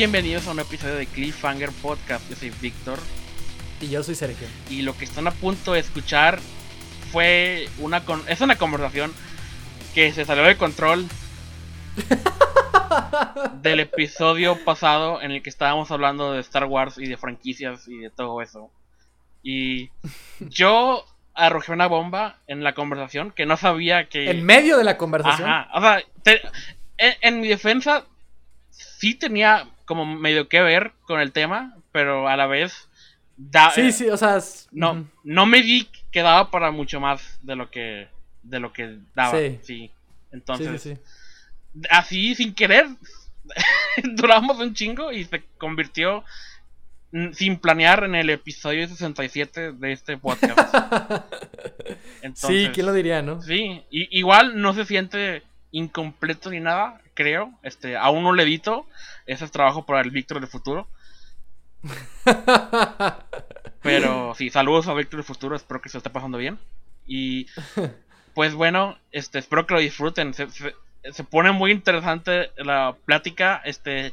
Bienvenidos a un episodio de Cliffhanger Podcast. Yo soy Víctor. Y yo soy Sergio. Y lo que están a punto de escuchar fue una con es una conversación que se salió de control del episodio pasado en el que estábamos hablando de Star Wars y de franquicias y de todo eso. Y yo arrojé una bomba en la conversación que no sabía que... En medio de la conversación. Ajá, o sea, te- en, en mi defensa sí tenía como medio que ver con el tema, pero a la vez... da- Sí, sí, o sea. es- no, no me di que daba para mucho más de lo que de lo que daba. Sí. Sí. Entonces, sí, sí. así sin querer duramos un chingo y se convirtió sin planear en el episodio 67 de este podcast. Entonces, sí, ¿quién lo diría, no? Sí, y- igual no se siente incompleto ni nada, creo. Este, aún no le edito. Ese es trabajo para el Víctor del futuro. Pero sí, saludos a Víctor del futuro, espero que se esté pasando bien. Y pues bueno, este, espero que lo disfruten. Se, se- se pone muy interesante la plática. Este,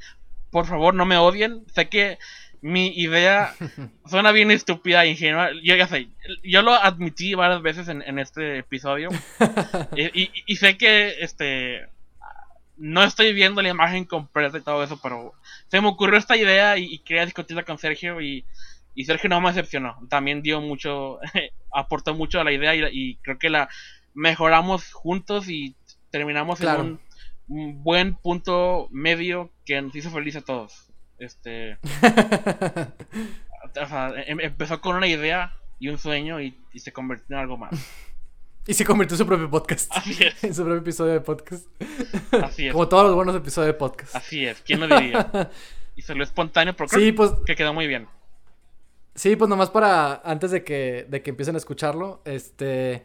por favor, no me odien. Sé que mi idea suena bien estúpida e ingenua. Yo ya sé, yo lo admití varias veces en, en este episodio. y, y- y sé que este no estoy viendo la imagen completa y todo eso, pero se me ocurrió esta idea y, y quería discutirla con Sergio y, y Sergio no me decepcionó. También dio mucho, aportó mucho a la idea y, y creo que la mejoramos juntos y terminamos Claro. en un, un buen punto medio que nos hizo feliz a todos. Este, o sea, em- empezó con una idea y un sueño y, y se convirtió en algo más. y se convirtió en su propio podcast. Así es. En su propio episodio de podcast. Así es. Como todos los buenos episodios de podcast. Así es, ¿quién lo diría? Y salió espontáneo, creo Sí, pues, que quedó muy bien. sí, pues nomás para, antes de que, de que empiecen a escucharlo, este,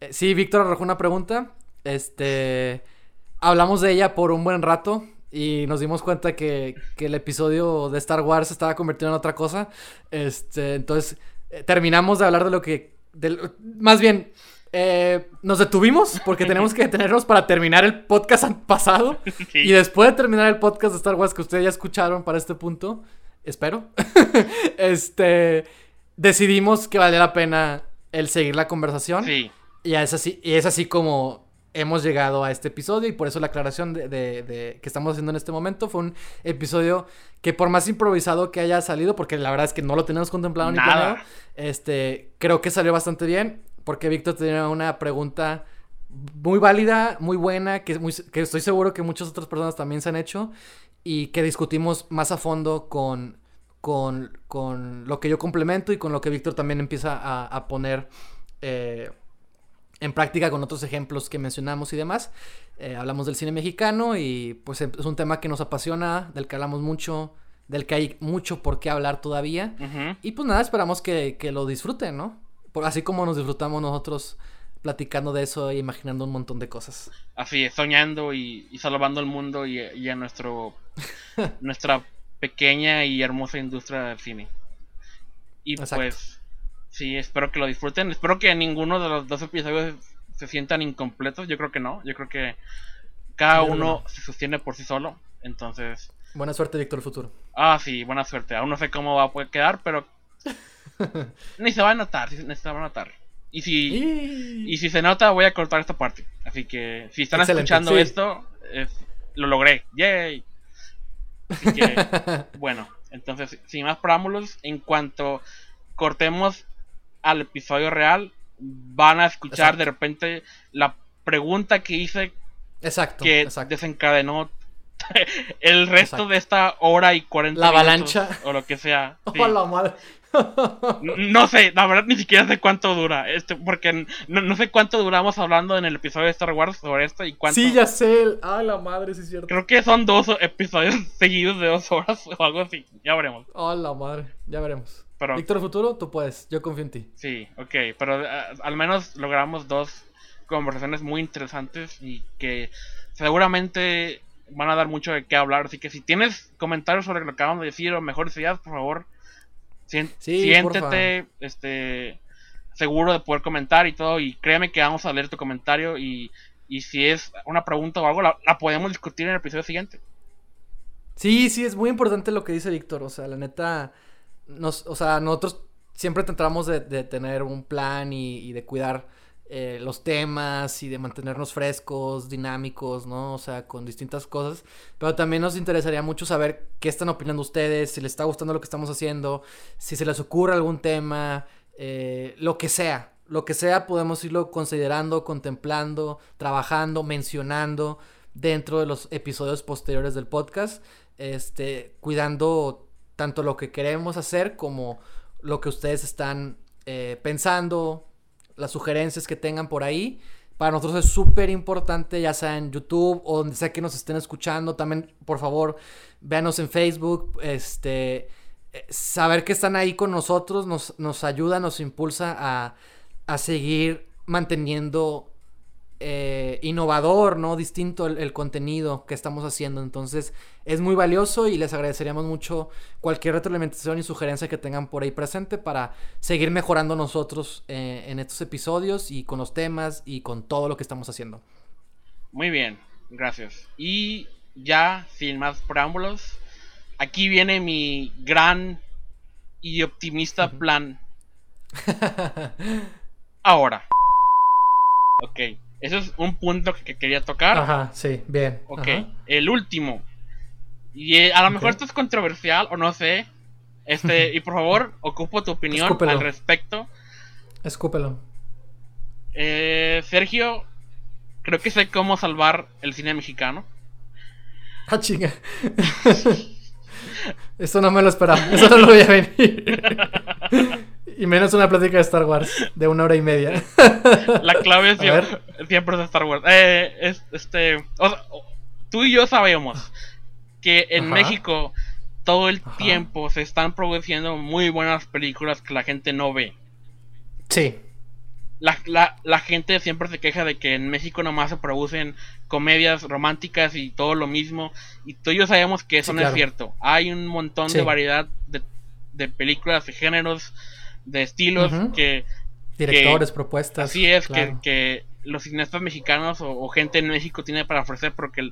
eh, sí, Víctor arrojó una pregunta, este, hablamos de ella por un buen rato y nos dimos cuenta que, que el episodio de Star Wars se estaba convirtiendo en otra cosa, este, entonces, eh, terminamos de hablar de lo que, del- más bien, eh, nos detuvimos porque tenemos que detenernos para terminar el podcast pasado. Sí. Y después de terminar el podcast de Star Wars que ustedes ya escucharon para este punto, espero, este, decidimos que valía la pena el seguir la conversación. Sí, Y es así, y es así como hemos llegado a este episodio y por eso la aclaración de, de- de- que estamos haciendo en este momento fue un episodio que por más improvisado que haya salido, porque la verdad es que no lo tenemos contemplado ni Nada. planeado, este, creo que salió bastante bien porque Víctor tenía una pregunta muy válida, muy buena, que, es muy- que estoy seguro que muchas otras personas también se han hecho y que discutimos más a fondo con, con, con lo que yo complemento y con lo que Víctor también empieza a, a poner eh, en práctica con otros ejemplos que mencionamos y demás. Eh, hablamos del cine mexicano y pues es un tema que nos apasiona, del que hablamos mucho, del que hay mucho por qué hablar todavía. Y pues nada, esperamos que, que lo disfruten, ¿no? Por, así como nos disfrutamos nosotros platicando de eso e imaginando un montón de cosas. así es, soñando y, y salvando el mundo y, y a nuestro nuestra pequeña y hermosa industria del cine. Y Exacto. pues, sí, espero que lo disfruten. Espero que ninguno de los dos episodios se sientan incompletos. Yo creo que no. Yo creo que cada uno no. se sostiene por sí solo. Entonces, Buena suerte, Víctor, el futuro. ah, sí, buena suerte. Aún no sé cómo va a poder quedar, pero ni se va a notar. Ni se va a notar. Y si, Y... y si se nota, voy a cortar esta parte. Así que si están Excelente, escuchando sí. esto, es- lo logré. ¡Yay! Así que, bueno, entonces, sin más preámbulos, en cuanto cortemos al episodio real, van a escuchar Exacto. de repente la pregunta que hice Exacto, que exacto. desencadenó el resto Exacto. de esta hora y 40 La minutos, avalancha. o lo que sea. sí. ¡Oh, la madre! No sé, la verdad ni siquiera sé cuánto dura. Este, porque no, no sé cuánto duramos hablando en el episodio de Star Wars sobre esto y cuánto. sí, ya sé. ¡Ah, la madre! Sí, es cierto. Creo que son dos episodios seguidos de dos horas o algo así. Ya veremos. ¡Oh, la madre! Ya veremos. Pero Víctor, futuro, tú puedes. Yo confío en ti. sí, ok. Pero ah, al menos logramos dos conversaciones muy interesantes y que seguramente van a dar mucho de qué hablar. Así que si tienes comentarios sobre lo que acabamos de decir o mejores ideas, por favor, Sí, siéntete este, seguro de poder comentar y todo. Y créeme que vamos a leer tu comentario. Y, y si es una pregunta o algo, la, la podemos discutir en el episodio siguiente. Sí, sí, es muy importante lo que dice Víctor. O sea, la neta, nos, o sea, nosotros siempre tratamos de, tener un plan y, de cuidar eh, los temas y de mantenernos frescos, dinámicos, ¿no? O sea, con distintas cosas. Pero también nos interesaría mucho saber qué están opinando ustedes, si les está gustando lo que estamos haciendo, si se les ocurre algún tema, eh, lo que sea. Lo que sea podemos irlo considerando, contemplando, trabajando, mencionando dentro de los episodios posteriores del podcast este, cuidando tanto lo que queremos hacer como lo que ustedes están eh, pensando, las sugerencias que tengan por ahí. Para nosotros es súper importante, ya sea en YouTube o donde sea que nos estén escuchando. También, por favor, véanos en Facebook. Este, eh, saber que están ahí con nosotros nos, nos ayuda, nos impulsa a, a seguir manteniendo eh, innovador, ¿no? Distinto el, contenido que estamos haciendo. Entonces es muy valioso y les agradeceríamos mucho cualquier retroalimentación y sugerencia que tengan por ahí presente para seguir mejorando nosotros eh, en estos episodios y con los temas y con todo lo que estamos haciendo. Muy bien, gracias. Y ya, sin más preámbulos, aquí viene mi gran y optimista plan. Ahora. Ok. Ese es un punto que quería tocar. Ajá, sí, bien. Ok, el último. Y eh, a lo mejor esto es controversial o no sé. Este, y por favor, ocupo tu opinión al respecto. Escúpelo. Eh, Sergio, creo que sé cómo salvar el cine mexicano. Ah, chinga. Esto no me lo esperaba. Eso no lo voy a venir. Y menos una plática de Star Wars de una hora y media. La clave siempre, siempre es Star Wars. Eh, este, tú y yo sabemos que en México todo el tiempo se están produciendo muy buenas películas que la gente no ve. Sí. La, la, la, gente siempre se queja de que en México nomás se producen comedias románticas y todo lo mismo. Y tú y yo sabemos que eso no es cierto. Hay un montón de variedad de, de películas y géneros de estilos que... Directores, propuestas. Así es, que, los cineastas mexicanos o, gente en México tiene para ofrecer porque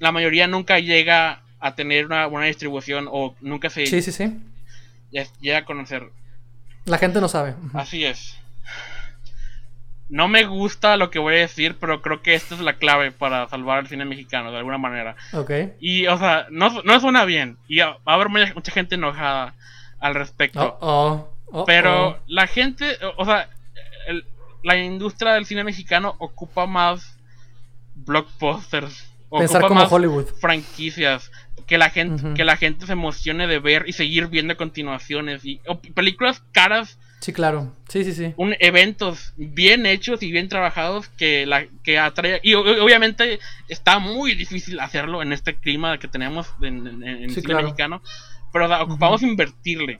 la mayoría nunca llega a tener una buena distribución o nunca se sí, sí, sí. llega a conocer. La gente no sabe. Así es. No me gusta lo que voy a decir, pero creo que esta es la clave para salvar el cine mexicano, de alguna manera. Ok. Y, o sea, no, no suena bien. Y va a haber mucha gente enojada al respecto. Pero la gente, o sea, la industria del cine mexicano ocupa más blockbusters. Pensar como Hollywood. Franquicias. Que la gente, que la gente se emocione de ver y seguir viendo continuaciones. Y, películas caras. Sí, claro. Sí, sí, sí. Un, eventos bien hechos y bien trabajados que la que atrae. Y obviamente está muy difícil hacerlo en este clima que tenemos en, el cine mexicano pero ocupamos invertirle.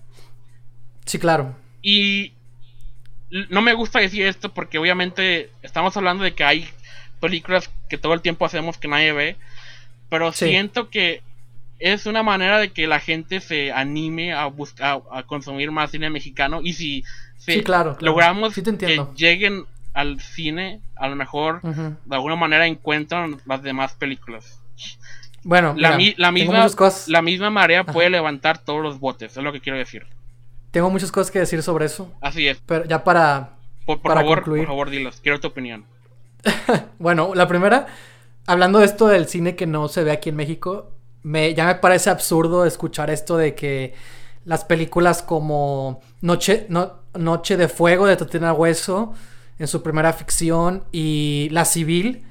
Sí, claro. Y no me gusta decir esto porque obviamente estamos hablando de que hay películas que todo el tiempo hacemos que nadie ve, pero siento que es una manera de que la gente se anime a buscar a consumir más cine mexicano y si, logramos que lleguen al cine, a lo mejor de alguna manera encuentran las demás películas. Bueno, la, misma, la misma marea puede levantar todos los botes, es lo que quiero decir. Tengo muchas cosas que decir sobre eso. Así es. Pero ya para, por, favor, por favor, dilos. Quiero tu opinión. bueno, la primera, hablando de esto del cine que no se ve aquí en México, me, ya me parece absurdo escuchar esto de que las películas como Noche, Noche de Fuego de Tatiana Hueso en su primera ficción y La Civil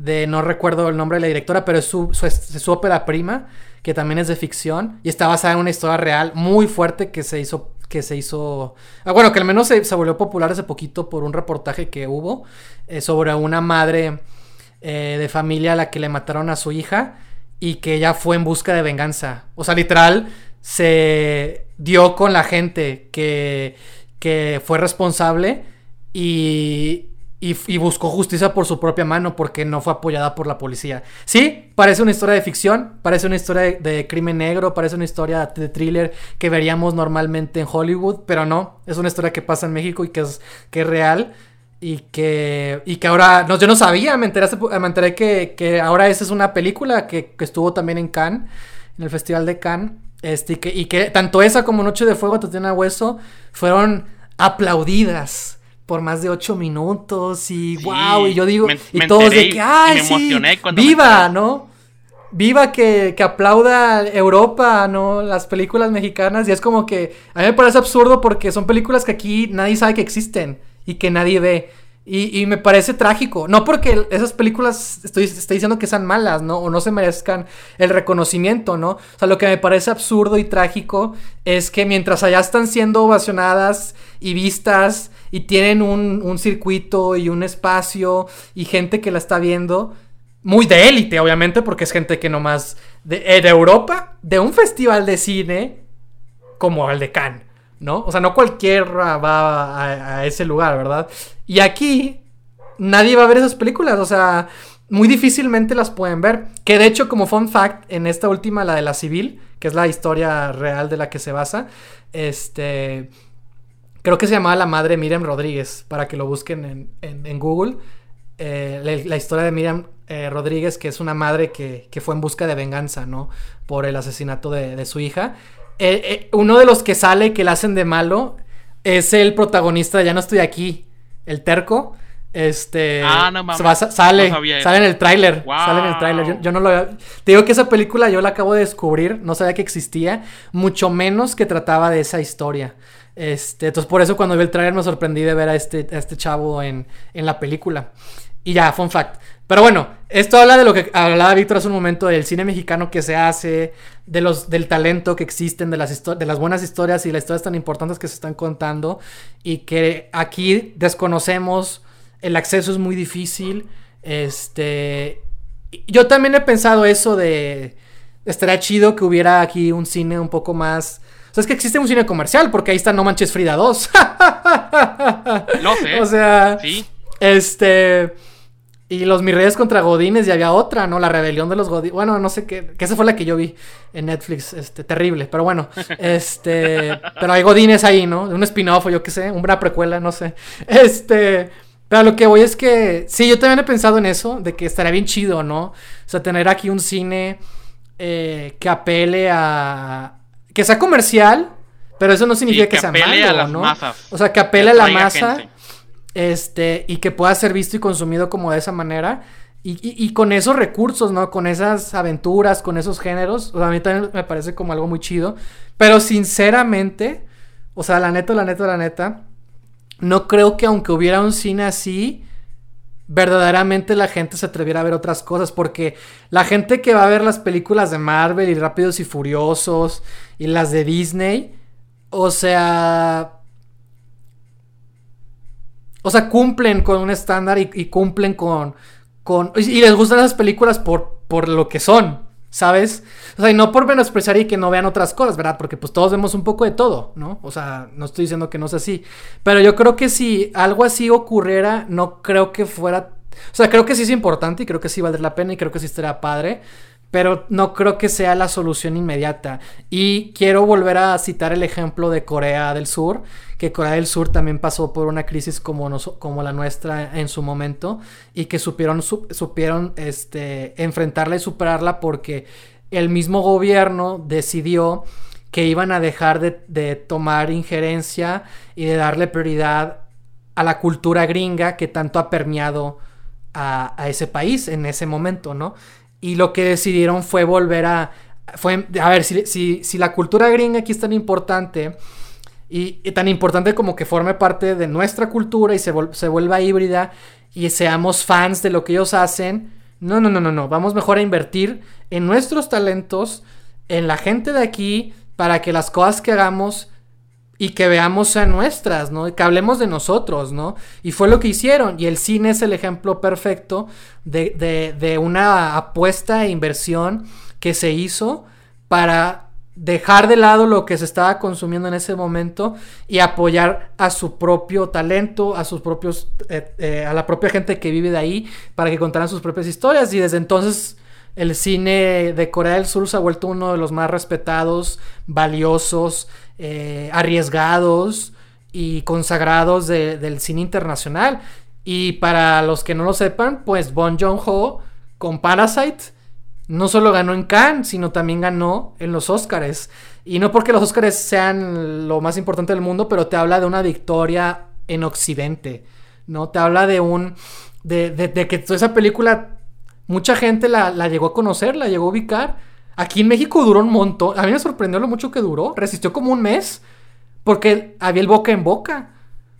de no recuerdo el nombre de la directora, pero es su, su, ópera prima, que también es de ficción y está basada en una historia real muy fuerte que se hizo que se hizo ah, bueno que al menos se, volvió popular hace poquito por un reportaje que hubo eh, sobre una madre eh, de familia a la que le mataron a su hija y que ella fue en busca de venganza. O sea literal se dio con la gente que que fue responsable y, y, buscó justicia por su propia mano porque no fue apoyada por la policía. Sí, parece una historia de ficción, parece una historia de, crimen negro, parece una historia de thriller que veríamos normalmente en Hollywood, pero no, es una historia que pasa en México y que es, que es real. y que, y que ahora, no, yo no sabía, me enteré, me enteré que, que ahora esa es una película que, que, estuvo también en Cannes, en el Festival de Cannes, este, y que, y que tanto esa como Noche de Fuego, Tatiana Hueso, fueron aplaudidas por más de ocho minutos y wow, y yo digo, y todos de que, ay, sí, viva, ¿no? Viva que, que, aplauda Europa, ¿no? Las películas mexicanas. Y es como que a mí me parece absurdo porque son películas que aquí nadie sabe que existen y que nadie ve. Y, me parece trágico. No porque esas películas estoy, estoy, diciendo que sean malas, ¿no? O no se merezcan el reconocimiento, ¿no? O sea, lo que me parece absurdo y trágico es que mientras allá están siendo ovacionadas y vistas y tienen un, un circuito y un espacio y gente que la está viendo, muy de élite, obviamente, porque es gente que nomás de, eh, de Europa, de un festival de cine como el de Cannes. ¿No? O sea, no cualquiera va a, ese lugar, ¿verdad? Y aquí nadie va a ver esas películas, o sea, muy difícilmente las pueden ver. Que de hecho, como fun fact, en esta última, la de la civil, que es la historia real de la que se basa, este... Creo que se llamaba La Madre Miriam Rodríguez, para que lo busquen en, Google. Eh, la, historia de Miriam eh, Rodríguez, que es una madre que, que, fue en busca de venganza, ¿no? Por el asesinato de, de su hija. Eh, eh, uno de los que sale que la hacen de malo es el protagonista de Ya no estoy aquí, el terco. Este. Ah, no sale, sale en el tráiler. Sale en el tráiler. Yo, no lo Te digo que esa película yo la acabo de descubrir. No sabía que existía. Mucho menos que trataba de esa historia. Este. Entonces, por eso cuando vi el tráiler me sorprendí de ver a este, a este chavo en, en la película. Y ya, fun fact. Pero bueno, esto habla de lo que hablaba Víctor hace un momento, del cine mexicano que se hace, de los, del talento que existen, de las, de las buenas historias y las historias tan importantes que se están contando y que aquí desconocemos, el acceso es muy difícil. Este, yo también he pensado eso de, estaría chido que hubiera aquí un cine un poco más... O sea, es que existe un cine comercial, porque ahí está No Manches Frida 2. no sé. O sea... Sí. Este... Y los Mis Reyes contra Godines y había otra, ¿no? La rebelión de los Godines. Bueno, no sé qué. Que esa fue la que yo vi en Netflix. Este, terrible. Pero bueno. Este. pero hay Godines ahí, ¿no? Un spin-off o yo qué sé. Una precuela, no sé. Este. Pero lo que voy es que. Sí, yo también he pensado en eso. De que estaría bien chido, ¿no? O sea, tener aquí un cine. Eh, que apele a. Que sea comercial. Pero eso no significa que, sea malo, ¿no? O sea, que apele a la masa. Este, y que pueda ser visto y consumido como de esa manera. Y, con esos recursos, ¿no? Con esas aventuras, con esos géneros. O a mí también me parece como algo muy chido. Pero sinceramente, o sea, la neta, la neta, la neta, no creo que aunque hubiera un cine así, verdaderamente la gente se atreviera a ver otras cosas. Porque la gente que va a ver las películas de Marvel y Rápidos y Furiosos y las de Disney, o sea, o sea, cumplen con un estándar y, cumplen con, con... Y les gustan esas películas por, por lo que son, ¿sabes? O sea, y no por menospreciar y que no vean otras cosas, ¿verdad? Porque pues todos vemos un poco de todo, ¿no? O sea, no estoy diciendo que no sea así. Pero yo creo que si algo así ocurriera, no creo que fuera... O sea, creo que sí es importante y creo que sí valdría la pena y creo que sí estaría padre pero no creo que sea la solución inmediata. Y quiero volver a citar el ejemplo de Corea del Sur, que Corea del Sur también pasó por una crisis como, como la nuestra en su momento y que supieron, supieron este, enfrentarla y superarla porque el mismo gobierno decidió que iban a dejar de, tomar injerencia y de darle prioridad a la cultura gringa que tanto ha permeado a, a ese país en ese momento, ¿no? Y lo que decidieron fue volver a... Fue, a ver, si, si, la cultura gringa aquí es tan importante y, tan importante como que forme parte de nuestra cultura y se, se vuelva híbrida y seamos fans de lo que ellos hacen, no, no, no, no, no. Vamos mejor a invertir en nuestros talentos, en la gente de aquí, para que las cosas que hagamos y que veamos sean nuestras, ¿no? Y que hablemos de nosotros, ¿no? Y fue lo que hicieron. Y el cine es el ejemplo perfecto de, de, una apuesta e inversión que se hizo para dejar de lado lo que se estaba consumiendo en ese momento y apoyar a su propio talento, a sus propios, eh, eh, a la propia gente que vive de ahí para que contaran sus propias historias. Y desde entonces el cine de Corea del Sur se ha vuelto uno de los más respetados, valiosos eh, arriesgados y consagrados del cine internacional. Y para los que no lo sepan, pues Bon Joon-ho con Parasite no solo ganó en Cannes, sino también ganó en los Oscars. Y no porque los Oscars sean lo más importante del mundo, pero te habla de una victoria en Occidente. ¿No? Te habla de un. de, que toda esa película. Mucha gente la, la, llegó a conocer, la llegó a ubicar. Aquí en México duró un montón. A mí me sorprendió lo mucho que duró. Resistió como un mes. Porque había el boca en boca.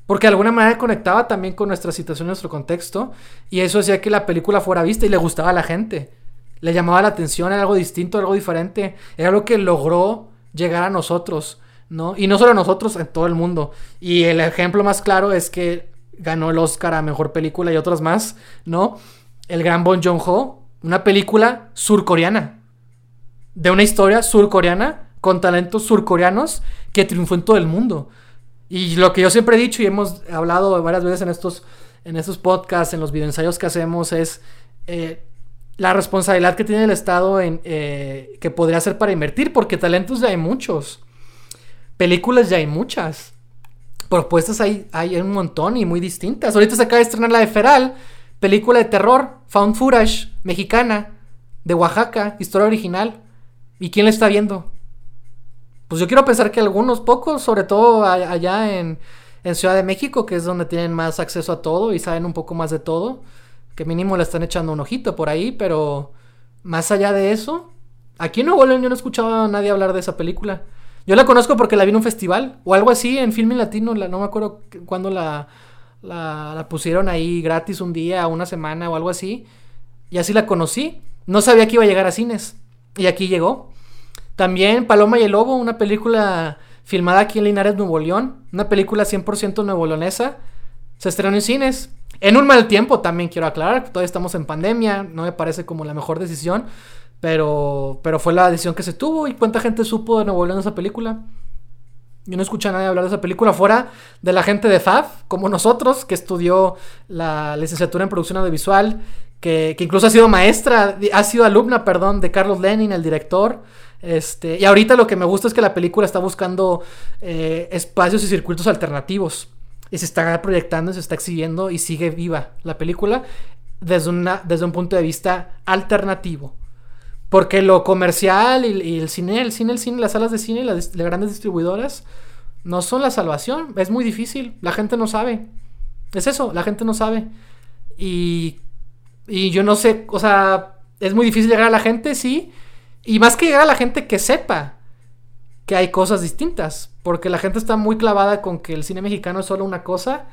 Porque de alguna manera conectaba también con nuestra situación, nuestro contexto. Y eso hacía que la película fuera vista y le gustaba a la gente. Le llamaba la atención, era algo distinto, algo diferente. Era algo que logró llegar a nosotros, ¿no? Y no solo a nosotros, en todo el mundo. Y el ejemplo más claro es que ganó el Oscar a Mejor Película y otras más, ¿no? El gran Bon Joon-ho, una película surcoreana. De una historia surcoreana con talentos surcoreanos que triunfó en todo el mundo. Y lo que yo siempre he dicho y hemos hablado varias veces en estos, en estos podcasts, en los videoensayos que hacemos, es eh, la responsabilidad que tiene el Estado en eh, que podría hacer para invertir, porque talentos ya hay muchos. Películas ya hay muchas. Propuestas hay, hay un montón y muy distintas. Ahorita se acaba de estrenar la de Feral, película de terror, found footage, mexicana, de Oaxaca, historia original. ¿Y quién la está viendo? pues yo quiero pensar que algunos pocos, sobre todo allá en, Ciudad de México, que es donde tienen más acceso a todo y saben un poco más de todo, que mínimo le están echando un ojito por ahí, pero más allá de eso, aquí en Nuevo León yo no he escuchado a nadie hablar de esa película. Yo la conozco porque la vi en un festival o algo así en Filming Latino, no me acuerdo cuándo la, la pusieron ahí gratis un día, una semana o algo así, y así la conocí. No sabía que iba a llegar a cines y aquí llegó. También Paloma y el Lobo, una película filmada aquí en Linares, Nuevo León. Una película 100% nuevo leonesa. Se estrenó en cines. En un mal tiempo también quiero aclarar. Todavía estamos en pandemia. No me parece como la mejor decisión. Pero, pero fue la decisión que se tuvo. ¿Y cuánta gente supo de Nuevo León esa película? Yo no escuché a nadie hablar de esa película fuera de la gente de FAF, como nosotros, que estudió la licenciatura en producción audiovisual, que, incluso ha sido maestra, ha sido alumna, perdón, de Carlos Lenin, el director. Este, y ahorita lo que me gusta es que la película está buscando eh, espacios y circuitos alternativos. Y se está proyectando, se está exhibiendo y sigue viva la película desde, una, desde un punto de vista alternativo. Porque lo comercial y, el cine, el cine, el cine, las salas de cine, las, las grandes distribuidoras, no son la salvación. Es muy difícil. La gente no sabe. Es eso, la gente no sabe. Y, y yo no sé, o sea, es muy difícil llegar a la gente, sí. Y más que llegar a la gente que sepa que hay cosas distintas. Porque la gente está muy clavada con que el cine mexicano es solo una cosa.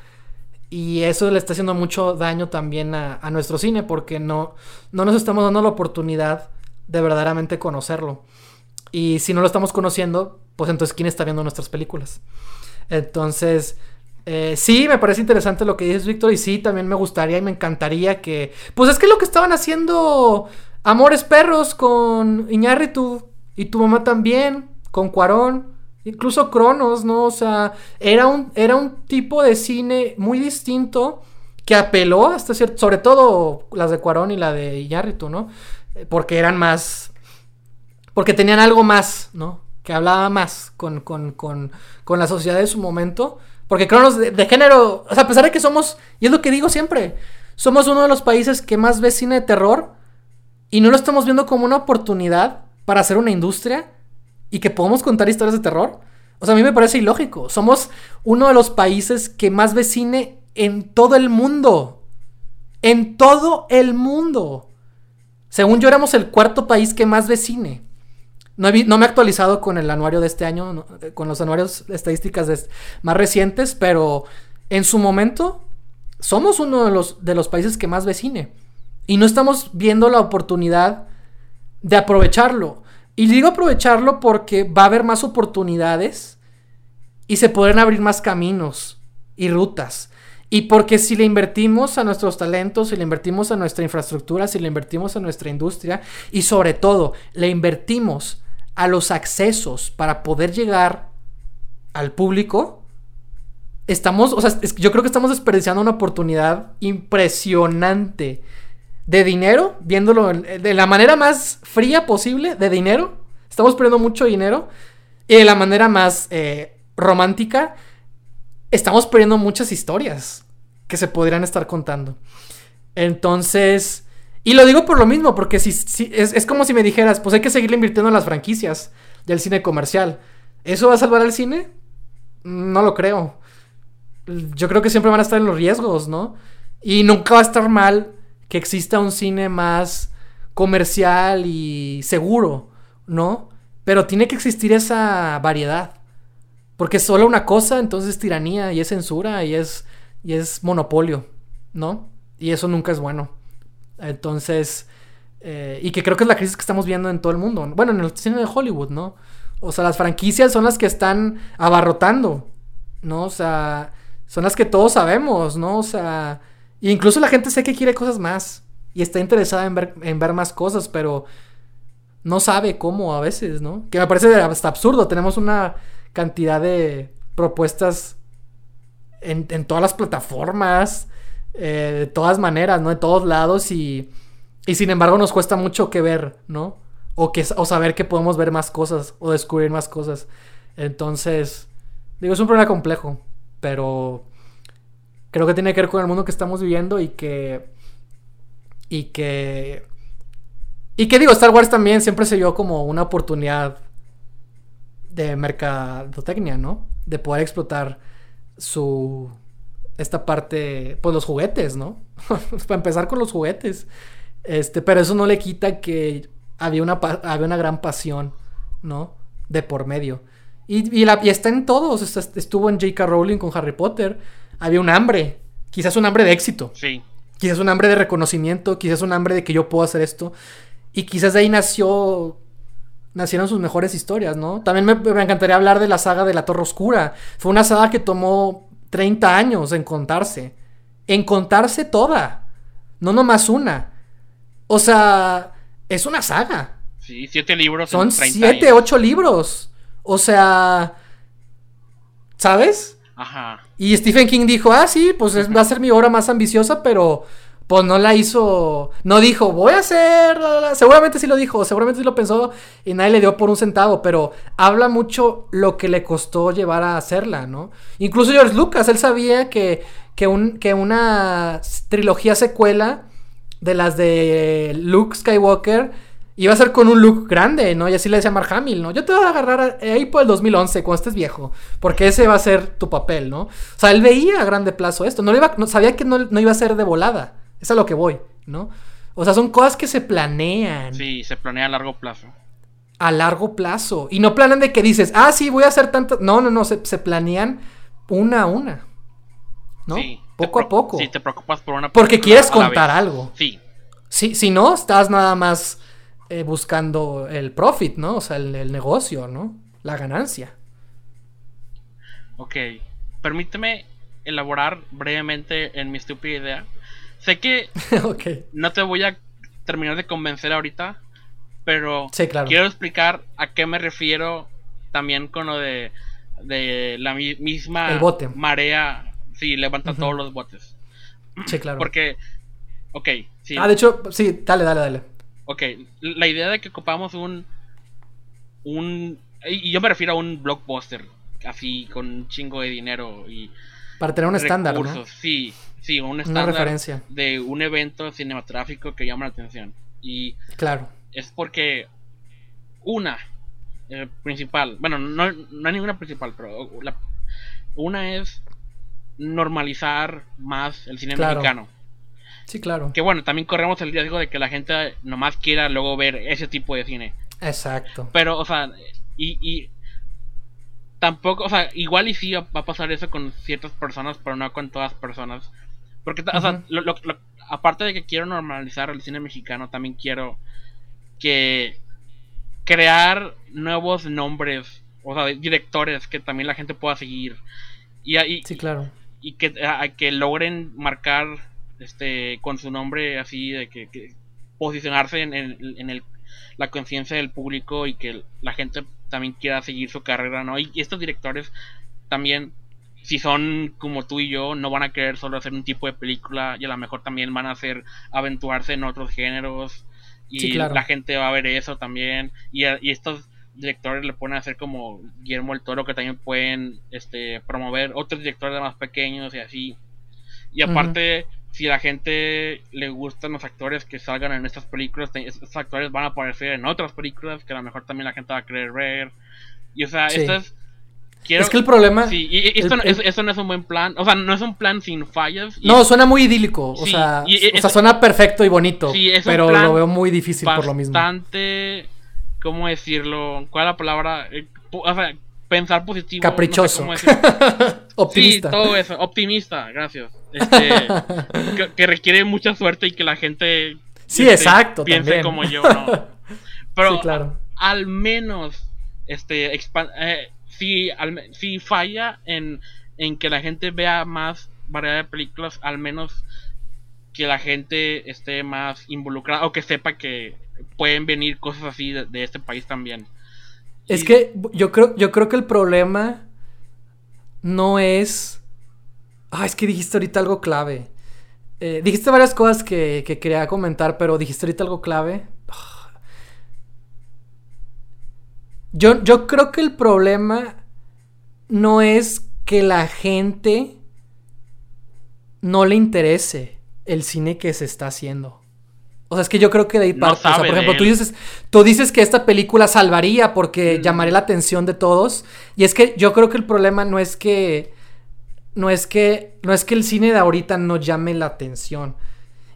Y eso le está haciendo mucho daño también a, nuestro cine. Porque no, no nos estamos dando la oportunidad de verdaderamente conocerlo. Y si no lo estamos conociendo, pues entonces ¿quién está viendo nuestras películas? Entonces, eh, sí, me parece interesante lo que dices, Víctor. Y sí, también me gustaría y me encantaría que. Pues es que lo que estaban haciendo Amores Perros con Iñárritu y tu mamá también, con Cuarón, incluso Cronos, ¿no? O sea, era un, era un tipo de cine muy distinto que apeló hasta cierto, sobre todo las de Cuarón y la de Iñárritu, ¿no? Eh, porque eran más, porque tenían algo más, ¿no? Que hablaba más con, con, con, con la sociedad de su momento. Porque Cronos de, género, o sea, a pesar de que somos, y es lo que digo siempre, somos uno de los países que más ve cine de terror, y no lo estamos viendo como una oportunidad para hacer una industria y que podamos contar historias de terror. O sea, a mí me parece ilógico. Somos uno de los países que más ve cine en todo el mundo. En todo el mundo. Según yo éramos el cuarto país que más ve cine. No, me he actualizado con el anuario de este año, con los anuarios estadísticas más recientes, pero en su momento somos uno de los, de los países que más ve cine. Y no estamos viendo la oportunidad de aprovecharlo. Y digo aprovecharlo porque va a haber más oportunidades y se podrán abrir más caminos y rutas. Y porque si le invertimos a nuestros talentos, si le invertimos a nuestra infraestructura, si le invertimos a nuestra industria y sobre todo le invertimos a los accesos para poder llegar al público, estamos, o sea, yo creo que estamos desperdiciando una oportunidad impresionante de dinero, viéndolo de la manera más fría posible, de dinero. Estamos perdiendo mucho dinero. Y de la manera más eh, romántica, estamos perdiendo muchas historias. que se podrían estar contando. Entonces, y lo digo por lo mismo, porque si, es, es, como si me dijeras, pues hay que seguirle invirtiendo en las franquicias del cine comercial. ¿Eso va a salvar al cine? No lo creo. Yo creo que siempre van a estar en los riesgos, ¿no? Y nunca va a estar mal que exista un cine más comercial y seguro, ¿no? Pero tiene que existir esa variedad. Porque solo una cosa, entonces es tiranía y es censura y es, y es monopolio, ¿no? Y eso nunca es bueno. Entonces, eh, y que creo que es la crisis que estamos viendo en todo el mundo. Bueno, en el cine de Hollywood, ¿no? O sea, las franquicias son las que están abarrotando, ¿no? O sea, son las que todos sabemos, ¿no? O sea, incluso la gente sé que quiere cosas más y está interesada en ver, en ver más cosas, pero no sabe cómo a veces, ¿no? Que me parece hasta absurdo. Tenemos una cantidad de propuestas en, en todas las plataformas, eh, de todas maneras, ¿no? De todos lados y, y sin embargo nos cuesta mucho que ver, ¿no? O, que, o saber que podemos ver más cosas o descubrir más cosas. Entonces, digo, es un problema complejo, pero creo que tiene que ver con el mundo que estamos viviendo y que... Y que... Y que digo, Star Wars también siempre se vio como una oportunidad de mercadotecnia, ¿no? De poder explotar su... Esta parte, pues los juguetes, ¿no? Para empezar con los juguetes. Este, pero eso no le quita que había una, había una gran pasión, ¿no? De por medio. Y, y, la, y está en todos. Estuvo en J.K. Rowling con Harry Potter. Había un hambre. Quizás un hambre de éxito. Sí. Quizás un hambre de reconocimiento. Quizás un hambre de que yo puedo hacer esto. Y quizás de ahí nació. Nacieron sus mejores historias, ¿no? También me, me encantaría hablar de la saga de la Torre Oscura. Fue una saga que tomó 30 años en contarse. En contarse toda. No nomás una. O sea es una saga. Sí, siete libros. Son siete, años. ocho libros. O sea, ¿sabes? Ajá. Y Stephen King dijo, ah, sí, pues es, va a ser mi obra más ambiciosa, pero pues no la hizo, no dijo, voy a hacer, seguramente sí lo dijo, seguramente sí lo pensó y nadie le dio por un centavo, pero habla mucho lo que le costó llevar a hacerla, ¿no? Incluso George Lucas, él sabía que, que, un, que una trilogía secuela de las de Luke Skywalker iba a ser con un look grande, ¿no? Y así le decía Mark Hamill, ¿no? Yo te voy a agarrar ahí por el 2011, cuando estés viejo, porque ese va a ser tu papel, ¿no? O sea, él veía a grande plazo esto, no, iba, no sabía que no, no, iba a ser de volada, es a lo que voy, ¿no? O sea, son cosas que se planean. Sí, se planea a largo plazo. A largo plazo. Y no planean de que dices, ah, sí, voy a hacer tanto. No, no, no, se, se planean una a una. ¿No? Sí poco a poco. Sí, te preocupas por una Porque quieres contar algo. Sí. Si, si no, estás nada más eh, buscando el profit, ¿no? O sea, el, el, negocio, ¿no? La ganancia. Ok. Permíteme elaborar brevemente en mi estúpida idea. Sé que okay. no te voy a terminar de convencer ahorita, pero sí, claro. quiero explicar a qué me refiero también con lo de, de la mi misma el bote. marea Sí, levanta uh -huh. todos los botes. Sí, claro. Porque, ok, sí. Ah, de hecho, sí, dale, dale, dale. Ok, la idea de que ocupamos un. Un. Y yo me refiero a un blockbuster, así, con un chingo de dinero y. Para tener un estándar, ¿no? Sí, sí, un Una estándar referencia. de un evento cinematográfico que llama la atención. Y Claro. es porque. Una. eh, principal. Bueno, no, no hay ninguna principal, pero la- una es normalizar más el cine Claro. mexicano. Sí, claro. Que bueno, también corremos el riesgo de que la gente nomás quiera luego ver ese tipo de cine. Exacto. Pero, o sea, y, y tampoco, o sea, igual y sí va a pasar eso con ciertas personas, pero no con todas personas. Porque, o sea, lo- lo- lo- aparte de que quiero normalizar el cine mexicano, también quiero que crear nuevos nombres, o sea, directores que también la gente pueda seguir. Y, y, Sí, claro. y que, a, a que logren marcar este con su nombre así de que, que posicionarse en, en- en el, la conciencia del público y que la gente también quiera seguir su carrera no y estos directores también si son como tú y yo no van a querer solo hacer un tipo de película y a lo mejor también van a hacer aventurarse en otros géneros y Sí, claro. la gente va a ver eso también y, a- y estos directores le ponen a hacer como Guillermo el Toro que también pueden este promover otros directores más pequeños y así Y aparte, si a la gente le gustan los actores que salgan en estas películas, estos actores van a aparecer en otras películas que a lo mejor también la gente va a querer ver. Y o sea, esto es es que el problema. Sí, y esto, no es un buen plan. O sea, no es un plan sin fallas. no, suena muy idílico. O, sea, o sea, suena perfecto y bonito. Sí, es pero lo veo muy difícil por lo mismo. Bastante. ¿Cómo decirlo? ¿Cuál es la palabra? Eh, o sea, pensar positivo. Caprichoso. Optimista. Sí, todo eso. Optimista, gracias. Este, que, requiere mucha suerte y que la gente. Sí, este, exacto. Piense como yo, ¿no? Pero claro. al menos este eh, si, si falla en, en que la gente vea más variedad de películas, al menos que la gente esté más involucrada o que sepa que pueden venir cosas así de, este país también. Es que yo creo, yo creo que el problema no es... Ah, es que dijiste ahorita algo clave. Eh, dijiste varias cosas que, que, quería comentar, pero dijiste ahorita algo clave. Yo, yo creo que el problema no es que la gente no le interese el cine que se está haciendo. O sea, es que yo creo que de ahí parte. o sea, por ejemplo, tú dices, tú dices que esta película salvaría porque mm. llamaría la atención de todos. Y es que yo creo que el problema no es que. No es que. No es que el cine de ahorita no llame la atención.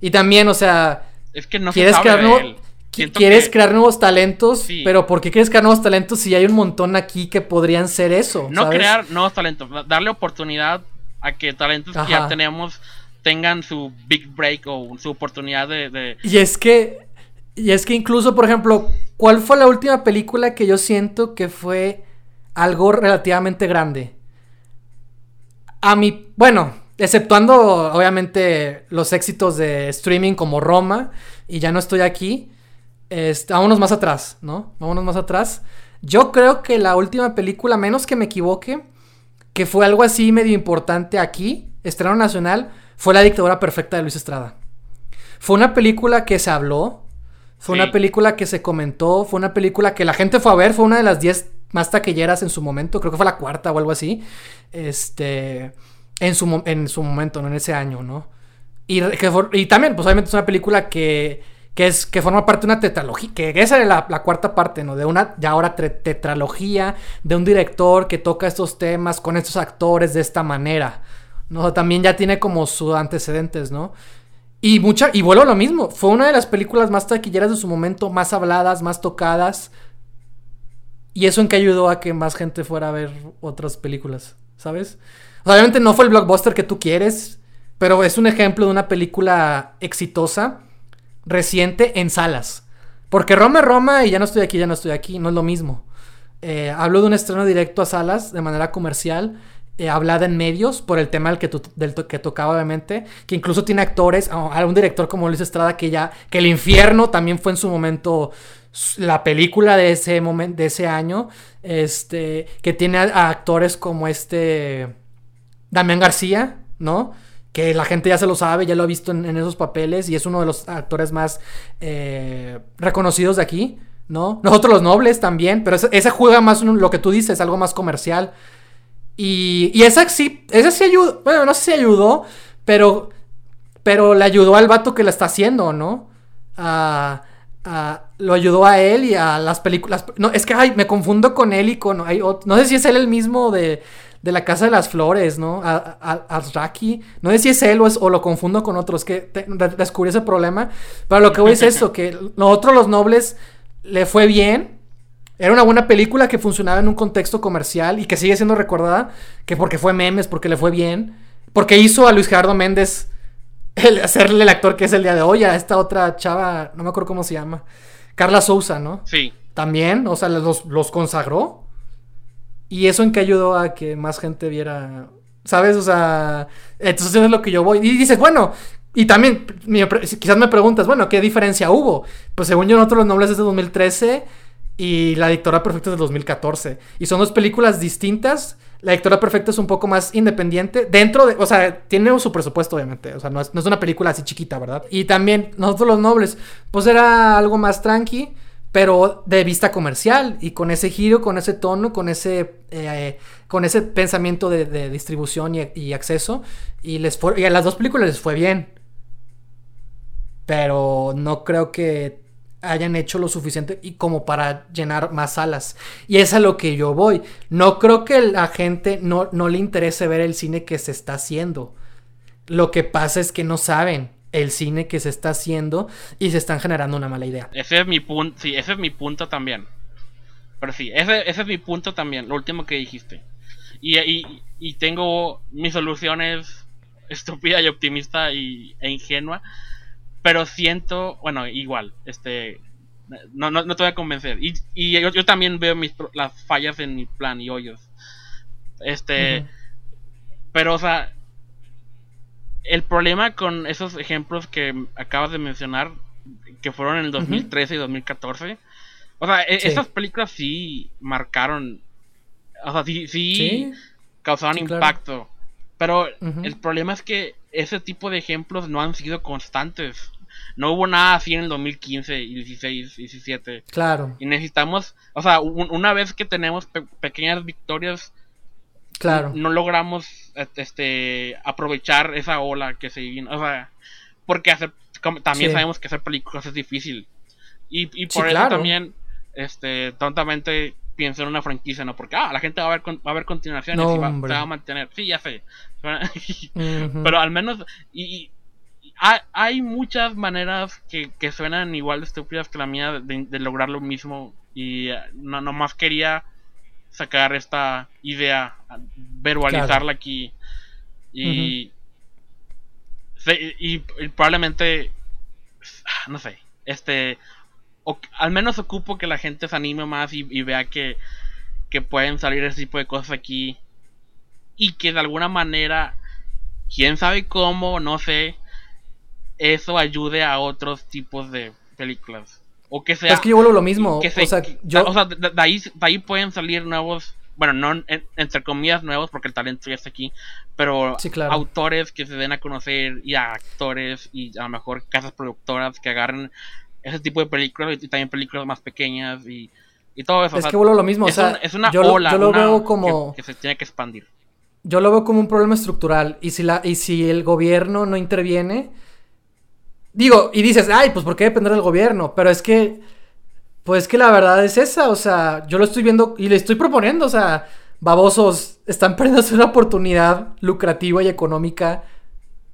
Y también, o sea. Es que no quieres se sabe quieres crear nuevos talentos, pero ¿por qué quieres crear nuevos talentos si hay un montón aquí que podrían ser eso? No crear nuevos talentos, darle oportunidad a que talentos que ya tenemos tengan su big break o su oportunidad de, Y es que, y es que incluso, por ejemplo, ¿cuál fue la última película que yo siento que fue algo relativamente grande? A mi, bueno, exceptuando obviamente los éxitos de streaming como Roma y ya no estoy aquí. Este, vámonos más atrás, ¿no? Vámonos más atrás. Yo creo que la última película, menos que me equivoque, que fue algo así medio importante aquí, estreno nacional, fue La dictadura perfecta de Luis Estrada. Fue una película que se habló, fue una película que se comentó, fue una película que la gente fue a ver, fue una de las 10 más taquilleras en su momento, creo que fue la cuarta o algo así. Este, en su, en su momento, ¿no? En ese año, ¿no? Y, y también, pues obviamente es una película que que es que forma parte de una tetralogía, que esa es la, cuarta parte, ¿no? De una ya ahora tetralogía de un director que toca estos temas con estos actores de esta manera, ¿no? También ya tiene como sus antecedentes, ¿no? Y mucha y vuelvo a lo mismo, fue una de las películas más taquilleras de su momento, más habladas, más tocadas. Y eso en que ayudó a que más gente fuera a ver otras películas, ¿sabes? obviamente no fue el blockbuster que tú quieres, pero es un ejemplo de una película exitosa reciente en salas. Porque Roma es Roma y ya no estoy aquí, ya no estoy aquí, no es lo mismo. Eh, hablo de un estreno directo a salas de manera comercial, eh, hablada en medios por el tema del que, tocaba obviamente, que incluso tiene actores, a un director como Luis Estrada que ya, que El Infierno también fue en su momento la película de ese momento, de ese año, este, que tiene a actores como este Damián García, ¿no? Que la gente ya se lo sabe, ya lo ha visto en, esos papeles y es uno de los actores más eh, reconocidos de aquí, ¿no? Nosotros los nobles también, pero ese, juega más lo que tú dices, algo más comercial. Y, y esa sí, esa sí ayudó, bueno, no sé si ayudó, pero, pero le ayudó al vato que la está haciendo, ¿no? lo ayudó a él y a las películas. No, es que ay, me confundo con él y con. no sé si es él el mismo de, de la Casa de las Flores, ¿no? A, Raki. No sé si es él o, o lo confundo con otros, que descubrí ese problema. Pero lo que voy es eso, que nosotros los nobles le fue bien. Era una buena película que funcionaba en un contexto comercial y que sigue siendo recordada, que porque fue memes, porque le fue bien, porque hizo a Luis Gerardo Méndez el, hacerle el actor que es el día de hoy a esta otra chava, no me acuerdo cómo se llama, Carla Souza, ¿no? Sí. También, o sea, los, los consagró. Y eso en que ayudó a que más gente viera, ¿sabes? O sea, entonces es lo que yo voy. Y dices, bueno, y también, quizás me preguntas, bueno, ¿qué diferencia hubo? Pues según yo, nosotros los nobles es de 2013 y La Dictadura Perfecta es de 2014. Y son dos películas distintas. La Dictadura Perfecta es un poco más independiente. Dentro de, o sea, tiene su presupuesto, obviamente. O sea, no es, no es una película así chiquita, ¿verdad? Y también, nosotros los nobles, pues era algo más tranqui. Pero de vista comercial y con ese giro, con ese tono, con ese, eh, con ese pensamiento de, distribución y, acceso. Y, les y a las dos películas les fue bien. Pero no creo que hayan hecho lo suficiente y como para llenar más salas. Y es a lo que yo voy. No creo que la gente no, no le interese ver el cine que se está haciendo. Lo que pasa es que no saben el cine que se está haciendo y se están generando una mala idea. Ese es mi punto, sí, ese es mi punto también. Pero sí, ese, es mi punto también, lo último que dijiste. Y, y, y tengo mis soluciones estúpida y optimista y, e ingenua. Pero siento, bueno, igual, este, no, no, no te voy a convencer. Y, y yo, yo, también veo mis, las fallas en mi plan y hoyos. Este, pero o sea, el problema con esos ejemplos que acabas de mencionar, que fueron en el 2013 y 2014, o sea, e-, esas películas sí marcaron, o sea, sí, sí, causaron impacto. Pero el problema es que ese tipo de ejemplos no han sido constantes. No hubo nada así en el 2015 y 16, 17. Claro. Y necesitamos, o sea, una vez que tenemos pequeñas victorias Claro. No, logramos este aprovechar esa ola que se vino. O sea, porque hacer, también sabemos que hacer películas es difícil. Y, y por eso también, este, tontamente pienso en una franquicia, ¿no? Porque, ah, la gente va a ver, va a ver continuaciones y va, se va a mantener. Sí, ya sé. Pero al menos, y, hay, muchas maneras que, que, suenan igual de estúpidas que la mía de, lograr lo mismo. Y eh, no nomás quería sacar esta idea, verbalizarla aquí. Y, y, probablemente, no sé, este, al menos ocupo que la gente se anime más y, vea que, que pueden salir ese tipo de cosas aquí. Y que de alguna manera, quién sabe cómo, no sé, eso ayude a otros tipos de películas. O que sea. Es que yo vuelvo lo mismo. o sea, yo... o sea de, ahí, de, ahí, pueden salir nuevos. Bueno, no entre comillas nuevos porque el talento ya está aquí. Pero autores que se den a conocer y actores y a lo mejor casas productoras que agarren ese tipo de películas y también películas más pequeñas y, y todo eso. Es que vuelvo lo mismo. Es, o sea, es una yo ola yo lo veo como... que, se tiene que expandir. Yo lo veo como un problema estructural. Y si, la, y si el gobierno no interviene Digo, y dices, ay, pues ¿por qué depender del gobierno? Pero es que, pues que la verdad es esa, o sea, yo lo estoy viendo y le estoy proponiendo, o sea, babosos, están perdiendo una oportunidad lucrativa y económica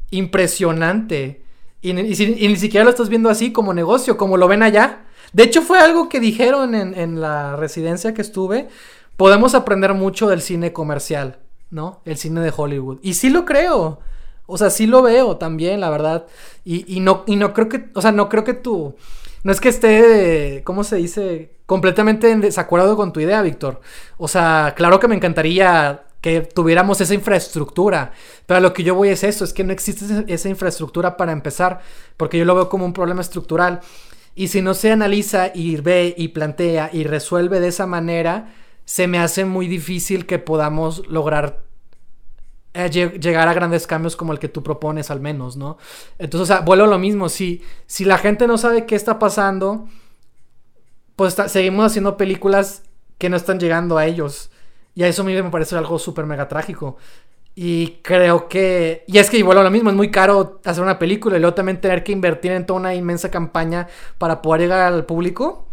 impresionante. Y, ni siquiera lo estás viendo así como negocio, como lo ven allá. De hecho, fue algo que dijeron en, en la residencia que estuve. Podemos aprender mucho del cine comercial, ¿no? El cine de Hollywood. Y sí lo creo. O sea, sí lo veo también, la verdad. Y, no, y no creo que, o sea, no creo que tú, no es que esté, ¿cómo se dice? Completamente en desacuerdo con tu idea, Víctor. O sea, claro que me encantaría que tuviéramos esa infraestructura, pero lo que yo voy es eso, es que no existe esa infraestructura para empezar, porque yo lo veo como un problema estructural. Y si no se analiza y ve y plantea y resuelve de esa manera, se me hace muy difícil que podamos lograr eh, llegar a grandes cambios como el que tú propones al menos, ¿no? Entonces, o sea, vuelvo a lo mismo, si, si la gente no sabe qué está pasando, pues seguimos haciendo películas que no están llegando a ellos. Y a eso a mí me parece algo súper mega trágico. Y creo que. Y es que a lo mismo, es muy caro hacer una película y luego también tener que invertir en toda una inmensa campaña para poder llegar al público.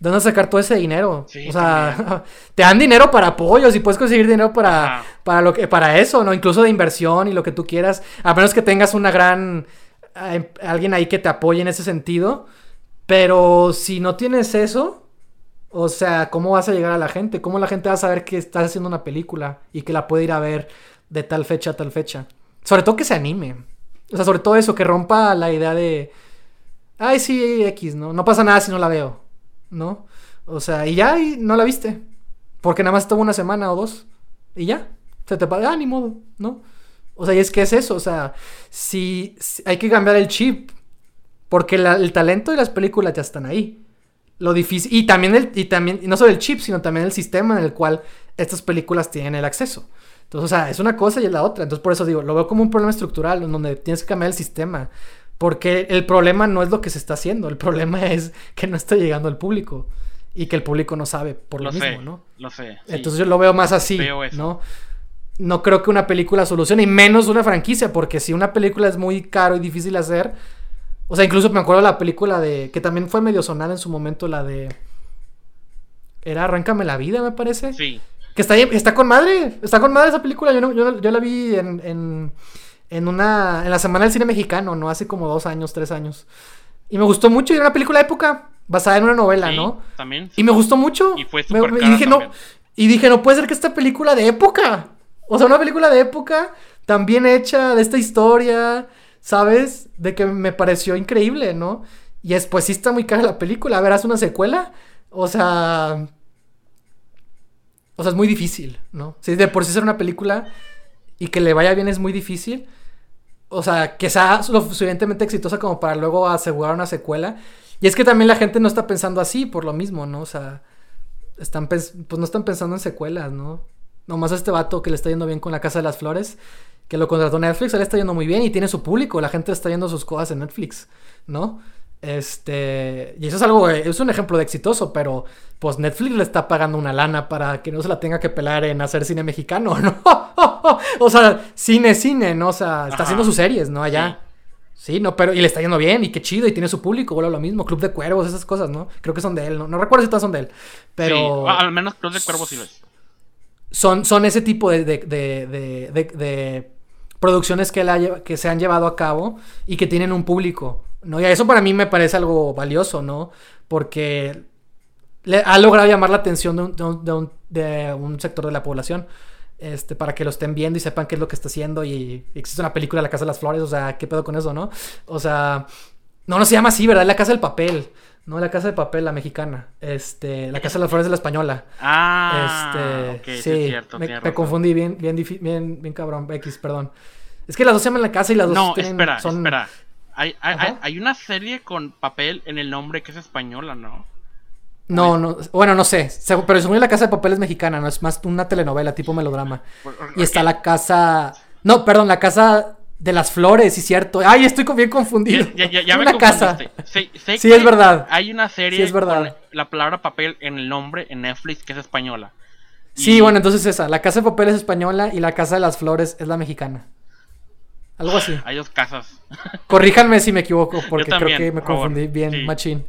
¿De dónde sacar todo ese dinero? o sea, te dan dinero para apoyos y puedes conseguir dinero para, para, lo que, para eso, ¿no? Incluso de inversión y lo que tú quieras. A menos que tengas una gran... Eh, alguien ahí que te apoye en ese sentido. Pero si no tienes eso, o sea, ¿cómo vas a llegar a la gente? ¿Cómo la gente va a saber que estás haciendo una película y que la puede ir a ver de tal fecha a tal fecha? Sobre todo que se anime. O sea, sobre todo eso, que rompa la idea de... Ay, sí, X, ¿no? No pasa nada si no la veo. ¿No? O sea, y ya y no la viste. Porque nada más estuvo una semana o dos. Y ya. Se te paga, ah, ni modo, ¿no? O sea, y es que es eso. O sea, si, hay que cambiar el chip. Porque el talento y las películas ya están ahí. Lo difícil. Y también el, y también, no solo el chip, sino también el sistema en el cual estas películas tienen el acceso. Entonces, o sea, es una cosa y es la otra. Entonces, por eso digo, lo veo como un problema estructural, en donde tienes que cambiar el sistema Porque el problema no es lo que se está haciendo, el problema es que no está llegando al público y que el público no sabe por lo, mismo, ¿no? Lo sé. Entonces yo lo veo más así, ¿no? No creo que una película solucione, y menos una franquicia, porque si una película es muy caro y difícil de hacer, o sea, incluso me acuerdo de la película de, que también fue medio sonada en su momento, la de... Era Arráncame la vida, me parece. Sí. Que está, está con madre, está con madre esa película, yo, yo, la vi en, en, en, una, en la Semana del Cine Mexicano, ¿no? Hace como dos años, tres años. Y me gustó mucho, y era una película de época basada en una novela, ¿no? También. Y me gustó mucho. Y fue y dije, no, y dije, no puede ser que esta película de época. O sea, una película de época tan bien hecha, de esta historia, ¿sabes? De que me pareció increíble, ¿no? Y después sí está muy cara la película. A ver, ¿haz una secuela? O sea. O sea, es muy difícil, ¿no? Si de por sí ser una película y que le vaya bien es muy difícil. O sea, que sea lo suficientemente exitosa como para luego asegurar una secuela. Y es que también la gente no está pensando así por lo mismo, ¿no? O sea, están pues no están pensando en secuelas, ¿no? Nomás a este vato que le está yendo bien con la Casa de las Flores, que lo contrató Netflix, le está yendo muy bien y tiene su público, la gente está yendo sus cosas en Netflix, ¿no? Este, y eso es algo, es un ejemplo de exitoso, pero pues Netflix le está pagando una lana para que no se la tenga que pelar en hacer cine mexicano, ¿no? o sea, cine, cine, ¿no? O sea, está haciendo sus series, ¿no? Allá. Sí, no, pero y le está yendo bien y qué chido y tiene su público, vuelve lo mismo, Club de Cuervos, esas cosas, ¿no? Creo que son de él, no, no recuerdo si todas son de él, pero... Sí, al menos Club de Cuervos sí lo es. Son, son ese tipo de, de, de, de producciones que, la, que se han llevado a cabo y que tienen un público, ¿no? Y eso para mí me parece algo valioso, ¿no? Porque le ha logrado llamar la atención de un, de un sector de la población este, para que lo estén viendo y sepan qué es lo que está haciendo. Y existe una película, La Casa de las Flores, o sea, ¿qué pedo con eso, no? O sea, no, no se llama así, ¿verdad? La Casa del Papel. No, la Casa de Papel, la mexicana. Este, la Casa de las Flores de la española. Ah, este, sí, cierto, me, confundí bien, bien, bien, bien cabrón, X, perdón. Es que las dos se llaman La Casa y las dos no, espera, espera. Hay, hay, hay, una serie con papel en el nombre que es española, ¿no? No, no, bueno, no sé, pero según la casa de papel es mexicana, no es más una telenovela tipo melodrama. Y está la casa, no, perdón, la casa de las flores, sí cierto. Ay, estoy bien confundido. Ya, ya, ya me casa. sí, es verdad. Hay una serie es verdad. con la palabra papel en el nombre en Netflix que es española. Sí, bueno, entonces esa, la casa de papel es española y la casa de las flores es la mexicana. Algo así. Hay dos casas. Corríjanme si me equivoco, porque creo que me confundí bien, machín.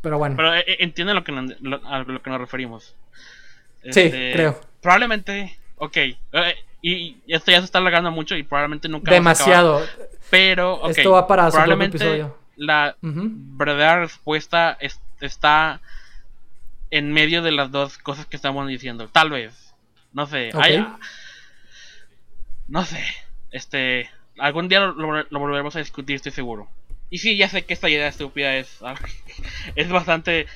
Pero bueno. Pero eh, entienden lo que a lo que nos referimos. sí, este, creo. Probablemente, ok. Eh, y esto ya se está alargando mucho y probablemente nunca. Demasiado. pero. Esto va para probablemente episodio. la verdadera respuesta está en medio de las dos cosas que estamos diciendo. Tal vez. No sé. no sé. Este. Algún día lo volveremos a discutir, estoy seguro. Y sí, ya sé que esta idea estúpida es, es bastante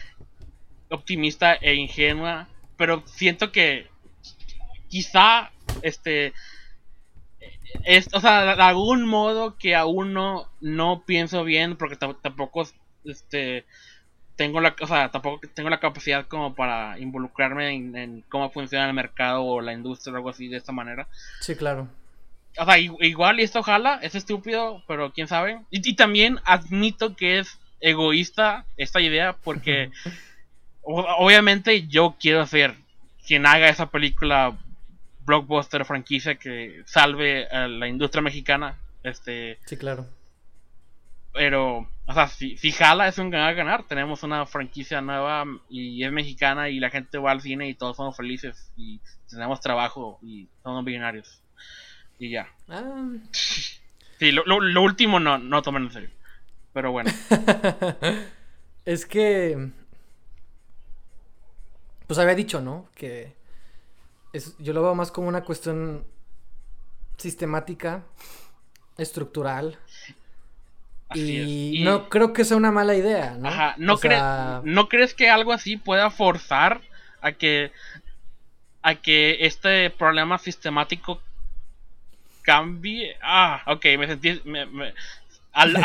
optimista e ingenua, pero siento que quizá este es, o sea, de algún modo que aún no, no pienso bien porque tampoco este tengo la o sea, tampoco tengo la capacidad como para involucrarme en, en, cómo funciona el mercado o la industria o algo así de esta manera. Sí, claro. O sea, igual y esto ojalá, es estúpido, pero quién sabe. Y, también admito que es egoísta esta idea porque obviamente yo quiero ser quien haga esa película blockbuster franquicia que salve a la industria mexicana. Este, sí, claro. Pero, o sea, si, si jala es un ganar ganar. Tenemos una franquicia nueva y es mexicana y la gente va al cine y todos somos felices y tenemos trabajo y somos millonarios. Y ya. Ah. Sí, lo, lo, último no, no tomen en serio. Pero bueno. es que. Pues había dicho, ¿no? Que. Es, yo lo veo más como una cuestión sistemática, estructural. y, no creo que sea una mala idea, ¿no? Ajá, ¿no, ¿no crees que algo así pueda forzar a que a que este problema sistemático cambie. Ah, ok, me sentí. al,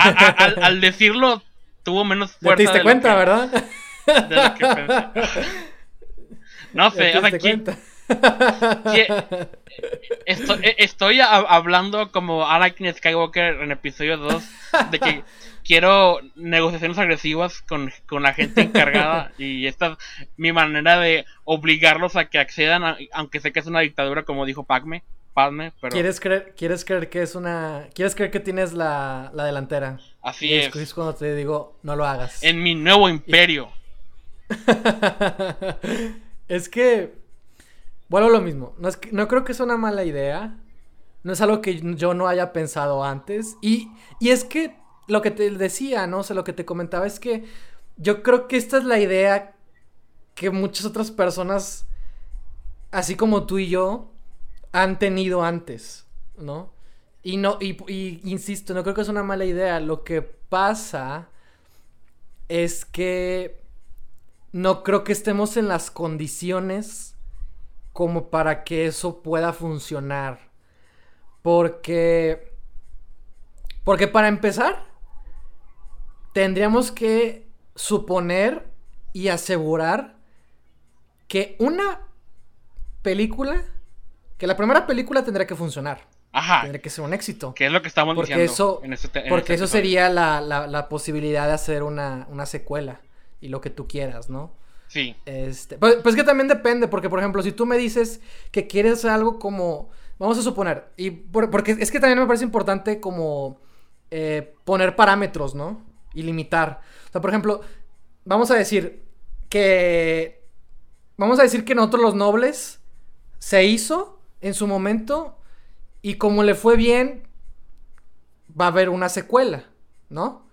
al, decirlo, tuvo menos fuerza. Te diste cuenta, ¿verdad? De lo que pensé. No sé, o sea, estoy, estoy hablando como Anakin Skywalker en episodio 2 de que quiero negociaciones agresivas con, la gente encargada y esta es mi manera de obligarlos a que accedan, aunque sé que es una dictadura como dijo Pacme. Padme, pero... ¿Quieres creer, ¿Quieres creer que es una... ¿Quieres creer que tienes la, la delantera? Así es. Es cuando te digo, no lo hagas. En mi nuevo imperio. es que... Bueno, lo mismo. No, es no creo que es una mala idea. No es algo que yo no haya pensado antes. Y, y es que lo que te decía, ¿no? O sea, lo que te comentaba es que yo creo que esta es la idea que muchas otras personas, así como tú y yo, han tenido antes, ¿no? Y no, y, insisto, no creo que es una mala idea. Lo que pasa es que no creo que estemos en las condiciones como para que eso pueda funcionar. Porque. Porque para empezar, tendríamos que suponer y asegurar que una película, que la primera película tendría que funcionar. Ajá. Tendría que ser un éxito. Que es lo que estamos porque diciendo. Eso, este porque eso sería la, la, posibilidad de hacer una, una, secuela y lo que tú quieras, ¿no? Sí. Este, pues, pues que también depende, porque por ejemplo, si tú me dices que quieres algo como, vamos a suponer, y porque es que también me parece importante como eh, poner parámetros, ¿no? y limitar. O sea, por ejemplo, vamos a decir que. Vamos a decir que nosotros los nobles se hizo en su momento y como le fue bien, va a haber una secuela, ¿no?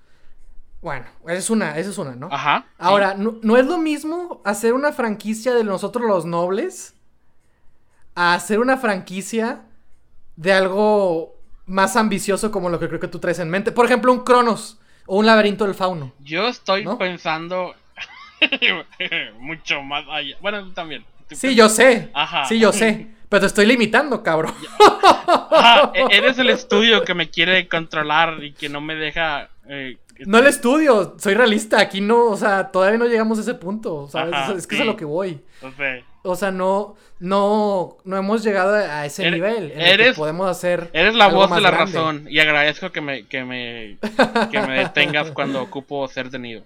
Bueno, esa es una, esa es una, ¿no? Ajá. Ahora, no, no, es lo mismo hacer una franquicia de nosotros los nobles a hacer una franquicia de algo más ambicioso como lo que creo que tú traes en mente. Por ejemplo, un Cronos. O un laberinto del fauno. Yo estoy pensando mucho más allá. Bueno, también. Sí, yo sé. Ajá. Sí, yo sé. Pero te estoy limitando, cabrón. E-, eres el estudio que me quiere controlar y que no me deja. Eh, no el estudio, soy realista. Aquí no, o sea, todavía no llegamos a ese punto. ¿sabes? es que es a lo que voy. O sea, no, no, no hemos llegado a ese nivel en el que podemos hacer. Eres la voz de la razón y agradezco que me, que me, que me detengas cuando ocupo ser tenido.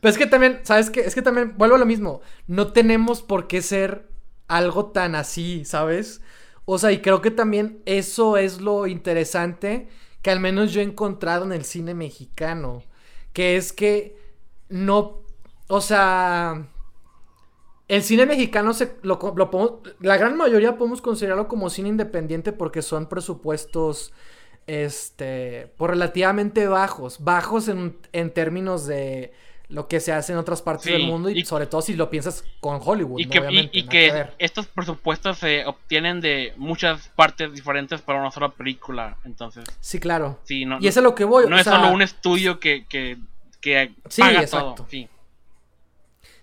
Pero es que también, ¿sabes qué? Es que también, vuelvo a lo mismo. No tenemos por qué ser algo tan así, ¿sabes? O sea, y creo que también eso es lo interesante que al menos yo he encontrado en el cine mexicano. Que es que no, o sea, el cine mexicano se lo, la gran mayoría podemos considerarlo como cine independiente porque son presupuestos este por relativamente bajos, bajos en, términos de lo que se hace en otras partes del mundo y, sobre todo si lo piensas con Hollywood. Y que, y, que estos presupuestos se obtienen de muchas partes diferentes para una sola película, entonces. Sí, claro. Sí, no, y eso es lo que voy. No es solo un estudio que, que, que paga exacto. todo. Sí.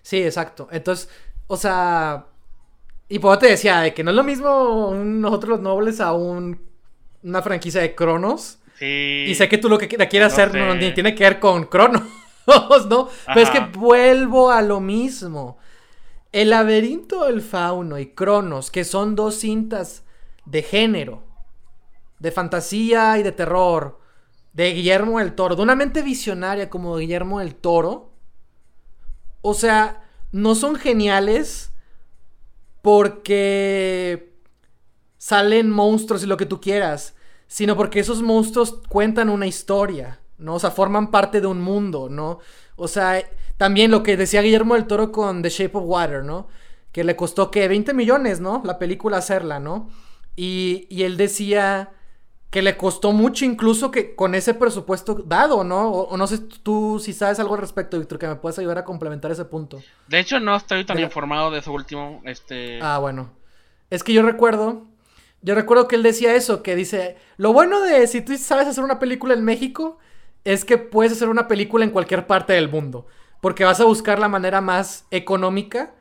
sí, exacto. Entonces, o sea, y por te decía, de que no es lo mismo nosotros los nobles a un, una franquicia de Cronos. Sí. Y sé que tú lo que quieres hacer no, tiene que ver con Cronos, ¿no? Pero es que vuelvo a lo mismo. El laberinto del fauno y Cronos, que son dos cintas de género, de fantasía y de terror, de Guillermo del Toro, de una mente visionaria como Guillermo del Toro. O sea, no son geniales porque salen monstruos y lo que tú quieras, sino porque esos monstruos cuentan una historia, ¿no? O sea, forman parte de un mundo, ¿no? O sea, también lo que decía Guillermo del Toro con The Shape of Water, ¿no? Que le costó que 20 millones, ¿no? La película hacerla, ¿no? Y, y él decía que le costó mucho incluso que con ese presupuesto dado, ¿no? O, no sé tú si sabes algo al respecto, Víctor, que me puedes ayudar a complementar ese punto. De hecho, no estoy tan informado de ese último, este... Ah, bueno. Es que yo recuerdo, yo recuerdo que él decía eso, que dice, lo bueno de si tú sabes hacer una película en México, es que puedes hacer una película en cualquier parte del mundo, porque vas a buscar la manera más económica,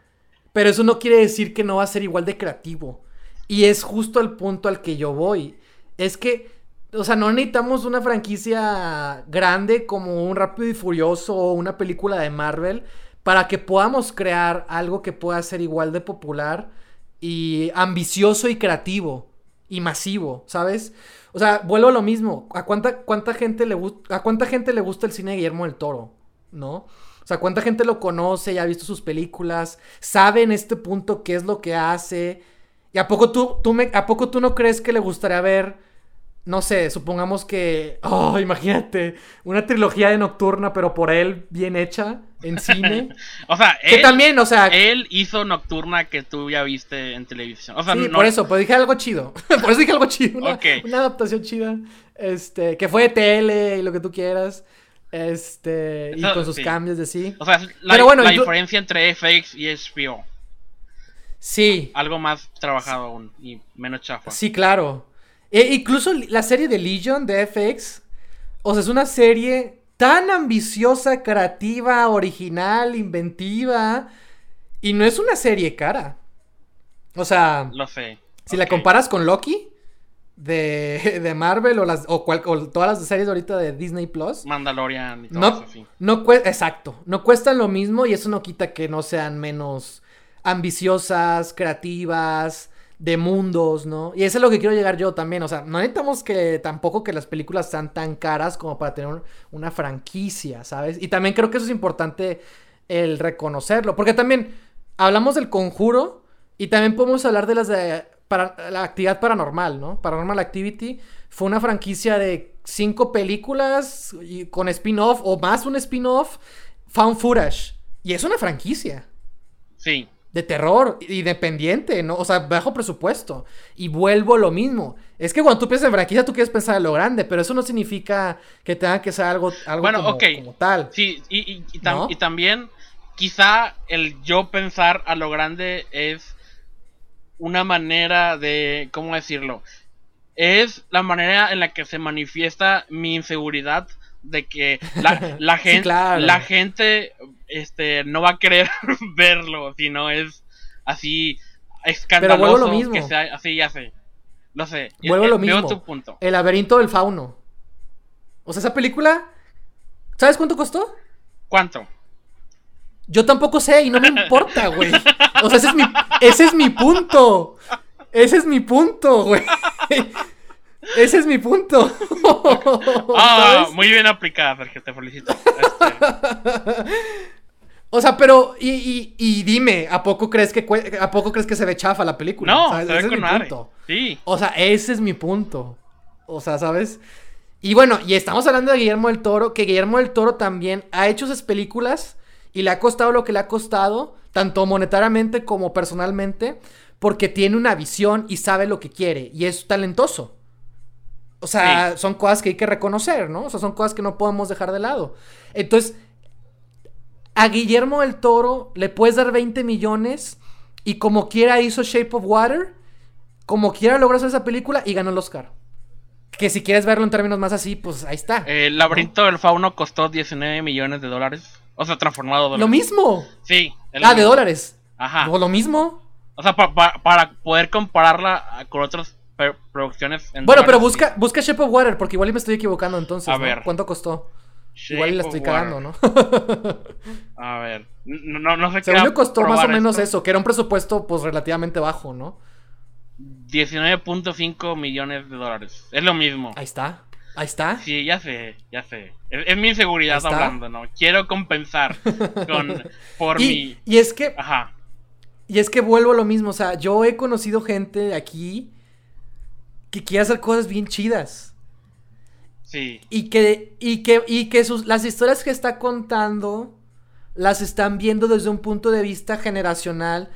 pero eso no quiere decir que no va a ser igual de creativo. Y es justo el punto al que yo voy es que, o sea, no necesitamos una franquicia grande como un Rápido y Furioso o una película de Marvel para que podamos crear algo que pueda ser igual de popular y ambicioso y creativo y masivo, ¿sabes? O sea, vuelvo a lo mismo. ¿A cuánta, cuánta gente le ¿A cuánta gente le gusta el cine de Guillermo del Toro? ¿No? O sea, ¿cuánta gente lo conoce, ya ha visto sus películas, sabe en este punto qué es lo que hace? ¿Y a poco tú, tú a poco tú no crees que le gustaría ver no sé, supongamos que, oh, imagínate, una trilogía de Nocturna, pero por él bien hecha en cine. o sea, que también, o sea, él hizo Nocturna que tú ya viste en televisión. O sea, sí, por eso, pues dije algo chido. por eso dije algo chido, una, una adaptación chida, este, que fue de tele y lo que tú quieras. Este, y con sus cambios de sí. O sea, la, pero bueno, la diferencia entre FX y HBO. Sí. Algo más trabajado aún y menos chafa. Sí, claro. E incluso la serie de Legion de FX, o sea, es una serie tan ambiciosa, creativa, original, inventiva, y no es una serie cara. O sea, lo sé. Si la comparas con Loki de, de Marvel o las o, todas las series ahorita de Disney Plus, Mandalorian y todo no, eso, no exacto, no cuestan lo mismo y eso no quita que no sean menos ambiciosas, creativas, de mundos, ¿no? Y eso es lo que quiero llegar yo también. O sea, no necesitamos que tampoco que las películas sean tan caras como para tener una franquicia, ¿sabes? Y también creo que eso es importante el reconocerlo. Porque también hablamos del conjuro y también podemos hablar de las de para, la actividad paranormal, ¿no? Paranormal Activity fue una franquicia de cinco películas y con spin-off o más un spin-off, found footage. Y es una franquicia. Sí de terror, independiente, ¿no? O sea, bajo presupuesto. Y vuelvo lo mismo. Es que cuando tú piensas en franquicia, tú quieres pensar en lo grande, pero eso no significa que tenga que ser algo, algo bueno, como, tal. Sí, y, y, también, quizá el yo pensar a lo grande es una manera de, ¿cómo decirlo? Es la manera en la que se manifiesta mi inseguridad de que la, la gente, la gente este, no va a querer verlo, si no es así escandaloso. Pero vuelvo lo mismo. Que sea, así ya sé. Lo sé. Vuelvo lo mismo. Tu punto. El laberinto del fauno. O sea, esa película. ¿Sabes cuánto costó? ¿Cuánto? Yo tampoco sé y no me importa, güey. O sea, ese es mi, ese es mi punto. Ese es mi punto, güey. Ese es mi punto. ah, muy bien aplicada, Sergio, te felicito. Este... O sea, pero, y, y, dime, ¿a poco crees que a poco crees que se ve chafa la película? No, se ve con mi punto. Sí. O sea, ese es mi punto. O sea, ¿sabes? Y bueno, y estamos hablando de Guillermo del Toro, que Guillermo del Toro también ha hecho esas películas y le ha costado lo que le ha costado, tanto monetariamente como personalmente, porque tiene una visión y sabe lo que quiere y es talentoso. O sea, son cosas que hay que reconocer, ¿no? O sea, son cosas que no podemos dejar de lado. Entonces, a Guillermo del Toro le puedes dar 20 millones y como quiera hizo Shape of Water, como quiera logró hacer esa película y ganó el Oscar. Que si quieres verlo en términos más así, pues ahí está. El laberinto del fauno costó 19 millones de dólares. O sea, transformado Lo mismo. Sí. Ah, de dólares. Ajá. ¿O lo mismo? O sea, para poder compararla con otras producciones. bueno, pero busca, busca Shape of Water, porque igual me estoy equivocando entonces. A ver. ¿Cuánto costó? Igual la estoy cagando, ¿no? a ver. No, no sé qué. Según costó más o menos eso, que era un presupuesto pues relativamente bajo, ¿no? 19.5 millones de dólares. Es lo mismo. Ahí está. Ahí está. Sí, ya sé, ya sé. Es, mi inseguridad hablando, ¿no? Quiero compensar con por mi. Y es que. Ajá. Y es que vuelvo a lo mismo. O sea, yo he conocido gente aquí que quiere hacer cosas bien chidas. Y que, y que, y que sus, las historias que está contando las están viendo desde un punto de vista generacional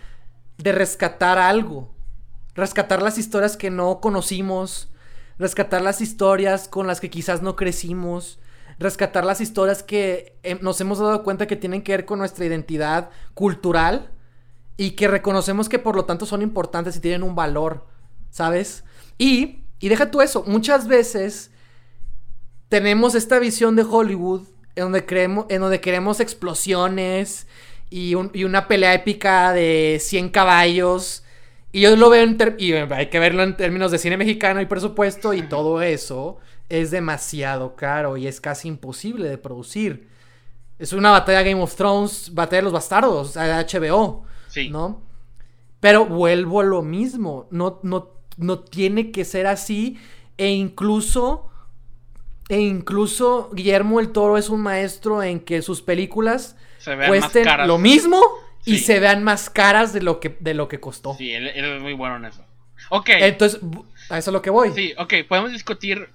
de rescatar algo. Rescatar las historias que no conocimos. Rescatar las historias con las que quizás no crecimos. Rescatar las historias que eh, nos hemos dado cuenta que tienen que ver con nuestra identidad cultural. Y que reconocemos que por lo tanto son importantes y tienen un valor. ¿Sabes? Y, y deja tú eso, muchas veces tenemos esta visión de Hollywood en donde, creemos, en donde queremos explosiones y, una pelea épica de 100 caballos. Y yo lo veo en y hay que verlo en términos de cine mexicano y presupuesto y todo eso es demasiado caro y es casi imposible de producir. Es una batalla Game of Thrones, batalla de los bastardos, HBO, sí. ¿no? Pero vuelvo a lo mismo. No, no, no tiene que ser así. E incluso. E incluso Guillermo el Toro es un maestro en que sus películas cuesten lo mismo y se vean más caras de lo que, de lo que costó. Sí, él, es muy bueno en eso. Ok. Entonces, a eso es lo que voy. Sí, ok, podemos discutir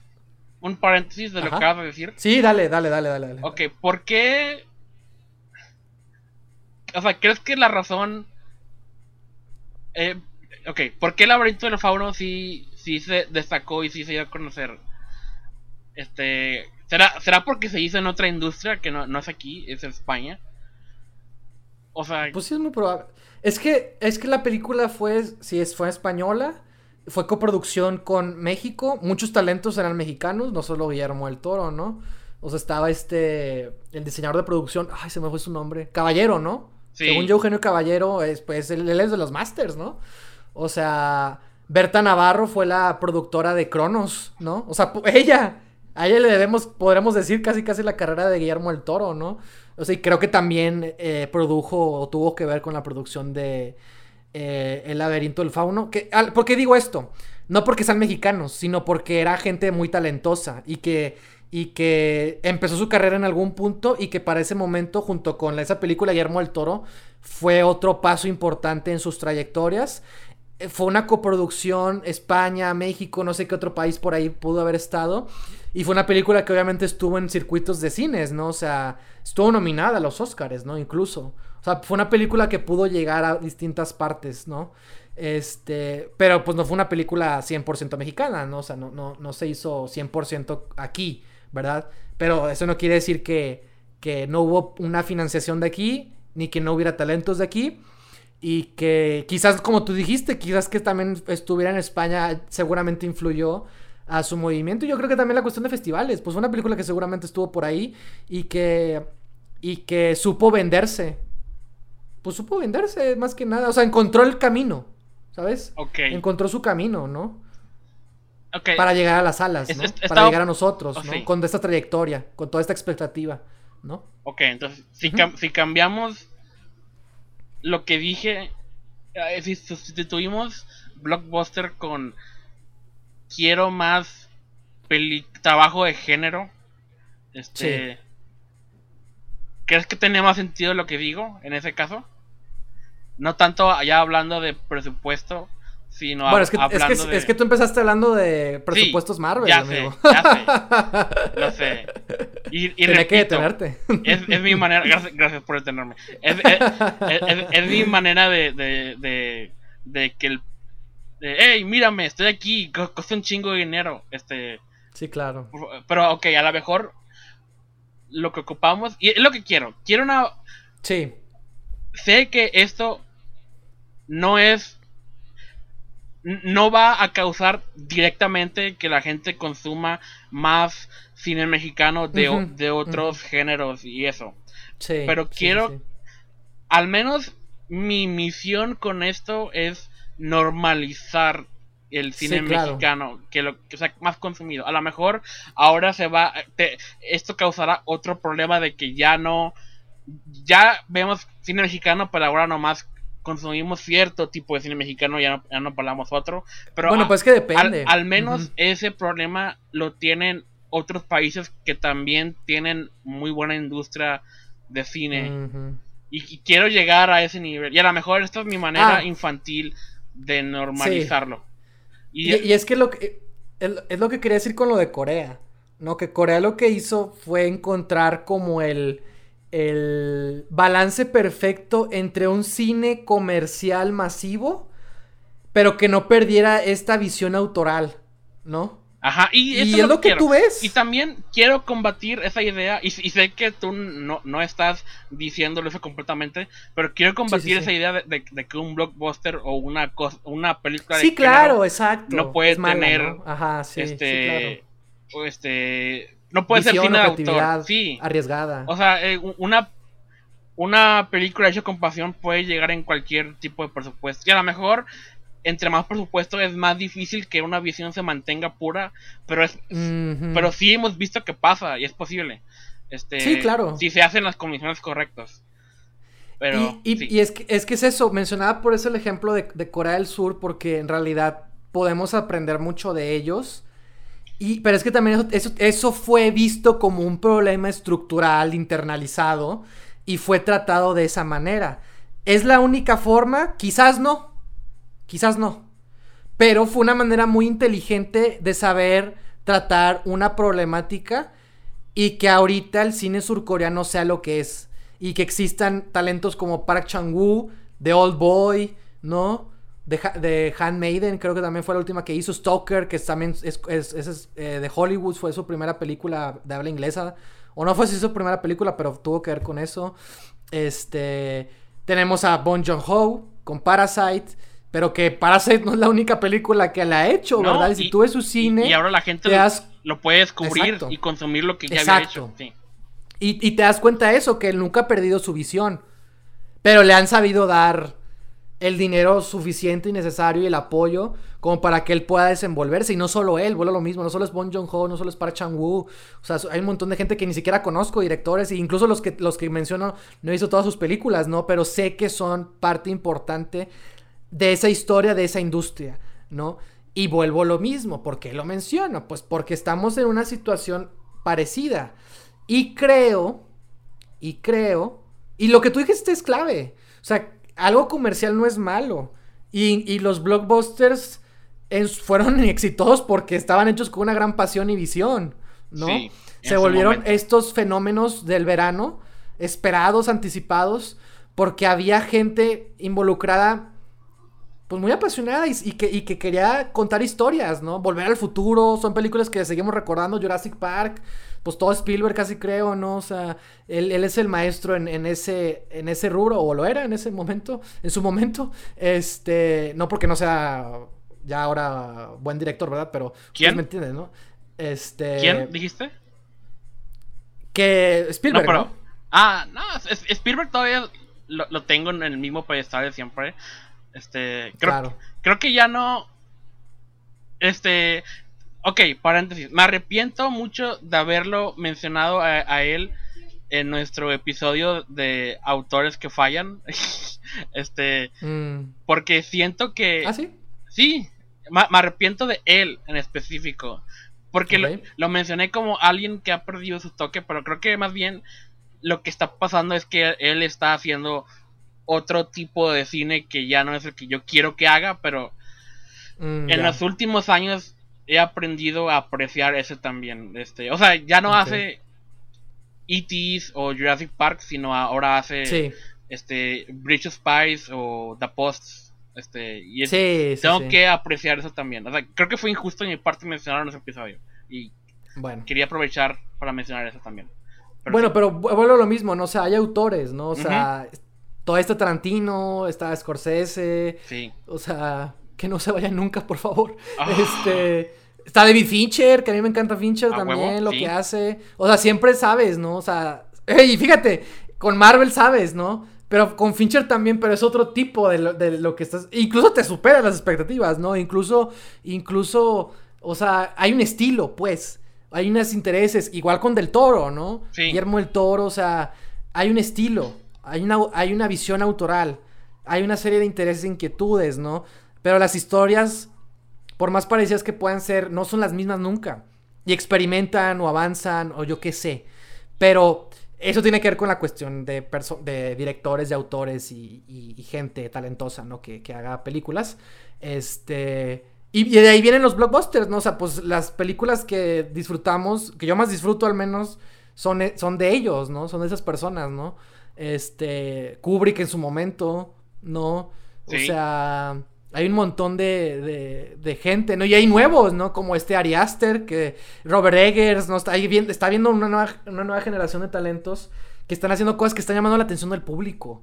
un paréntesis de lo que acabas de decir. Sí, dale, dale, dale, dale. dale. Ok, ¿por qué? O sea, ¿crees que la razón... Eh, ok, ¿por qué el laberinto del fauno sí, sí se destacó y sí se dio a conocer? Este... ¿Será, ¿Será porque se hizo en otra industria que no, no es aquí, es en España? O sea... Pues sí es muy probable. Es que, es que la película fue, si es, fue española, fue coproducción con México. Muchos talentos eran mexicanos, no solo Guillermo del Toro, ¿no? O sea, estaba este, el diseñador de producción, ay, se me fue su nombre, Caballero, ¿no? Según yo, Eugenio Caballero, es, pues él, es de los Masters, ¿no? O sea, Berta Navarro fue la productora de Cronos, ¿no? O sea, ella, a ella le debemos, podremos decir casi casi la carrera de Guillermo del Toro, ¿no? O sea, y creo que también eh, produjo o tuvo que ver con la producción de eh, El laberinto del fauno. ¿Por qué digo esto? No porque sean mexicanos, sino porque era gente muy talentosa y que, y que empezó su carrera en algún punto y que para ese momento, junto con esa película Guillermo del Toro, fue otro paso importante en sus trayectorias eh, fue una coproducción España, México, no sé qué otro país por ahí pudo haber estado. Y fue una película que obviamente estuvo en circuitos de cines, ¿no? O sea, estuvo nominada a los Oscars, ¿no? Incluso. O sea, fue una película que pudo llegar a distintas partes, ¿no? Este, pero pues no fue una película 100% mexicana, ¿no? O sea, no, no, no se hizo 100% aquí, ¿verdad? Pero eso no quiere decir que, que no hubo una financiación de aquí, ni que no hubiera talentos de aquí. Y que quizás, como tú dijiste, quizás que también estuviera en España seguramente influyó a su movimiento. Y yo creo que también la cuestión de festivales, pues fue una película que seguramente estuvo por ahí y que, y que supo venderse. Pues supo venderse más que nada. O sea, encontró el camino, ¿sabes? Ok. Encontró su camino, ¿no? Ok. Para llegar a las salas, ¿no? Para llegar a nosotros, oh, ¿no? Con esta trayectoria, con toda esta expectativa, ¿no? Ok, entonces, si, si cambiamos lo que dije, eh, si sustituimos Blockbuster con quiero más trabajo de género. Este. ¿Crees que tiene más sentido lo que digo en ese caso? No tanto allá hablando de presupuesto, sino bueno, es que, es, que, tú empezaste hablando de presupuestos Marvel, ya Sé, ya sé. Lo sé. Y, y que detenerte. Es, mi manera. Gracias, por detenerme. Es, es mi manera de, de, de, de que el hey, mírame, estoy aquí, costó un chingo de dinero. Este. Sí, claro. Pero, ok, a lo mejor lo que ocupamos, y es lo que quiero, quiero una... Sí. Sé que esto no es... No va a causar directamente que la gente consuma más cine mexicano de, de otros géneros y eso. Sí. Pero quiero... Al menos mi misión con esto es normalizar el cine mexicano, que lo que sea más consumido. A lo mejor ahora se va, esto causará otro problema de que ya no, ya vemos cine mexicano, pero ahora nomás consumimos cierto tipo de cine mexicano, ya no, ya no hablamos otro. Pero bueno, pues que depende. Al, menos ese problema lo tienen otros países que también tienen muy buena industria de cine. y, quiero llegar a ese nivel. Y a lo mejor esto es mi manera ah. infantil de normalizarlo. Y, es que lo que es, lo que quería decir con lo de Corea, ¿no? Que Corea lo que hizo fue encontrar como el el balance perfecto entre un cine comercial masivo, pero que no perdiera esta visión autoral, ¿no? Ajá, y, eso es lo, que, tú ves. Y también quiero combatir esa idea, y, sé que tú no, no, estás diciéndolo eso completamente, pero quiero combatir esa idea de, que un blockbuster o una, una película sí, claro, exacto. no puede tener Ajá, este, este no puede ser cine de autor. Sí. Arriesgada. O sea, eh, una, una película hecha con pasión puede llegar en cualquier tipo de presupuesto. Y a lo mejor entre más presupuesto es más difícil que una visión se mantenga pura, pero es pero sí hemos visto que pasa y es posible. Este, sí, claro. Si se hacen las condiciones correctas. Pero, y, es, que, es que es eso, mencionaba por eso el ejemplo de, de Corea del Sur, porque en realidad podemos aprender mucho de ellos. Y, pero es que también eso, eso, fue visto como un problema estructural, internalizado, y fue tratado de esa manera. ¿Es la única forma? Quizás no. Quizás no. Pero fue una manera muy inteligente de saber tratar una problemática y que ahorita el cine surcoreano sea lo que es. Y que existan talentos como Park Chang-woo, The Old Boy, ¿no? De, de, Handmaiden, creo que también fue la última que hizo. Stalker, que también es, es, eh, de Hollywood, fue su primera película de habla inglesa. O no fue su primera película, pero tuvo que ver con eso. Este. Tenemos a Bon Joon-ho con Parasite. Pero que Parasite no es la única película que la ha hecho, ¿verdad? Y si tú ves su cine. Y, ahora la gente lo, puede descubrir y consumir lo que ya había hecho. Y, y, te das cuenta de eso, que él nunca ha perdido su visión. Pero le han sabido dar el dinero suficiente y necesario y el apoyo como para que él pueda desenvolverse. Y no solo él, vuelvo lo mismo, no solo es Bon Joon-ho, no solo es Park Chan-woo. O sea, hay un montón de gente que ni siquiera conozco, directores, e incluso los que, los que menciono, no he visto todas sus películas, ¿no? Pero sé que son parte importante de esa historia, de esa industria, ¿no? Y vuelvo lo mismo, ¿por qué lo menciono? Pues porque estamos en una situación parecida. Y creo, y creo, y lo que tú dijiste es clave. O sea, algo comercial no es malo. Y, los blockbusters fueron exitosos porque estaban hechos con una gran pasión y visión, ¿no? Se volvieron estos fenómenos del verano, esperados, anticipados, porque había gente involucrada, pues muy apasionada y, que, y que quería contar historias, ¿no? Volver al futuro, son películas que seguimos recordando, Jurassic Park, pues todo Spielberg casi creo, ¿no? O sea, él, es el maestro en, ese, en ese rubro, o lo era en ese momento, en su momento. Este, no porque no sea ya ahora buen director, ¿verdad? Pero pues, ¿Quién? me entiendes, ¿no? Este. ¿Quién dijiste? Que Spielberg. No, pero. Ah, no, Spielberg todavía lo, tengo en el mismo pedestal de siempre. Este, creo, claro. creo que ya no. Este, Ok, paréntesis. Me arrepiento mucho de haberlo mencionado a, él en nuestro episodio de autores que fallan. este. Mm. Porque siento que. ¿Ah, sí? Sí. Me, arrepiento de él en específico. Porque lo, mencioné como alguien que ha perdido su toque, pero creo que más bien lo que está pasando es que él está haciendo otro tipo de cine que ya no es el que yo quiero que haga, pero mm, en los últimos años he aprendido a apreciar ese también. Este, o sea, ya no hace E.T.s o Jurassic Park, sino ahora hace este Bridge of Spies o The Post. Este, y tengo que apreciar eso también. O sea, creo que fue injusto en mi parte mencionar en ese episodio. Y bueno. quería aprovechar para mencionar eso también. bueno, pero vuelvo a lo mismo, ¿no? O sea, hay autores, ¿no? O sea, todo este Tarantino, está Scorsese. Sí. O sea, que no se vayan nunca, por favor. Ah. Este. Está David Fincher, que a mí me encanta Fincher también, lo que hace. O sea, siempre sabes, ¿no? O sea, y fíjate, con Marvel sabes, ¿no? Pero con Fincher también, pero es otro tipo de lo, que estás. Incluso te supera las expectativas, ¿no? Incluso, incluso, o sea, hay un estilo, pues. Hay unos intereses, igual con Del Toro, ¿no? Sí. Guillermo del Toro, o sea, hay un estilo, hay una, hay una visión autoral, hay una serie de intereses e inquietudes, ¿no? Pero las historias, por más parecidas que puedan ser, no son las mismas nunca. Y experimentan o avanzan o yo qué sé. Pero eso tiene que ver con la cuestión de, de directores, de autores y, gente talentosa, ¿no? Que, haga películas. Este. Y, de ahí vienen los blockbusters, ¿no? O sea, pues las películas que disfrutamos, que yo más disfruto al menos, son, son de ellos, ¿no? Son de esas personas, ¿no? Este. Kubrick en su momento, ¿no? O sea hay un montón de, de, gente, ¿no? Y hay nuevos, ¿no? Como este Ari Aster, que Robert Eggers, ¿no? Está, ahí viendo, está viendo una nueva, una nueva generación de talentos que están haciendo cosas que están llamando la atención del público.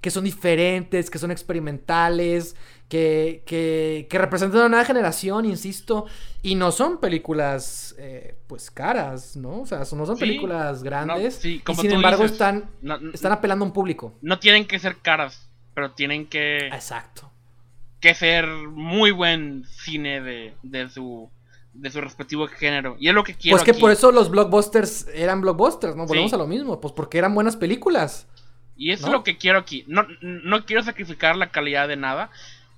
Que son diferentes, que son experimentales, que, que, que representan una nueva generación, insisto. Y no son películas, eh, pues, caras, ¿no? O sea, no son películas grandes. y sin embargo, están, están apelando a un público. No tienen que ser caras, pero tienen que... Exacto que ser muy buen cine de, de su de su respectivo género. Y es lo que quiero. Pues que por eso los blockbusters eran blockbusters, ¿no? Volvemos a lo mismo. Pues porque eran buenas películas. Y eso es lo que quiero aquí. No, no quiero sacrificar la calidad de nada,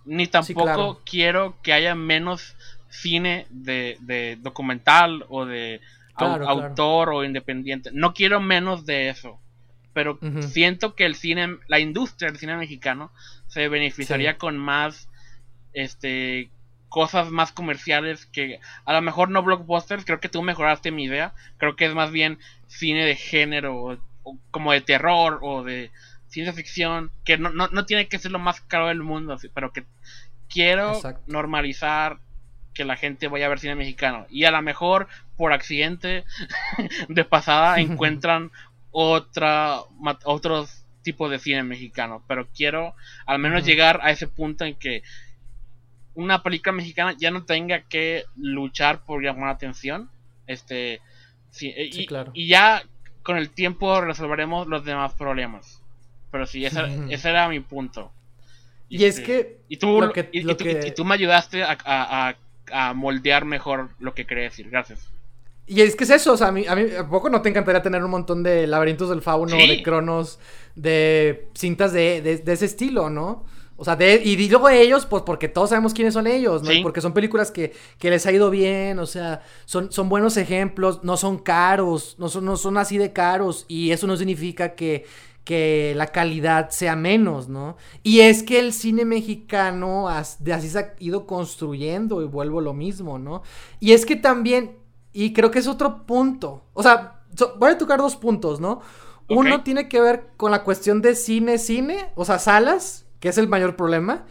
ni tampoco quiero que haya menos cine de, documental o de autor o independiente. No quiero menos de eso. Pero siento que el cine, la industria del cine mexicano se beneficiaría con más este cosas más comerciales que a lo mejor no blockbusters, creo que tú mejoraste mi idea, creo que es más bien cine de género, como de terror o de ciencia ficción, que no, no, tiene que ser lo más caro del mundo, pero que quiero normalizar que la gente vaya a ver cine mexicano. Y a lo mejor por accidente de pasada encuentran otra otros tipos de cine mexicano, pero quiero al menos llegar a ese punto en que una película mexicana ya no tenga que luchar por llamar la atención. Este, sí, y, claro. y ya con el tiempo resolveremos los demás problemas. Pero sí, ese, era mi punto. Y, es que. Y tú, y, tú, me ayudaste a, moldear mejor lo que quería decir. Gracias. Y es que es eso, o sea, a mí, a mí poco no te encantaría tener un montón de laberintos del fauno, de cronos, de cintas de, de, ese estilo, ¿no? O sea, de, y digo ellos, pues porque todos sabemos quiénes son ellos, ¿no? Porque son películas que, que, les ha ido bien, o sea, son, son buenos ejemplos, no son caros, no son, no son así de caros, y eso no significa que, que la calidad sea menos, ¿no? Y es que el cine mexicano de así se ha ido construyendo, y vuelvo lo mismo, ¿no? Y es que también, y creo que es otro punto, o sea, voy a tocar dos puntos, ¿no? Uno tiene que ver con la cuestión de cine, cine, o sea, salas, que es el mayor problema.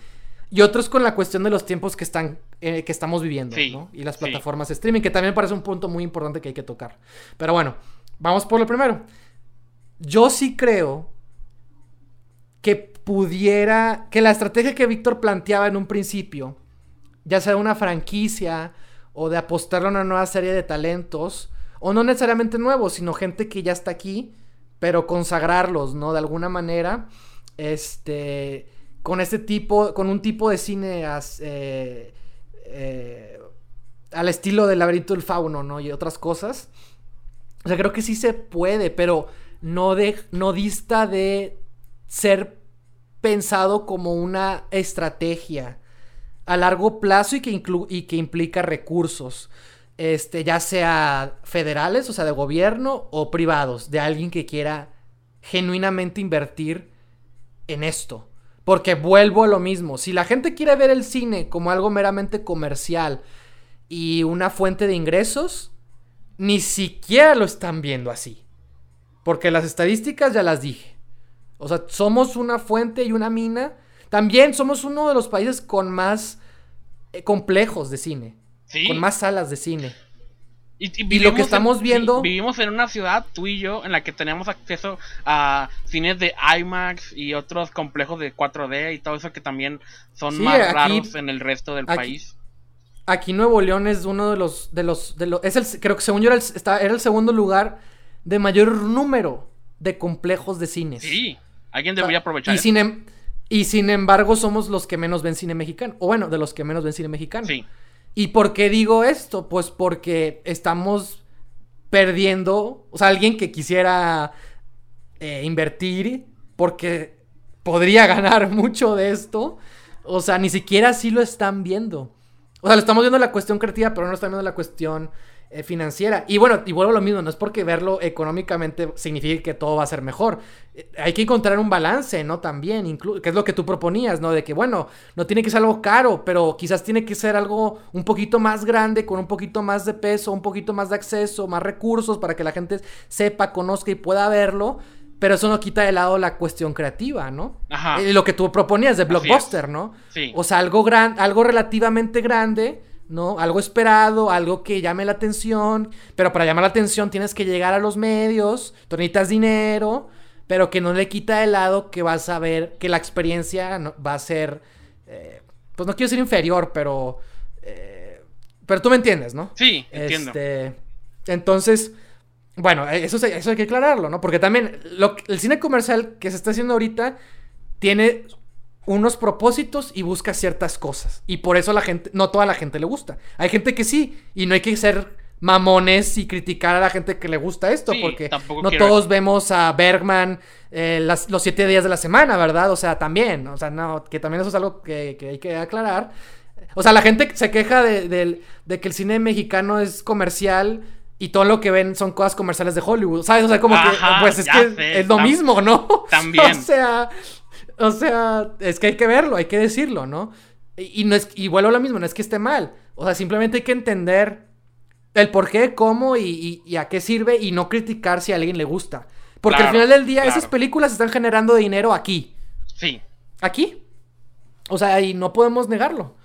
Y otro es con la cuestión de los tiempos que están eh, que estamos viviendo, ¿no? Y las plataformas de streaming, que también parece un punto muy importante que hay que tocar. Pero bueno, vamos por lo primero. Yo sí creo que pudiera, que la estrategia que Víctor planteaba en un principio, ya sea una franquicia o de apostarle a una nueva serie de talentos, o no necesariamente nuevos, sino gente que ya está aquí, pero consagrarlos, ¿no? De alguna manera, este con este tipo, con un tipo de cine eh, eh, al estilo del laberinto del fauno, ¿no? Y otras cosas. O sea, creo que sí se puede, pero no, de, no dista de ser pensado como una estrategia a largo plazo y que, y que implica recursos. Este, ya sea federales, o sea, de gobierno, o privados, de alguien que quiera genuinamente invertir en esto. Porque vuelvo a lo mismo. Si la gente quiere ver el cine como algo meramente comercial y una fuente de ingresos, ni siquiera lo están viendo así. Porque las estadísticas ya las dije. O sea, somos una fuente y una mina. También somos uno de los países con más eh, complejos de cine. Con más salas de cine. Y, lo que estamos viendo. vivimos en una ciudad, tú y yo, en la que tenemos acceso a cines de IMAX y otros complejos de 4D y todo eso que también son más raros en el resto del país. Aquí Nuevo León es uno de los. De los, de los es el, creo que según yo era el, era el segundo lugar de mayor número de complejos de cines. Sí, alguien debería aprovechar. Y, sin, em, y sin embargo, somos los que menos ven cine mexicano. O bueno, de los que menos ven cine mexicano. Sí. ¿Y por qué digo esto? Pues porque estamos perdiendo, o sea, alguien que quisiera eh, invertir, porque podría ganar mucho de esto, o sea, ni siquiera así lo están viendo. O sea, lo estamos viendo la cuestión creativa, pero no estamos viendo la cuestión eh, financiera. Y bueno, y vuelvo a lo mismo, no es porque verlo económicamente signifique que todo va a ser mejor. Eh, hay que encontrar un balance, ¿no? También, que es lo que tú proponías, ¿no? De que, bueno, no tiene que ser algo caro, pero quizás tiene que ser algo un poquito más grande, con un poquito más de peso, un poquito más de acceso, más recursos para que la gente sepa, conozca y pueda verlo. Pero eso no quita de lado la cuestión creativa, ¿no? Ajá. Eh, lo que tú proponías de blockbuster, ¿no? Sí. O sea, algo, gran, algo relativamente grande ¿no? Algo esperado, algo que llame la atención, pero para llamar la atención tienes que llegar a los medios, tú necesitas dinero, pero que no le quita de lado que vas a ver que la experiencia va a ser, eh, pues no quiero decir inferior, pero, eh, pero tú me entiendes, ¿no? Sí, entiendo. Este, entonces, bueno, eso, eso hay que aclararlo, ¿no? Porque también el cine comercial que se está haciendo ahorita tiene unos propósitos y busca ciertas cosas. Y por eso la gente, no toda la gente le gusta. Hay gente que sí, y no hay que ser mamones y criticar a la gente que le gusta esto, Sí, porque no quiero- todos vemos a Bergman eh, las- los siete días de la semana, ¿verdad? O sea, también, o sea, no, que también eso es algo que, que hay que aclarar. O sea, la gente se queja de, que el cine mexicano es comercial y todo lo que ven son cosas comerciales de Hollywood, ¿sabes? O sea, como que, pues es que sé, es lo mismo, ¿no? también. o sea, o sea, es que hay que verlo, hay que decirlo, ¿no? Y, y no es, y vuelvo a lo mismo, no es que esté mal. O sea, simplemente hay que entender el por qué, cómo y, y- y a qué sirve y no criticar si a alguien le gusta. Porque al final del día esas películas están generando dinero aquí. Sí. Aquí. O sea, y no podemos negarlo.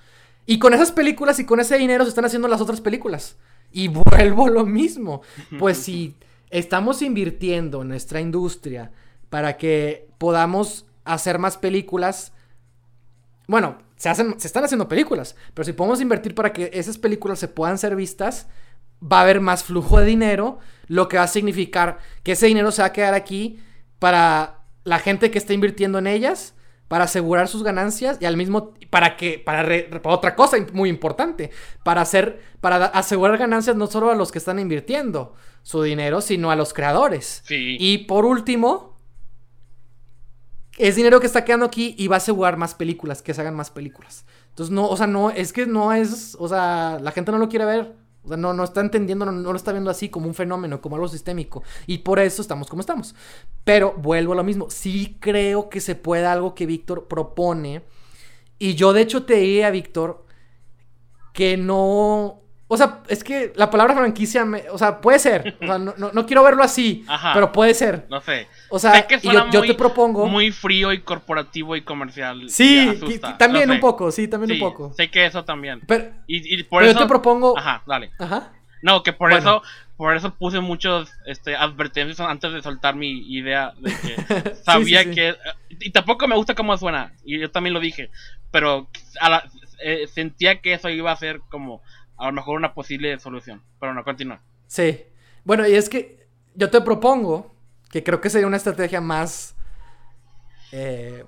Y con esas películas y con ese dinero se están haciendo las otras películas. Y vuelvo a lo mismo. Pues si estamos invirtiendo en nuestra industria para que podamos hacer más películas, bueno, se, hacen, se están haciendo películas, pero si podemos invertir para que esas películas se puedan ser vistas, va a haber más flujo de dinero, lo que va a significar que ese dinero se va a quedar aquí para la gente que está invirtiendo en ellas, para asegurar sus ganancias y al mismo para que para, re- para otra cosa muy importante, para hacer para asegurar ganancias no solo a los que están invirtiendo su dinero, sino a los creadores. Sí. Y por último, es dinero que está quedando aquí y va a asegurar más películas, que se hagan más películas. Entonces, no, o sea, no, es que no es, o sea, la gente no lo quiere ver. O sea, no, no está entendiendo, no, no lo está viendo así como un fenómeno, como algo sistémico. Y por eso estamos como estamos. Pero vuelvo a lo mismo. Sí creo que se puede algo que Víctor propone. Y yo, de hecho, te diría, Víctor, que no. O sea, es que la palabra franquicia, me- o sea, puede ser. O sea, no, no- no quiero verlo así, Ajá. pero puede ser. No sé. O sea, sé que suena yo, yo muy- te propongo. Muy frío y corporativo y comercial. Sí, y asusta, también un poco, sí, también Sí, un poco. Sé que eso también. Pero, Y, y por pero eso. yo te propongo. Ajá, dale. Ajá. No, que por Bueno. eso por eso puse muchos este, advertencias antes de soltar mi idea de que sabía sí, sí. que y tampoco me gusta cómo suena y yo también lo dije, pero a la- eh, sentía que eso iba a ser como a lo mejor una posible solución, pero no continúa. Sí. Bueno, y es que yo te propongo que creo que sería una estrategia más. eh,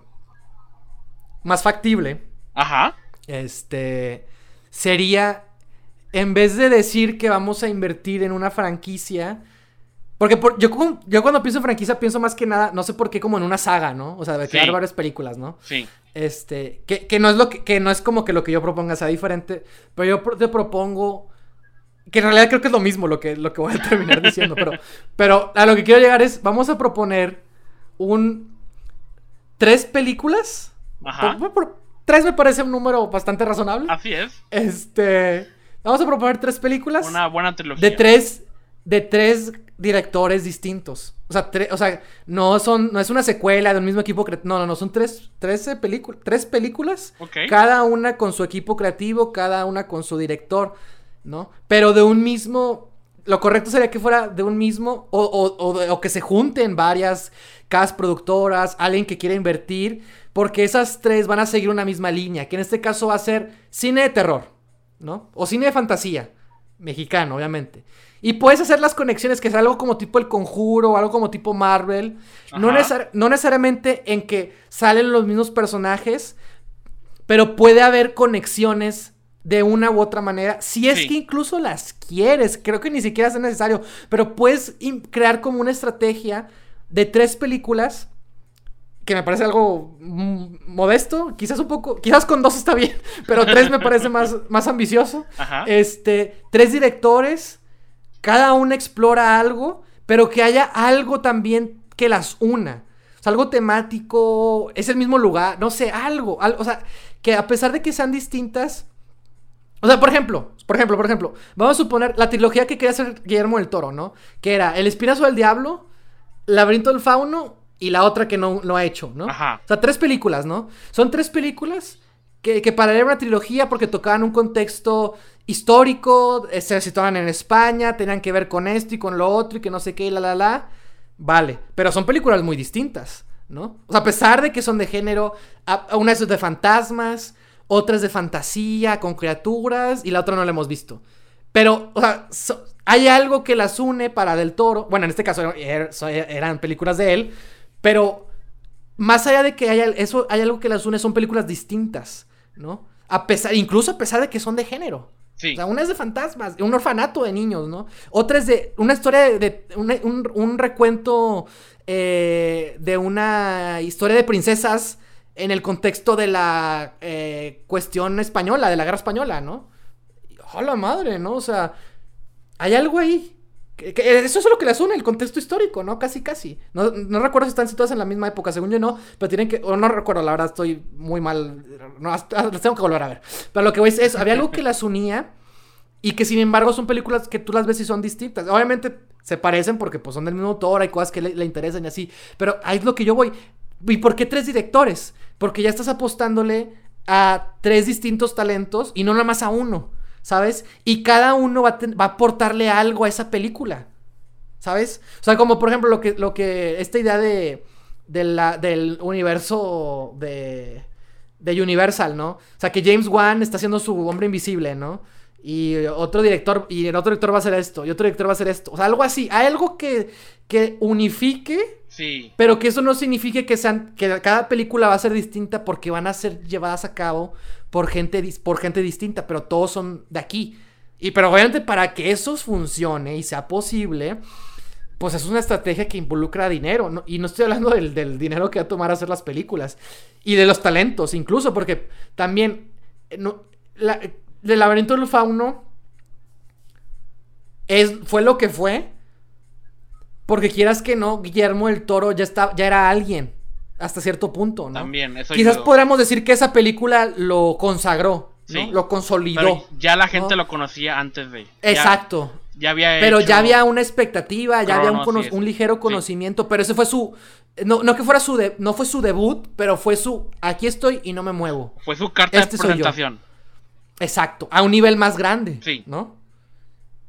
más factible. Ajá. Este. Sería. En vez de decir que vamos a invertir en una franquicia. Porque por- yo, cu- yo cuando pienso en franquicia pienso más que nada, no sé por qué, como en una saga, ¿no? O sea, de crear Sí. varias películas, ¿no? Sí. Este, que, que no es lo que, que no es como que lo que yo proponga sea diferente, pero yo te propongo que en realidad creo que es lo mismo lo que, lo que voy a terminar diciendo, pero, pero a lo que quiero llegar es, vamos a proponer un tres películas. Ajá. Por- por- tres me parece un número bastante razonable. Así es. Este, vamos a proponer tres películas Una buena trilogía. de tres de tres directores distintos. O sea, tre- o sea, no son no es una secuela de un mismo equipo cre- no, no, no, son tres trece películas, tres películas, cada una con su equipo creativo, cada una con su director, ¿no? Pero de un mismo lo correcto sería que fuera de un mismo o, o- o que se junten varias casas productoras, alguien que quiera invertir, porque esas tres van a seguir una misma línea, que en este caso va a ser cine de terror, ¿no? O cine de fantasía, mexicano, obviamente. Y puedes hacer las conexiones, que es algo como tipo El Conjuro, o algo como tipo Marvel. No, no necesariamente en que salen los mismos personajes, pero puede haber conexiones de una u otra manera. Si es Sí. que incluso las quieres, creo que ni siquiera es necesario, pero puedes crear como una estrategia de tres películas que me parece algo mm, modesto, quizás un poco, quizás con dos está bien, pero tres me parece más, más ambicioso. Ajá. Este, tres directores, cada una explora algo, pero que haya algo también que las una. O sea, algo temático, es el mismo lugar, no sé, algo, al- o sea, que a pesar de que sean distintas, o sea, por ejemplo, por ejemplo, por ejemplo, vamos a suponer la trilogía que quería hacer Guillermo del Toro, ¿no? Que era El Espinazo del Diablo, Laberinto del Fauno y la otra que no, no ha hecho, ¿no? Ajá. O sea, tres películas, ¿no? Son tres películas que, que para leer una trilogía porque tocaban un contexto histórico, eh, se situaban en España, tenían que ver con esto y con lo otro y que no sé qué y la la la. Vale, pero son películas muy distintas, ¿no? O sea, a pesar de que son de género, a- a una es de fantasmas, otra es de fantasía con criaturas y la otra no la hemos visto. Pero, o sea, so- hay algo que las une para Del Toro. Bueno, en este caso er- so- eran películas de él, pero más allá de que haya eso, hay algo que las une, son películas distintas, ¿no? A pesar, incluso a pesar de que son de género, O sea, una es de fantasmas, un orfanato de niños, ¿no? Otra es de una historia de, un, recuento eh, de una historia de princesas en el contexto de la eh, cuestión española, de la guerra española, ¿no? ¡Hola madre! ¿no? O sea, hay algo ahí. eso es lo que les une, el contexto histórico, ¿no? Casi, casi. No, recuerdo si están situadas en la misma época, según yo no, pero tienen que, o no recuerdo, la verdad estoy muy mal, no, las tengo que volver a ver. Pero lo que voy es eso, había algo que las unía y que sin embargo son películas que tú las ves y son distintas. Obviamente se parecen porque pues son del mismo autor, hay cosas que le, interesan y así, pero ahí es lo que yo voy. ¿Y por qué tres directores? Porque ya estás apostándole a tres distintos talentos y no nada más a uno. ¿sabes? Y cada uno va a, aportarle algo a esa película, ¿sabes? O sea, como por ejemplo lo que, lo que esta idea de, del universo de, de Universal, ¿no? O sea, que James Wan está haciendo su hombre invisible, ¿no? Y otro director, y el otro director va a hacer esto, y otro director va a hacer esto. O sea, algo así. Algo que, que unifique. Pero que eso no signifique que sean. que cada película va a ser distinta porque van a ser llevadas a cabo por gente, por gente distinta, pero todos son de aquí. Y pero obviamente para que eso funcione y sea posible, pues es una estrategia que involucra dinero. Y no estoy hablando del, dinero que va a tomar hacer las películas. Y de los talentos, incluso, porque también... Eh, no, la, el laberinto del fauno es, fue lo que fue. Porque quieras que no, Guillermo el Toro ya, está, ya era alguien hasta cierto punto, ¿no? También, eso Quizás podríamos decir que esa película lo consagró, ¿no? Lo consolidó. ya la gente lo conocía antes de. Exacto. Ya, había Pero ya había una expectativa, ya había un, ligero conocimiento, pero ese fue su no, no que fuera su de, no fue su debut, pero fue su aquí estoy y no me muevo. Fue su carta de este presentación. Exacto, a un nivel más grande, sí. ¿no?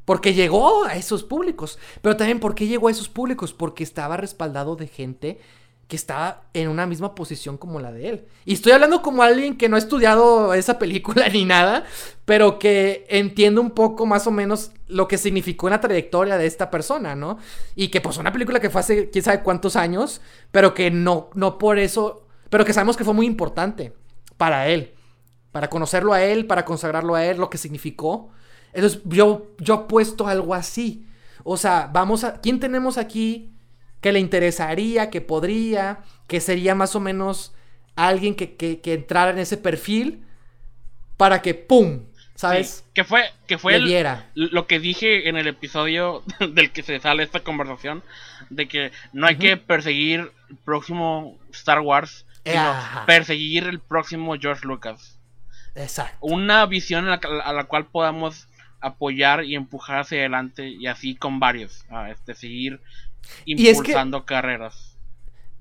Porque llegó a esos públicos. Pero también, ¿por qué llegó a esos públicos? Porque estaba respaldado de gente que estaba en una misma posición como la de él. Y estoy hablando como alguien que no ha estudiado esa película ni nada, pero que entiende un poco más o menos lo que significó la trayectoria de esta persona, ¿no? Y que pues una película que fue hace quién sabe cuántos años, pero que no, no por eso, pero que sabemos que fue muy importante para él, para conocerlo a él, para consagrarlo a él, lo que significó. Entonces yo, yo apuesto algo así. O sea, vamos a... ¿Quién tenemos aquí? que le interesaría, que podría, que sería más o menos alguien que, que, entrara en ese perfil para que ¡pum! ¿Sabes? que fue, que fue lo que dije en el episodio del que se sale esta conversación, de que no hay que perseguir el próximo Star Wars, sino perseguir el próximo George Lucas. Exacto. Una visión a la, cual podamos apoyar y empujar hacia adelante y así con varios, este, seguir impulsando y carreras.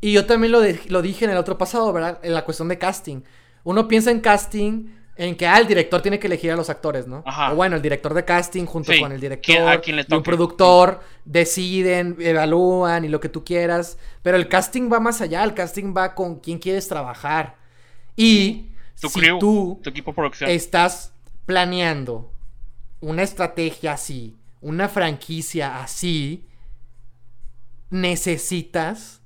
Y yo también lo, lo dije en el otro pasado, ¿verdad? En la cuestión de casting. Uno piensa en casting en que ah, el director tiene que elegir a los actores, ¿no? O bueno, el director de casting junto con el director y un productor deciden, evalúan y lo que tú quieras. Pero el casting va más allá, el casting va con quién quieres trabajar. Y si tú tu equipo producción. estás planeando una estrategia así, una franquicia así, necesitas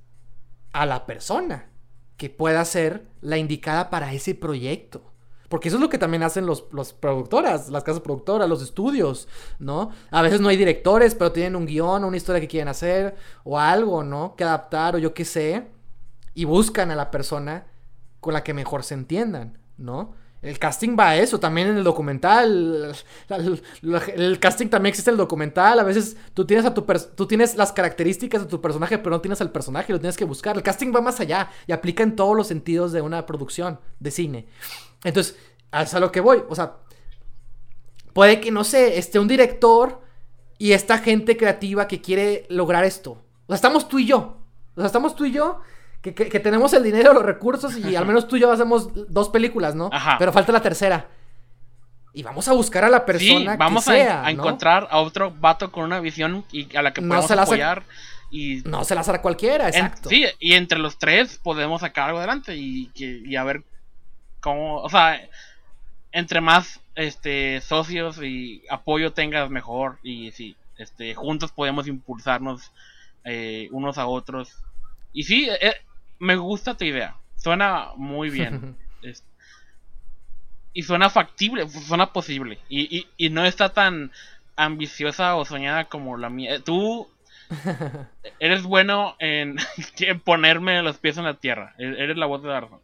a la persona que pueda ser la indicada para ese proyecto. Porque eso es lo que también hacen los, productoras, las casas productoras, los estudios, ¿no? A veces no hay directores, pero tienen un guion, una historia que quieren hacer, o algo, ¿no? Que adaptar, o yo qué sé. Y buscan a la persona con la que mejor se entiendan, ¿no? El casting va a eso, también en el documental. El, casting también existe en el documental. A veces tú tienes, a tu tú tienes las características de tu personaje, pero no tienes al personaje, lo tienes que buscar. El casting va más allá y aplica en todos los sentidos de una producción de cine. Entonces, es a lo que voy. O sea, puede que, no sé, esté un director y esta gente creativa que quiere lograr esto. O sea, estamos tú y yo. O sea, estamos tú y yo que, tenemos el dinero, los recursos y al menos tú y yo hacemos dos películas, ¿no? Pero falta la tercera. Y vamos a buscar a la persona vamos que sea, a, encontrar a otro vato con una visión y a la que podemos apoyar. Y... No se la hará cualquiera, exacto. sí, y entre los tres podemos sacar algo adelante y, que, y a ver cómo, o sea, entre más este socios y apoyo tengas mejor y sí, este juntos podemos impulsarnos eh, unos a otros. Y sí, eh, me gusta tu idea. Suena muy bien. y suena factible, suena posible. Y, y, y no está tan ambiciosa o soñada como la mía. Tú eres bueno en, ponerme los pies en la tierra. E-, eres la voz de Dardo.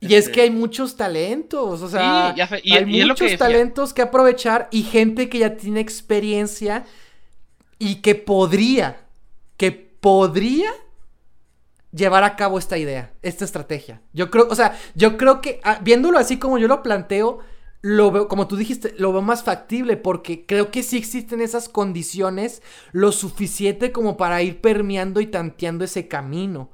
Y es este que hay muchos talentos, o sea, hay muchos talentos que aprovechar y gente que ya tiene experiencia y que podría, que podría llevar a cabo esta idea, esta estrategia. Yo creo, o sea, yo creo que ah, viéndolo así como yo lo planteo, lo veo, como tú dijiste, lo veo más factible porque creo que sí existen esas condiciones lo suficiente como para ir permeando y tanteando ese camino.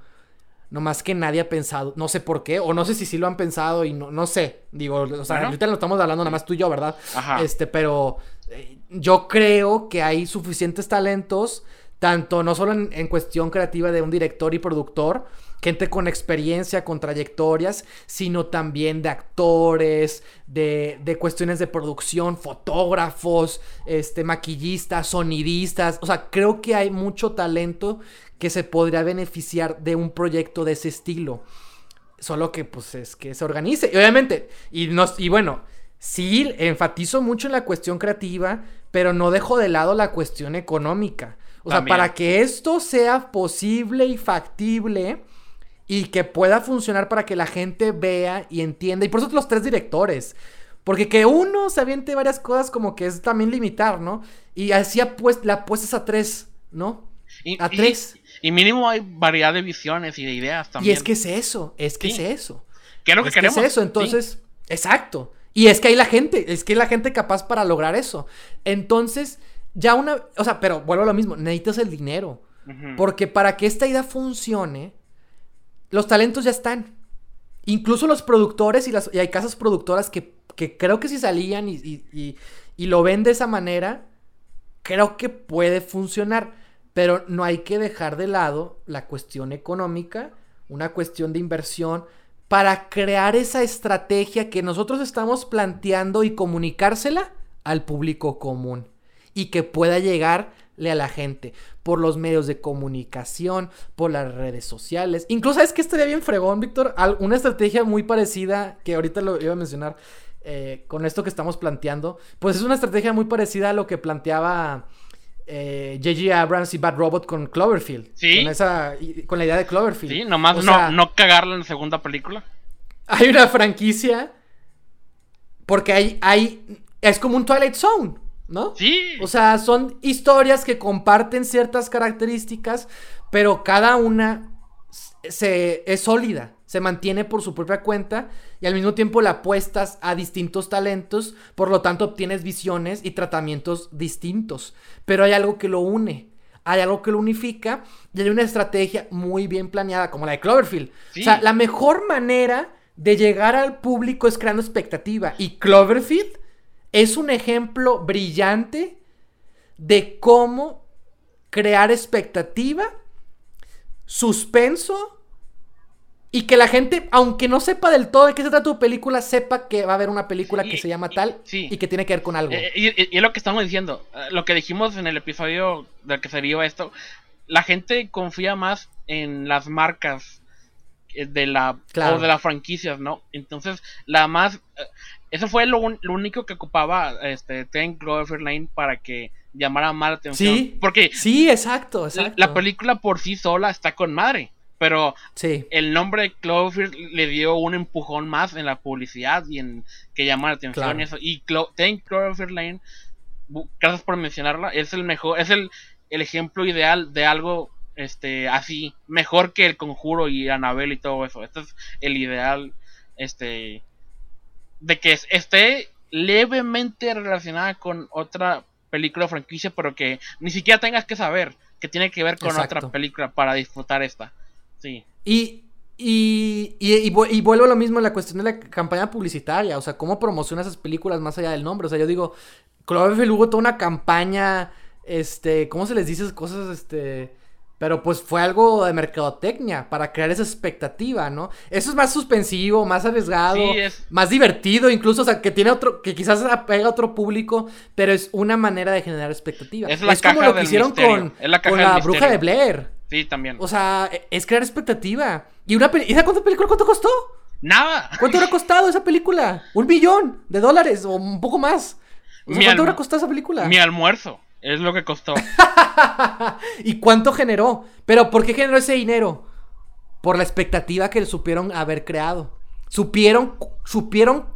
No más que nadie ha pensado, no sé por qué, o no sé si sí lo han pensado y no, no sé. Digo, o sea, ahorita lo estamos hablando nada más tú y yo, ¿verdad? Ajá. Este, pero eh, yo creo que hay suficientes talentos, tanto no solo en cuestión creativa de un director y productor, gente con experiencia, con trayectorias, sino también de actores, de, de, cuestiones de producción, fotógrafos, este, maquillistas, sonidistas. O sea, creo que hay mucho talento que se podría beneficiar de un proyecto de ese estilo. Solo que, pues, es que se organice. Y obviamente, y, nos, y bueno, sí, enfatizo mucho en la cuestión creativa, pero no dejo de lado la cuestión económica. O sea, para que esto sea posible y factible, y que pueda funcionar para que la gente vea y entienda. Y por eso los tres directores. Porque que uno se aviente varias cosas como que es también limitar, ¿no? Y así pues, la apuestas a tres, ¿no? a tres. Y, mínimo hay variedad de visiones y de ideas también. Y es que es eso, es que es eso. ¿Qué es lo que queremos? es eso, entonces, exacto. Y es que hay la gente, es que hay la gente capaz para lograr eso. Entonces, ya una, o sea, pero vuelvo a lo mismo, necesitas el dinero. Porque para que esta idea funcione, los talentos ya están. Incluso los productores y, las, y hay casas productoras que, creo que si salían y, lo ven de esa manera, creo que puede funcionar. Pero no hay que dejar de lado la cuestión económica, una cuestión de inversión, para crear esa estrategia que nosotros estamos planteando y comunicársela al público común y que pueda llegarle a la gente por los medios de comunicación, por las redes sociales. Incluso es que estaría bien fregón, Víctor, una estrategia muy parecida que ahorita lo iba a mencionar eh, con esto que estamos planteando. Pues es una estrategia muy parecida a lo que planteaba J.G. Eh, Abrams y Bad Robot con Cloverfield. Sí. Con, esa, con la idea de Cloverfield. Sí, nomás no, no cagarlo en la segunda película. Hay una franquicia. Porque hay, hay. Es como un Twilight Zone. ¿No? Sí. O sea, son historias que comparten ciertas características, pero cada una se, es sólida, se mantiene por su propia cuenta y al mismo tiempo la apuestas a distintos talentos, por lo tanto obtienes visiones y tratamientos distintos. Pero hay algo que lo une, hay algo que lo unifica y hay una estrategia muy bien planeada, como la de Cloverfield. O sea, la mejor manera de llegar al público es creando expectativa y Cloverfield es un ejemplo brillante de cómo crear expectativa, suspenso y que la gente, aunque no sepa del todo de qué se trata tu película, sepa que va a haber una película que se llama tal y que tiene que ver con algo. Eh, y, es lo que estamos diciendo, eh, lo que dijimos en el episodio del que se dio esto, la gente confía más en las marcas eh, de la o de las franquicias, ¿no? Entonces, la más eso fue lo, único que ocupaba este Ten Cloverfield Lane para que llamara más la atención. Sí, porque sí, exacto, La, película por sí sola está con madre, pero el nombre de Cloverfield le dio un empujón más en la publicidad y en que llamara la atención y eso. Y Ten Cloverfield Lane, gracias por mencionarla, es el mejor, es el, el ejemplo ideal de algo este así, mejor que el conjuro y Annabelle y todo eso. Este es el ideal, este de que esté levemente relacionada con otra película o franquicia, pero que ni siquiera tengas que saber que tiene que ver con otra película para disfrutar esta. Sí. Y, y, y, vuelvo a lo mismo en la cuestión de la campaña publicitaria, o sea, cómo promociona esas películas más allá del nombre. O sea, yo digo, Cloverfield hubo toda una campaña, este, ¿cómo se les dice esas cosas? Este pero pues fue algo de mercadotecnia para crear esa expectativa, ¿no? Eso es más suspensivo, más arriesgado, más divertido, incluso, o sea, que tiene otro, que quizás apega a otro público, pero es una manera de generar expectativa. Es, como lo que hicieron con, la, con la bruja de Blair. Sí, también. O sea, es crear expectativa. Y una ¿Y cuánta película cuánto costó? Nada. ¿Cuánto habrá costado esa película? Un billón de dólares o un poco más. ¿Cuánto habrá costado esa película? Mi almuerzo es lo que costó. ¿Y cuánto generó? Pero ¿por qué generó ese dinero? Por la expectativa que supieron haber creado. Supieron, supieron,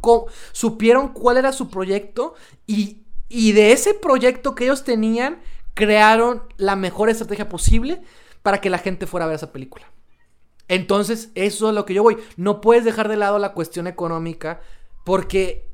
supieron cuál era su proyecto y, y de ese proyecto que ellos tenían, crearon la mejor estrategia posible para que la gente fuera a ver esa película. Entonces, eso es lo que yo voy. No puedes dejar de lado la cuestión económica porque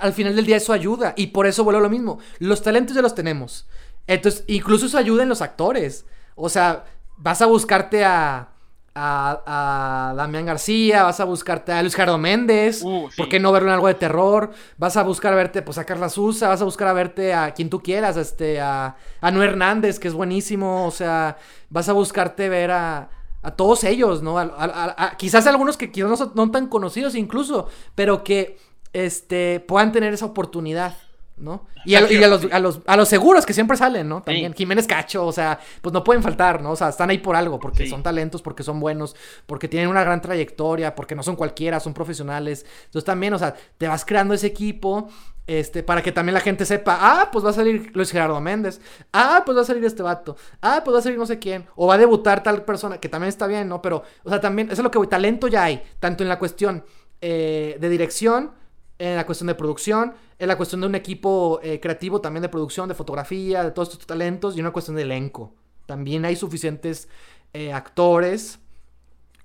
al final del día eso ayuda. Y por eso vuelvo a lo mismo. Los talentos ya los tenemos. Entonces, incluso eso ayuda en los actores. O sea, vas a buscarte a, a, a Damián García, vas a buscarte a Luis Gerardo Méndez. Uh, ¿Por qué no verlo en algo de terror? Vas a buscar a verte, pues a Carla Sousa, vas a buscar a verte a quien tú quieras, este, a, a Noé Hernández, que es buenísimo. O sea, vas a buscarte ver a, a todos ellos, ¿no? A, quizás algunos que quizás no son no tan conocidos incluso, pero que este, puedan tener esa oportunidad. ¿no? Y, a, los, a, los, seguros que siempre salen, ¿no? También Jiménez Cacho, o sea, pues no pueden faltar, ¿no? O sea, están ahí por algo, porque son talentos, porque son buenos, porque tienen una gran trayectoria, porque no son cualquiera, son profesionales. Entonces también, o sea, te vas creando ese equipo, este, para que también la gente sepa, ah, pues va a salir Luis Gerardo Méndez, ah, pues va a salir este vato, ah, pues va a salir no sé quién, o va a debutar tal persona, que también está bien, ¿no? Pero, o sea, también, eso es lo que voy, talento ya hay, tanto en la cuestión eh, de dirección, en la cuestión de producción, en la cuestión de un equipo eh, creativo también de producción, de fotografía, de todos estos talentos y una cuestión de elenco. También hay suficientes eh, actores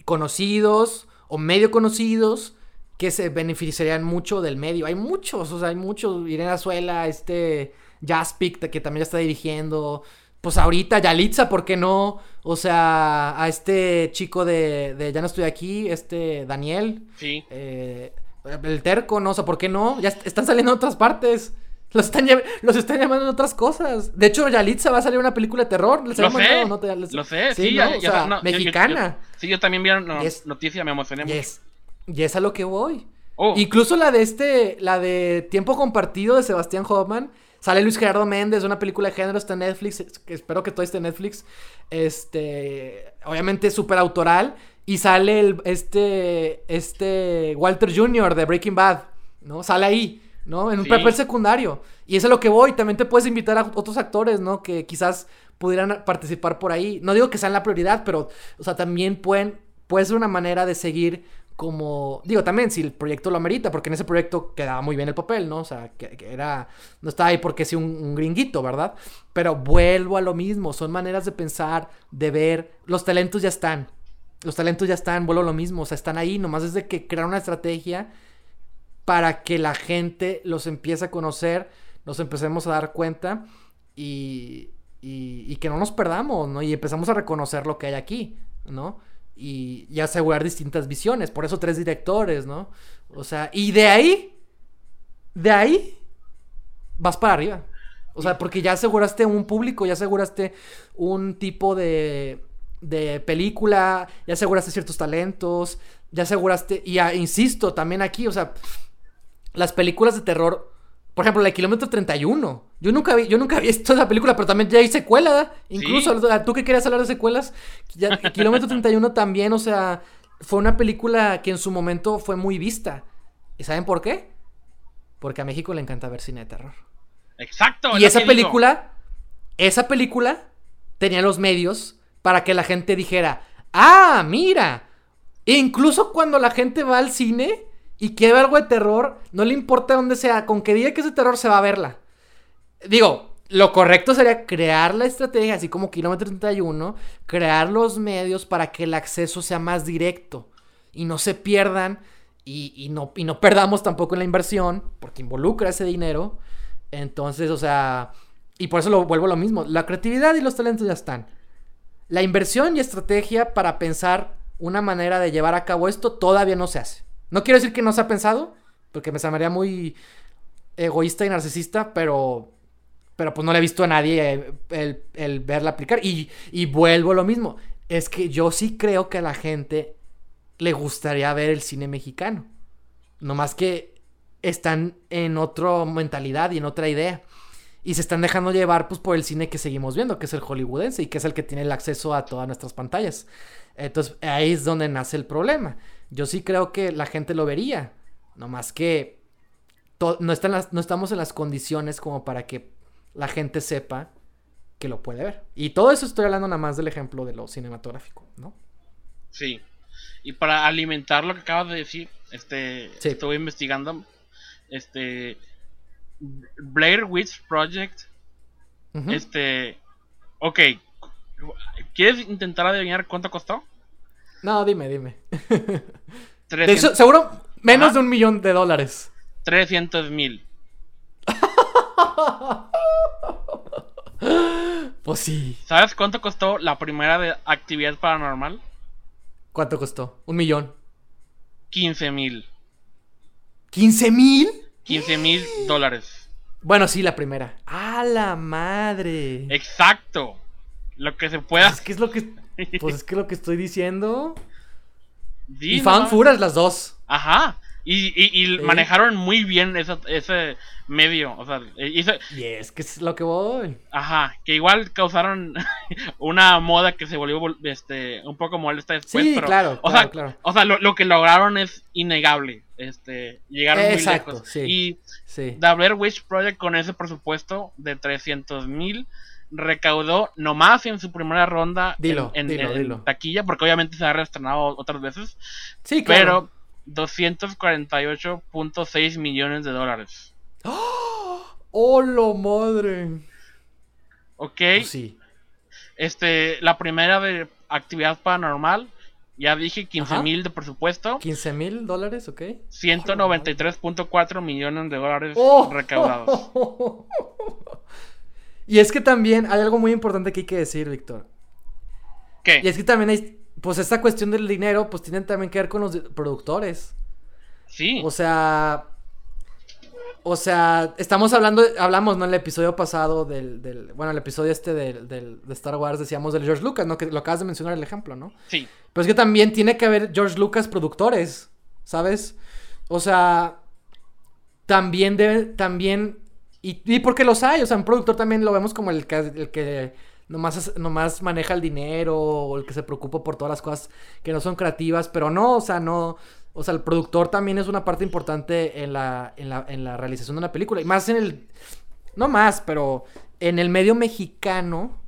conocidos o medio conocidos que se beneficiarían mucho del medio. Hay muchos, o sea, hay muchos. Irene Azuela, este Jaspic, que también ya está dirigiendo. Pues ahorita Yalitza, ¿por qué no? O sea, a este chico de, de Ya no estoy aquí, este Daniel. Sí. Eh, el terco, ¿no? O sea, ¿por qué no? Ya están saliendo en otras partes. Los están, los están llamando en otras cosas. De hecho, Yalitza va a salir una película de terror. ¿Les lo, sé, ¿no? lo sé, sí, ya, o sea, mexicana. sí, yo también vi una noticia, me emocioné mucho. Y es a lo que voy. Oh. Incluso la de este, la de Tiempo Compartido de Sebastián Hoffman. Sale Luis Gerardo Méndez, una película de género, está en Netflix, espero que todo esté en Netflix. Este, obviamente súper autoral. Y sale el, este, este Walter Jr. de Breaking Bad, ¿no? Sale ahí, ¿no? En un papel secundario. Y eso es lo que voy. También te puedes invitar a otros actores, ¿no? Que quizás pudieran participar por ahí. No digo que sean la prioridad, pero, o sea, también pueden, puede ser una manera de seguir como, digo también si el proyecto lo amerita, porque en ese proyecto quedaba muy bien el papel, ¿no? O sea, que, era, no estaba ahí porque sí un, un, gringuito, ¿verdad? Pero vuelvo a lo mismo, son maneras de pensar, de ver, los talentos ya están, los talentos ya están, vuelvo a lo mismo, o sea, están ahí, nomás es de que crear una estrategia para que la gente los empiece a conocer, nos empecemos a dar cuenta y, y, y que no nos perdamos, ¿no? Y empezamos a reconocer lo que hay aquí, ¿no? Y, y, asegurar distintas visiones, por eso tres directores, ¿no? O sea, y de ahí, de ahí, vas para arriba. O sea, porque ya aseguraste un público, ya aseguraste un tipo de, de película, ya aseguraste ciertos talentos, ya aseguraste, y insisto también aquí, o sea, las películas de terror, por ejemplo, la de Kilómetro 31, yo nunca vi, yo nunca vi visto esa película, pero también ya hay secuela, incluso tú que querías hablar de secuelas, ya, Kilómetro 31 también, o sea, fue una película que en su momento fue muy vista. ¿Y saben por qué? Porque a México le encanta ver cine de terror. Exacto. Y esa película, esa película tenía los medios para que la gente dijera, ah, mira. E incluso cuando la gente va al cine y quiere algo de terror, no le importa dónde sea, con que diga que es de terror se va a verla. Digo, lo correcto sería crear la estrategia, así como Kilómetro 31, crear los medios para que el acceso sea más directo y no se pierdan y, no, y no perdamos tampoco en la inversión, porque involucra ese dinero. Entonces, o sea, y por eso lo vuelvo a lo mismo, la creatividad y los talentos ya están. La inversión y estrategia para pensar una manera de llevar a cabo esto todavía no se hace. No quiero decir que no se ha pensado, porque me llamaría muy egoísta y narcisista, pero, pero pues no le he visto a nadie el, el, verla aplicar. Y, y vuelvo a lo mismo. Es que yo sí creo que a la gente le gustaría ver el cine mexicano. No más que están en otra mentalidad y en otra idea. Y se están dejando llevar pues por el cine que seguimos viendo, que es el hollywoodense y que es el que tiene el acceso a todas nuestras pantallas. Entonces ahí es donde nace el problema. Yo sí creo que la gente lo vería, no más que no, están no estamos en las condiciones como para que la gente sepa que lo puede ver. Y todo eso estoy hablando nada más del ejemplo de lo cinematográfico, ¿no? Sí. Y para alimentar lo que acabas de decir, este, estuve investigando, este, Blair Witch Project, este, ok, ¿quieres intentar adivinar cuánto costó? No, dime, dime. De hecho, seguro menos de un millón de dólares. 300 mil. pues sí. ¿Sabes cuánto costó la primera de actividad paranormal? ¿Cuánto costó? Un millón. 15 mil. ¿15 mil? 15 mil dólares. Bueno, sí, la primera. ¡A la madre! Exacto. Lo que se pueda. Pues es que es lo que. Pues es que lo que estoy diciendo. y fan furas las dos. Ajá. Y, manejaron muy bien ese medio. O sea, e, y es que es lo que voy. Ajá, que igual causaron una moda que se volvió este un poco molesta después. Sí, claro, o sea, O sea, lo, que lograron es innegable. Este, llegaron muy lejos. Sí, y sí. The Blair Witch Project con ese presupuesto de 300 mil recaudó nomás en su primera ronda en, taquilla, porque obviamente se ha reestrenado otras veces. Sí, claro. Pero 248.6 millones de dólares. ¡Oh, lo madre! Ok. Pues sí. Este, la primera de actividad paranormal, ya dije 15 mil de presupuesto. 15 mil dólares, ok. 193.4 millones de dólares oh. recaudados. y es que también hay algo muy importante que hay que decir, Víctor. ¿Qué? Y es que también hay pues esta cuestión del dinero, pues tiene también que ver con los productores. Sí. O sea, o sea, estamos hablando, hablamos, ¿no? En el episodio pasado del, del bueno, el episodio este del, del, de Star Wars decíamos del George Lucas, ¿no? Que lo acabas de mencionar el ejemplo, ¿no? Sí. Pero es que también tiene que haber George Lucas productores, ¿sabes? O sea, también debe, también, y, y porque los hay, o sea, un productor también lo vemos como el el que nomás, nomás maneja el dinero o el que se preocupa por todas las cosas que no son creativas, pero no, o sea, no, o sea, el productor también es una parte importante en la, en la, en la realización de una película, y más en el, no más, pero en el medio mexicano,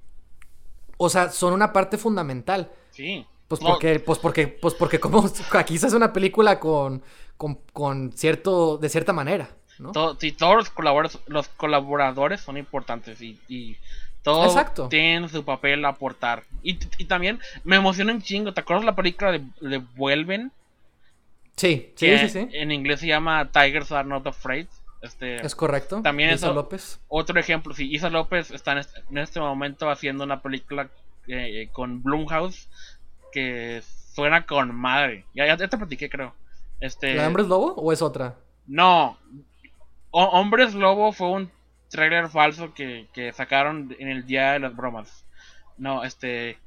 o sea, son una parte fundamental. Sí. Pues porque, pues porque, pues porque como aquí se hace una película con, con, con cierto, de cierta manera, ¿no? sí, todos los colaboradores, los colaboradores son importantes y, y todos tienen su papel a aportar. Y, también me emociona un chingo. ¿Te acuerdas la película de, Vuelven? Sí, sí, sí, sí. En inglés se llama Tigers Are Not Afraid. Este, es correcto. También Isa López. Otro ejemplo, sí, Isa López está en este, este momento haciendo una película eh, con Blumhouse que suena con madre. Ya, ya, te platiqué, creo. Este, ¿La Hombres Lobo o es otra? No. Hombres Lobo fue un trailer falso que, sacaron en el día de las bromas. No, este.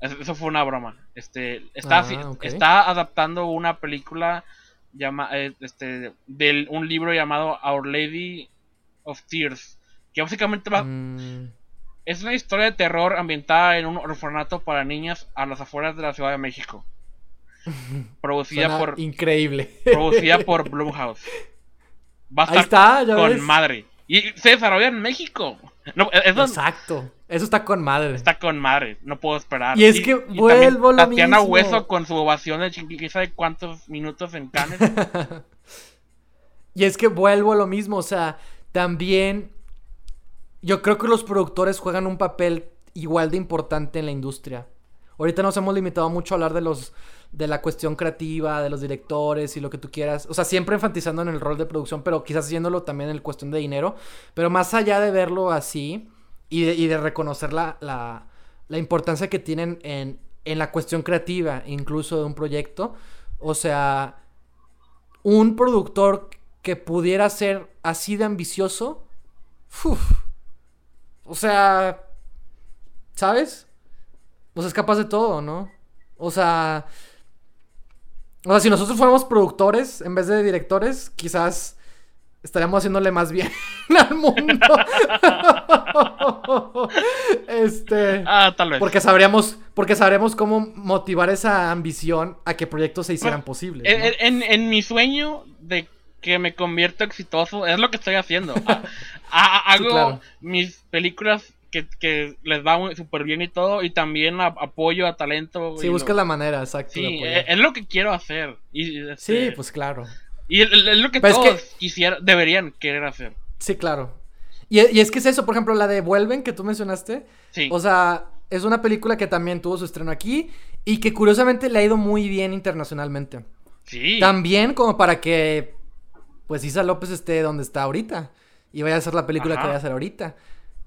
Eso fue una broma. Este. Está, ah, está adaptando una película llama, eh, este, de un libro llamado Our Lady of Tears. Que básicamente va. Mm. Es una historia de terror ambientada en un orfanato para niñas a las afueras de la Ciudad de México. producida por. Increíble. Producida por Blumhouse. Va a estar con madre. Y se desarrolla en México. Exacto. Eso está con madre. Está con madre. No puedo esperar. Y es que vuelvo lo Tatiana Hueso con su ovación de chiquita de cuántos minutos en Cannes. y es que vuelvo a lo mismo. O sea, también. Yo creo que los productores juegan un papel igual de importante en la industria. Ahorita nos hemos limitado mucho a hablar de los de la cuestión creativa, de los directores y lo que tú quieras. O sea, siempre enfatizando en el rol de producción, pero quizás haciéndolo también en la cuestión de dinero. Pero más allá de verlo así y de, reconocer la, la, importancia que tienen en, en la cuestión creativa, incluso de un proyecto. O sea, un productor que pudiera ser así de ambicioso. o sea, ¿sabes? Sea, es capaz de todo, ¿no? O sea, o sea, si nosotros fuéramos productores en vez de directores, quizás estaríamos haciéndole más bien al mundo. este. Ah, tal vez. Porque sabríamos, porque sabremos cómo motivar esa ambición a que proyectos se hicieran posibles. ¿no? En, en- en mi sueño de que me convierta exitoso, es lo que estoy haciendo. A- a- Sí, hago claro. mis películas que, que les va súper bien y todo, y también a- apoyo a talento. Sí, lo- la manera, exacto. Sí, apoyar. es, es lo que quiero hacer. Y, este, sí, pues claro. Y es, es lo que Pero es todos que- quisiera- deberían querer hacer. Sí, claro. Y, y es que es eso, por ejemplo, la de Vuelven que tú mencionaste. Sí. O sea, es una película que también tuvo su estreno aquí y que curiosamente le ha ido muy bien internacionalmente. sí. También como para que, pues, Isa López esté donde está ahorita y vaya a hacer la película Ajá. que vaya a hacer ahorita.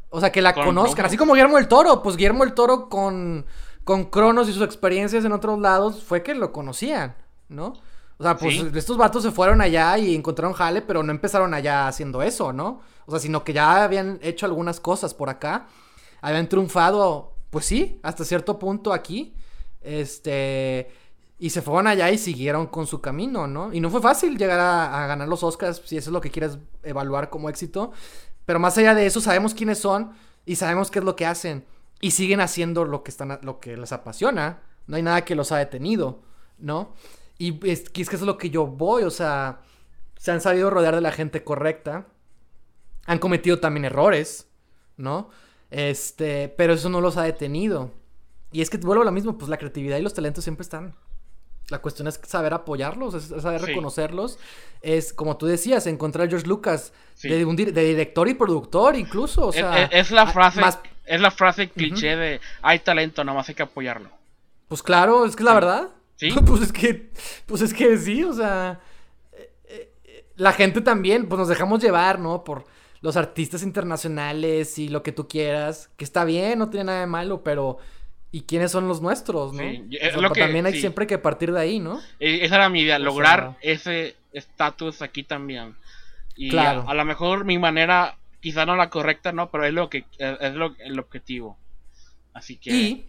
O sea, que la Con conozcan, así como Guillermo el Toro. Pues Guillermo el Toro con, con Cronos y sus experiencias en otros lados fue que lo conocían, ¿no? O sea, pues Sí. estos vatos se fueron allá y encontraron jale, pero no empezaron allá haciendo eso, ¿no? O sea, sino que ya habían hecho algunas cosas por acá. Habían triunfado, pues sí, hasta cierto punto aquí. Este. Y se fueron allá y siguieron con su camino, ¿no? Y no fue fácil llegar a, a ganar los Oscars, si eso es lo que quieres evaluar como éxito. Pero más allá de eso, sabemos quiénes son y sabemos qué es lo que hacen. Y siguen haciendo lo que, están, lo que les apasiona. No hay nada que los ha detenido, ¿no? Y es, que es que eso es lo que yo voy, o sea, se han sabido rodear de la gente correcta. Han cometido también errores, ¿no? Este, pero eso no los ha detenido. Y es que vuelvo a lo mismo, pues la creatividad y los talentos siempre están. La cuestión es saber apoyarlos, es saber Sí. reconocerlos. Es, como tú decías, encontrar a George Lucas Sí. de, un dir- de director y productor incluso, o Es- sea... es, es la frase, más- es la frase cliché de hay talento, nada más hay que apoyarlo. Pues claro, es que es la Sí. verdad. Sí. pues es que, pues es que sí, o sea, eh, eh, la gente también, pues nos dejamos llevar, ¿no? Por los artistas internacionales y lo que tú quieras, que está bien, no tiene nada de malo, pero ¿y quiénes son los nuestros, no? Sí, O es sea, lo que- también hay sí. siempre que partir de ahí, ¿no? Esa era mi idea, O lograr sea- ese estatus aquí también. Y Claro. a, a lo mejor mi manera, quizá no la correcta, no, pero es lo que es, lo, el objetivo. Así que Y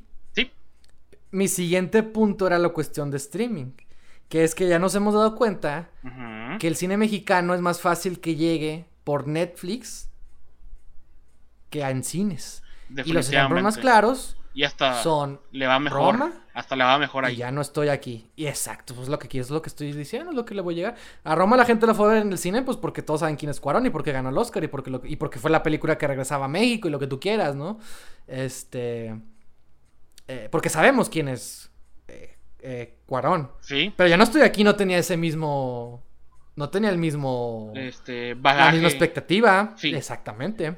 mi siguiente punto era la cuestión de streaming, que es que ya nos hemos dado cuenta que el cine mexicano es más fácil que llegue por Netflix que en cines. Y los ejemplos más claros Y hasta son le va mejor. Roma Hasta le va mejor y ahí. ya no estoy aquí. Y exacto, pues lo que es lo que estoy diciendo, es lo que le voy a llegar. A Roma la gente la fue a ver en el cine, pues porque todos saben quién es Cuarón y porque ganó el Oscar y porque, lo- y porque fue la película que regresaba a México y lo que tú quieras, ¿no? Este. Eh, porque sabemos quién es eh, eh, Cuarón. Sí, Pero ya no estoy aquí, no tenía ese mismo. No tenía el mismo. este la misma expectativa. Sí. Exactamente.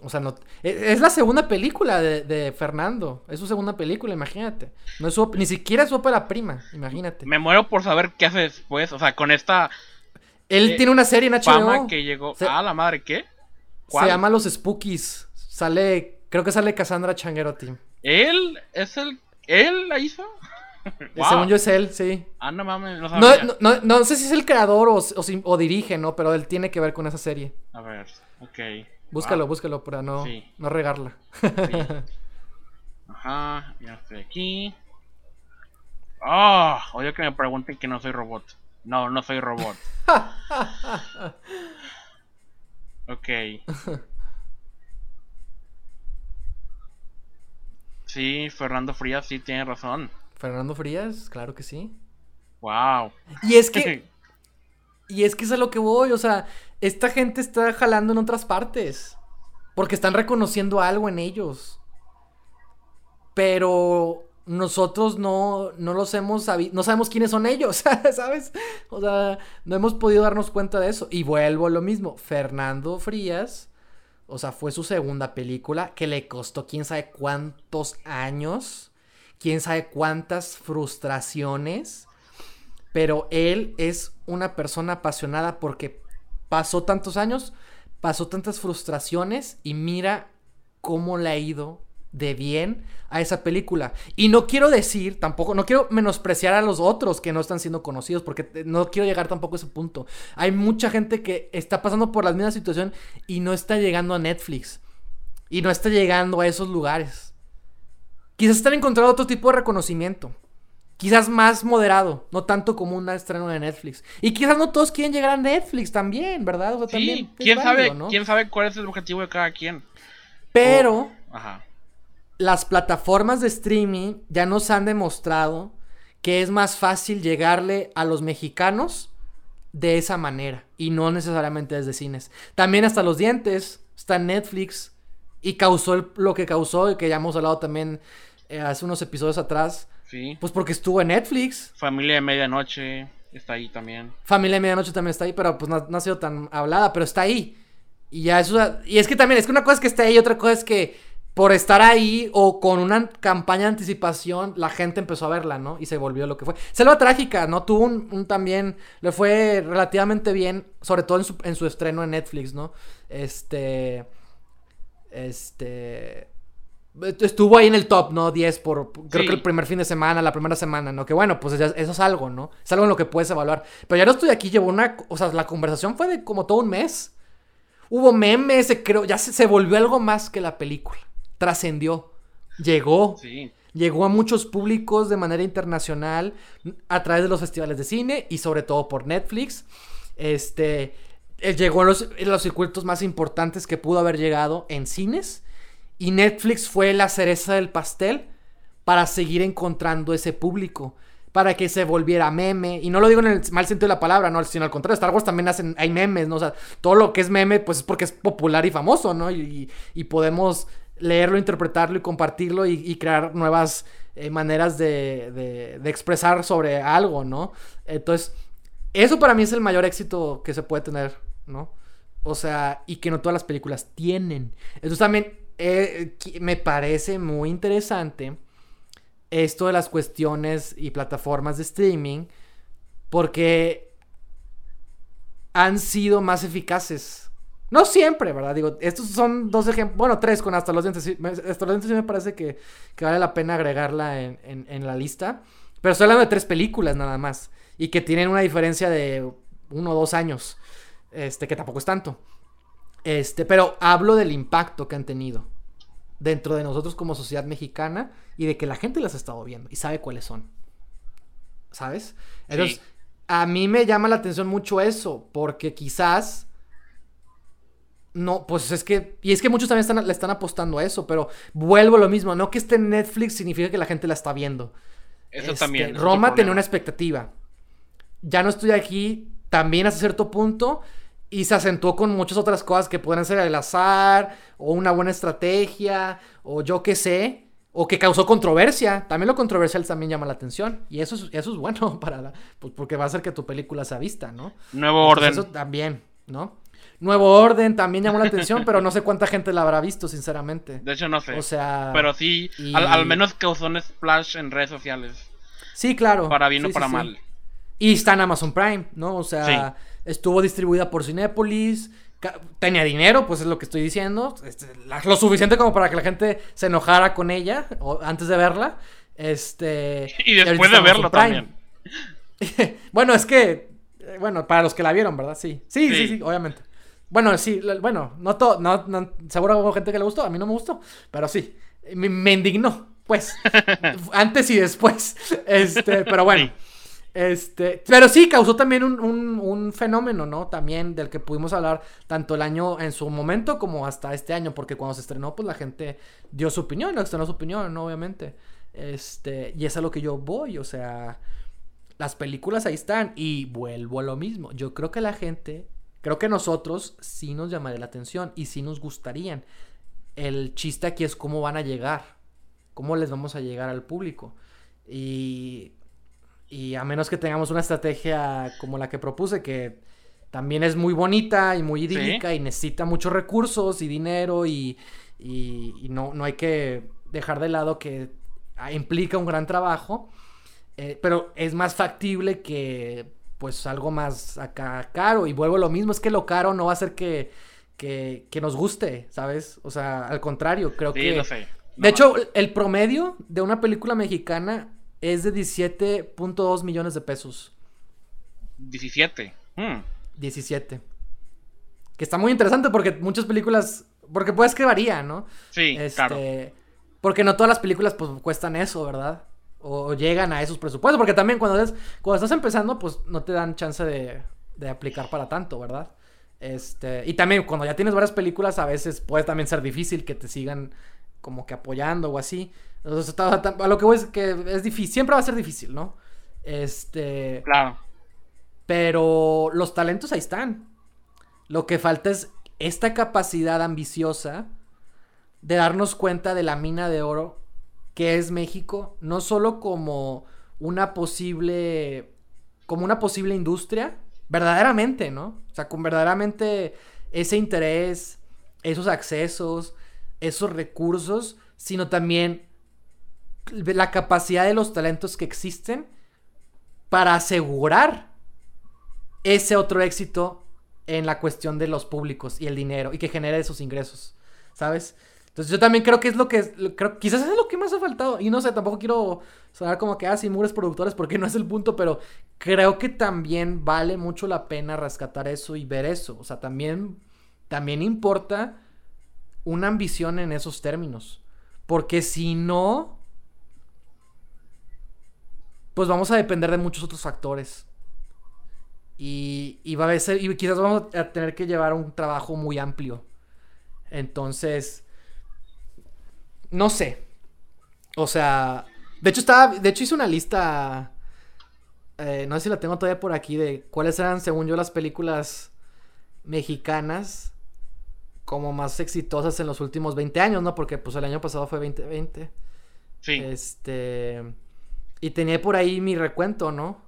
O sea, no. e- Es la segunda película de, de Fernando. Es su segunda película, imagínate. No es su ni siquiera es su ópera prima, imagínate. Me muero por saber qué hace después, o sea, con esta Él eh, tiene una serie en HBO. fama que llegó. Se- Ah, la madre, ¿qué? Se llama Los Spookies. Sale. Creo que sale Cassandra Changuerotti. ¿Él es el él la hizo? Wow. Según yo es él, sí. Ah, no mames, no No, sabía. no, no, no sé si es el creador o, o si- o dirige, ¿no? Pero él tiene que ver con esa serie. A ver, ok. Búscalo, Wow. búscalo para no, Sí. no regarla. Ajá, ya estoy aquí. Ah, odio que me pregunten que no soy robot. No, no soy robot. Ok. Sí, Fernando Frías sí tiene razón. Fernando Frías, claro que sí. Wow. Y es que, y es que es a lo que voy, o sea, esta gente está jalando en otras partes. Porque están reconociendo algo en ellos. Pero nosotros no, no los hemos sabido, no sabemos quiénes son ellos, ¿sabes? O sea, no hemos podido darnos cuenta de eso. Y vuelvo a lo mismo, Fernando Frías, o sea, fue su segunda película que le costó quién sabe cuántos años, quién sabe cuántas frustraciones. Pero él es una persona apasionada porque pasó tantos años, pasó tantas frustraciones y mira cómo le ha ido de bien a esa película. Y no quiero decir tampoco, no quiero menospreciar a los otros que no están siendo conocidos porque no quiero llegar tampoco a ese punto. Hay mucha gente que está pasando por la misma situación y no está llegando a Netflix. Y no está llegando a esos lugares. Quizás están encontrando otro tipo de reconocimiento. quizás más moderado, no tanto como un estreno de Netflix. Y quizás no todos quieren llegar a Netflix también, ¿verdad? O sea, Sí, también quién válido, sabe, ¿no? quién sabe cuál es el objetivo de cada quien. Pero Ajá. Las plataformas de streaming ya nos han demostrado que es más fácil llegarle a los mexicanos de esa manera y no necesariamente desde cines. También hasta los dientes está en Netflix y causó el- lo que causó y que ya hemos hablado también eh, hace unos episodios atrás, Sí. pues porque estuvo en Netflix. Familia de medianoche está ahí también. Familia de Medianoche también está ahí, pero pues no, no ha sido tan hablada, pero está ahí. Y ya eso. Y es que también, es que una cosa es que esté ahí, y otra cosa es que por estar ahí o con una campaña de anticipación, la gente empezó a verla, ¿no? Y se volvió lo que fue. Selva Trágica, ¿no? Tuvo un, un también. Le fue relativamente bien, sobre todo en su, en su estreno en Netflix, ¿no? Este. Este. Estuvo ahí en el top, ¿no? 10 por. Creo que el primer fin de semana, la primera semana, ¿no? Que bueno, pues eso es algo, ¿no? Es algo en lo que puedes evaluar. Pero ya no estoy aquí, llevo una. O sea, la conversación fue de como todo un mes. Hubo memes, se creo, ya se, se volvió algo más que la película. Trascendió. Llegó. Sí. Llegó a muchos públicos de manera internacional a través de los festivales de cine y sobre todo por Netflix. Este llegó a los, los circuitos más importantes que pudo haber llegado en cines y Netflix fue la cereza del pastel para seguir encontrando ese público. Para que se volviera meme. Y no lo digo en el mal sentido de la palabra, ¿no? Sino al contrario, Star Wars también hacen, hay memes, ¿no? O sea, todo lo que es meme, pues es porque es popular y famoso, ¿no? Y, y podemos leerlo, interpretarlo y compartirlo y, crear nuevas eh, maneras de, de, expresar sobre algo, ¿no? Entonces, eso para mí es el mayor éxito que se puede tener, ¿no? O sea, y que no todas las películas tienen. Entonces también eh, me parece muy interesante esto de las cuestiones y plataformas de streaming porque han sido más eficaces. No siempre, ¿verdad? Digo, estos son dos ejemplos, bueno, tres con hasta los dientes. sí, me- hasta los dientes sí me parece que, que vale la pena agregarla en, en- en la lista. Pero estoy hablando de tres películas nada más. Y que tienen una diferencia de uno o dos años. Este, que tampoco es tanto. Este, pero hablo del impacto que han tenido dentro de nosotros como sociedad mexicana y de que la gente las ha estado viendo y sabe cuáles son. ¿Sabes? Entonces, Sí. a mí me llama la atención mucho eso, porque quizás no, pues es que y es que muchos también están, le están apostando a eso, pero vuelvo a lo mismo, no que esté en Netflix significa que la gente la está viendo. Eso Este, también. es Roma tenía una expectativa. Ya no estoy aquí también hasta cierto punto y se acentuó con muchas otras cosas que pueden ser el azar o una buena estrategia o yo qué sé. O que causó controversia. También lo controversial también llama la atención. Y eso es, eso es bueno para la, pues porque va a hacer que tu película sea vista, ¿no? Nuevo Entonces, orden. Eso también, ¿no? Nuevo orden también llamó la atención, pero no sé cuánta gente la habrá visto, sinceramente. De hecho, no sé. O sea. pero sí, y- al, al menos causó un splash en redes sociales. Sí, claro. Para bien Sí, o para sí. mal. Y está en Amazon Prime, ¿no? O sea, estuvo distribuida por Cinépolis. ca- Tenía dinero, pues es lo que estoy diciendo. este, la- lo suficiente como para que la gente se enojara con ella o- antes de verla. Este. Y después de verlo también. bueno, es que. eh, Bueno, para los que la vieron, ¿verdad? Sí, sí, sí, Sí. obviamente. Bueno, sí, bueno, no todo. No, no- seguro hubo gente que le gustó. A mí no me gustó. Pero sí. Me, me indignó, pues. antes y después. Este, pero bueno. Este, pero sí, causó también un, un- un fenómeno, ¿no? También del que pudimos hablar tanto el año en su momento como hasta este año, porque cuando se estrenó, pues la gente dio su opinión, no externó su opinión, ¿no? Obviamente. Este, y es a lo que yo voy, o sea, las películas ahí están y vuelvo a lo mismo. Yo creo que la gente, creo que nosotros sí nos llamaría la atención y sí nos gustarían. El chiste aquí es cómo van a llegar, cómo les vamos a llegar al público. Y y a menos que tengamos una estrategia como la que propuse, que también es muy bonita y muy idílica y necesita muchos recursos y dinero y, y- y no, no hay que dejar de lado que implica un gran trabajo, eh, pero es más factible que pues algo más acá caro y vuelvo a lo mismo, es que lo caro no va a hacer que, que, que nos guste, ¿sabes? O sea, al contrario, creo Sí, que... lo sé. De hecho, el promedio de una película mexicana es de 17.2 millones de pesos. 17. Hmm. 17. Que está muy interesante porque muchas películas. Porque puedes que varía, ¿no? Sí, Este, claro. Porque no todas las películas pues cuestan eso, ¿verdad? O llegan a esos presupuestos. Porque también cuando, cuando estás empezando, pues no te dan chance de, de aplicar para tanto, ¿verdad? Este, y también cuando ya tienes varias películas, a veces puede también ser difícil que te sigan como que apoyando o así. Entonces, a lo que voy es que es difícil, siempre va a ser difícil, ¿no? Este. Claro. Pero los talentos ahí están. Lo que falta es esta capacidad ambiciosa de darnos cuenta de la mina de oro que es México, no solo como una posible como una posible industria, verdaderamente, ¿no? O sea, con verdaderamente ese interés, esos accesos, esos recursos, sino también la capacidad de los talentos que existen para asegurar ese otro éxito en la cuestión de los públicos y el dinero y que genere esos ingresos, ¿sabes? Entonces yo también creo que es lo que, creo, quizás es lo que más ha faltado. Y no sé, tampoco quiero sonar como que, ah, sí, mugres productores, porque no es el punto, pero creo que también vale mucho la pena rescatar eso y ver eso. O sea, también, también importa una ambición en esos términos. Porque si no, pues vamos a depender de muchos otros factores. Y, y va a ser, y quizás vamos a tener que llevar un trabajo muy amplio. Entonces no sé. O sea, de hecho estaba, de hecho hice una lista, eh, no sé si la tengo todavía por aquí, de cuáles eran, según yo, las películas mexicanas como más exitosas en los últimos 20 años, ¿no? Porque pues el año pasado fue 2020. Sí. Este... Y tenía por ahí mi recuento, ¿no?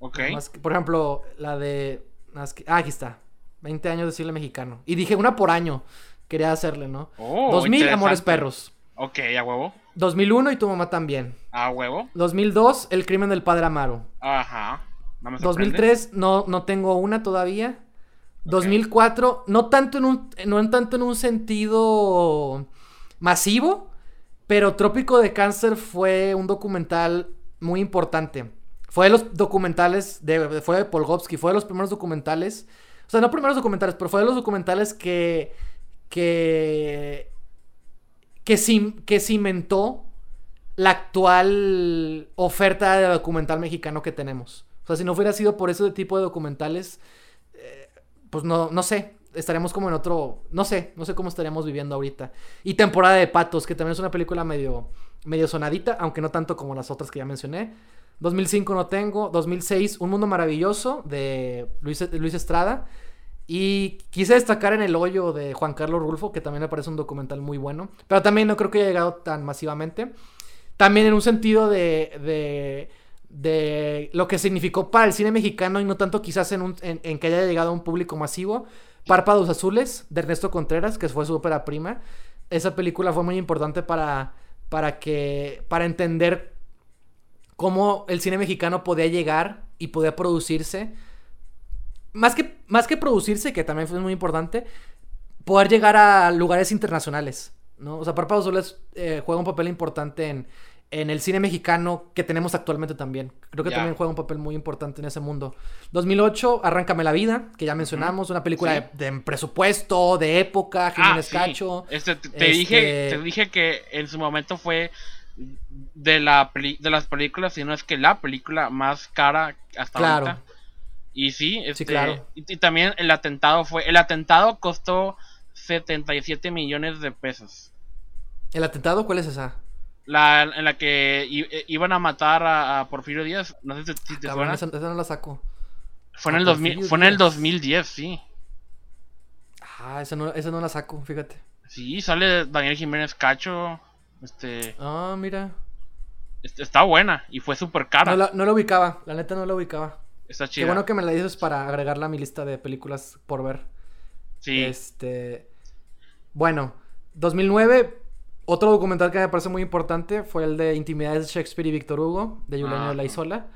Ok. por ejemplo, la de... Ah, aquí está. 20 años de cine mexicano. Y dije una por año. Quería hacerle, ¿no? Oh, 2000 Amores Perros. Ok, a huevo. 2001 y tu mamá también. A huevo. 2002, El crimen del padre Amaro. Ajá. No 2003, no, no tengo una todavía. 2004, no tanto, en un, no tanto en un sentido masivo, pero Trópico de Cáncer fue un documental muy importante. Fue de los documentales, de, fue de Polgovsky, fue de los primeros documentales. O sea, no primeros documentales, pero fue de los documentales que, que que, que cimentó la actual oferta de documental mexicano que tenemos. O sea, si no hubiera sido por ese tipo de documentales, eh, pues no, no sé, estaríamos como en otro, no sé, no sé cómo estaríamos viviendo ahorita. Y Temporada de Patos, que también es una película medio, medio sonadita, aunque no tanto como las otras que ya mencioné. 2005 no tengo, 2006 Un Mundo Maravilloso de Luis, Luis Estrada. Y quise destacar en El Hoyo de Juan Carlos Rulfo, que también me parece un documental muy bueno. Pero también no creo que haya llegado tan masivamente. También en un sentido de, de, de lo que significó para el cine mexicano y no tanto quizás en, un, en, que haya llegado a un público masivo. Párpados Azules de Ernesto Contreras, que fue su ópera prima. Esa película fue muy importante para, para, que, para entender cómo el cine mexicano podía llegar y podía producirse más que, más que producirse, que también fue muy importante, poder llegar a lugares internacionales, ¿no? O sea, Párpados Soles eh, juega un papel importante en, en el cine mexicano que tenemos actualmente también. Creo que también juega un papel muy importante en ese mundo. 2008, Arráncame la vida, que ya mencionamos, una película de, presupuesto, de época, ah, Jiménez Cacho. Este, te, Dije, este te dije que en su momento fue de, la de las películas, si no es que la película más cara hasta claro. Y sí, este, claro. y, también el atentado fue. El atentado costó 77 millones de pesos. ¿El atentado cuál es esa? La en la que eh, iban a matar a, Porfirio Díaz. No sé si te suena. Esa, no la saco. Fue en, el 2000, fue en el 2010, sí. Ah, esa no, esa no la saco, fíjate. Sí, sale Daniel Jiménez Cacho. Este. Ah, mira. Este, está buena y fue súper cara. No la, no la ubicaba, la neta no la ubicaba. Está chida. Qué bueno que me la dices para agregarla a mi lista de películas por ver. Sí. Este. Bueno, 2009. Otro documental que me parece muy importante fue el de Intimidades de Shakespeare y Víctor Hugo, de Juliano ah, Laizola.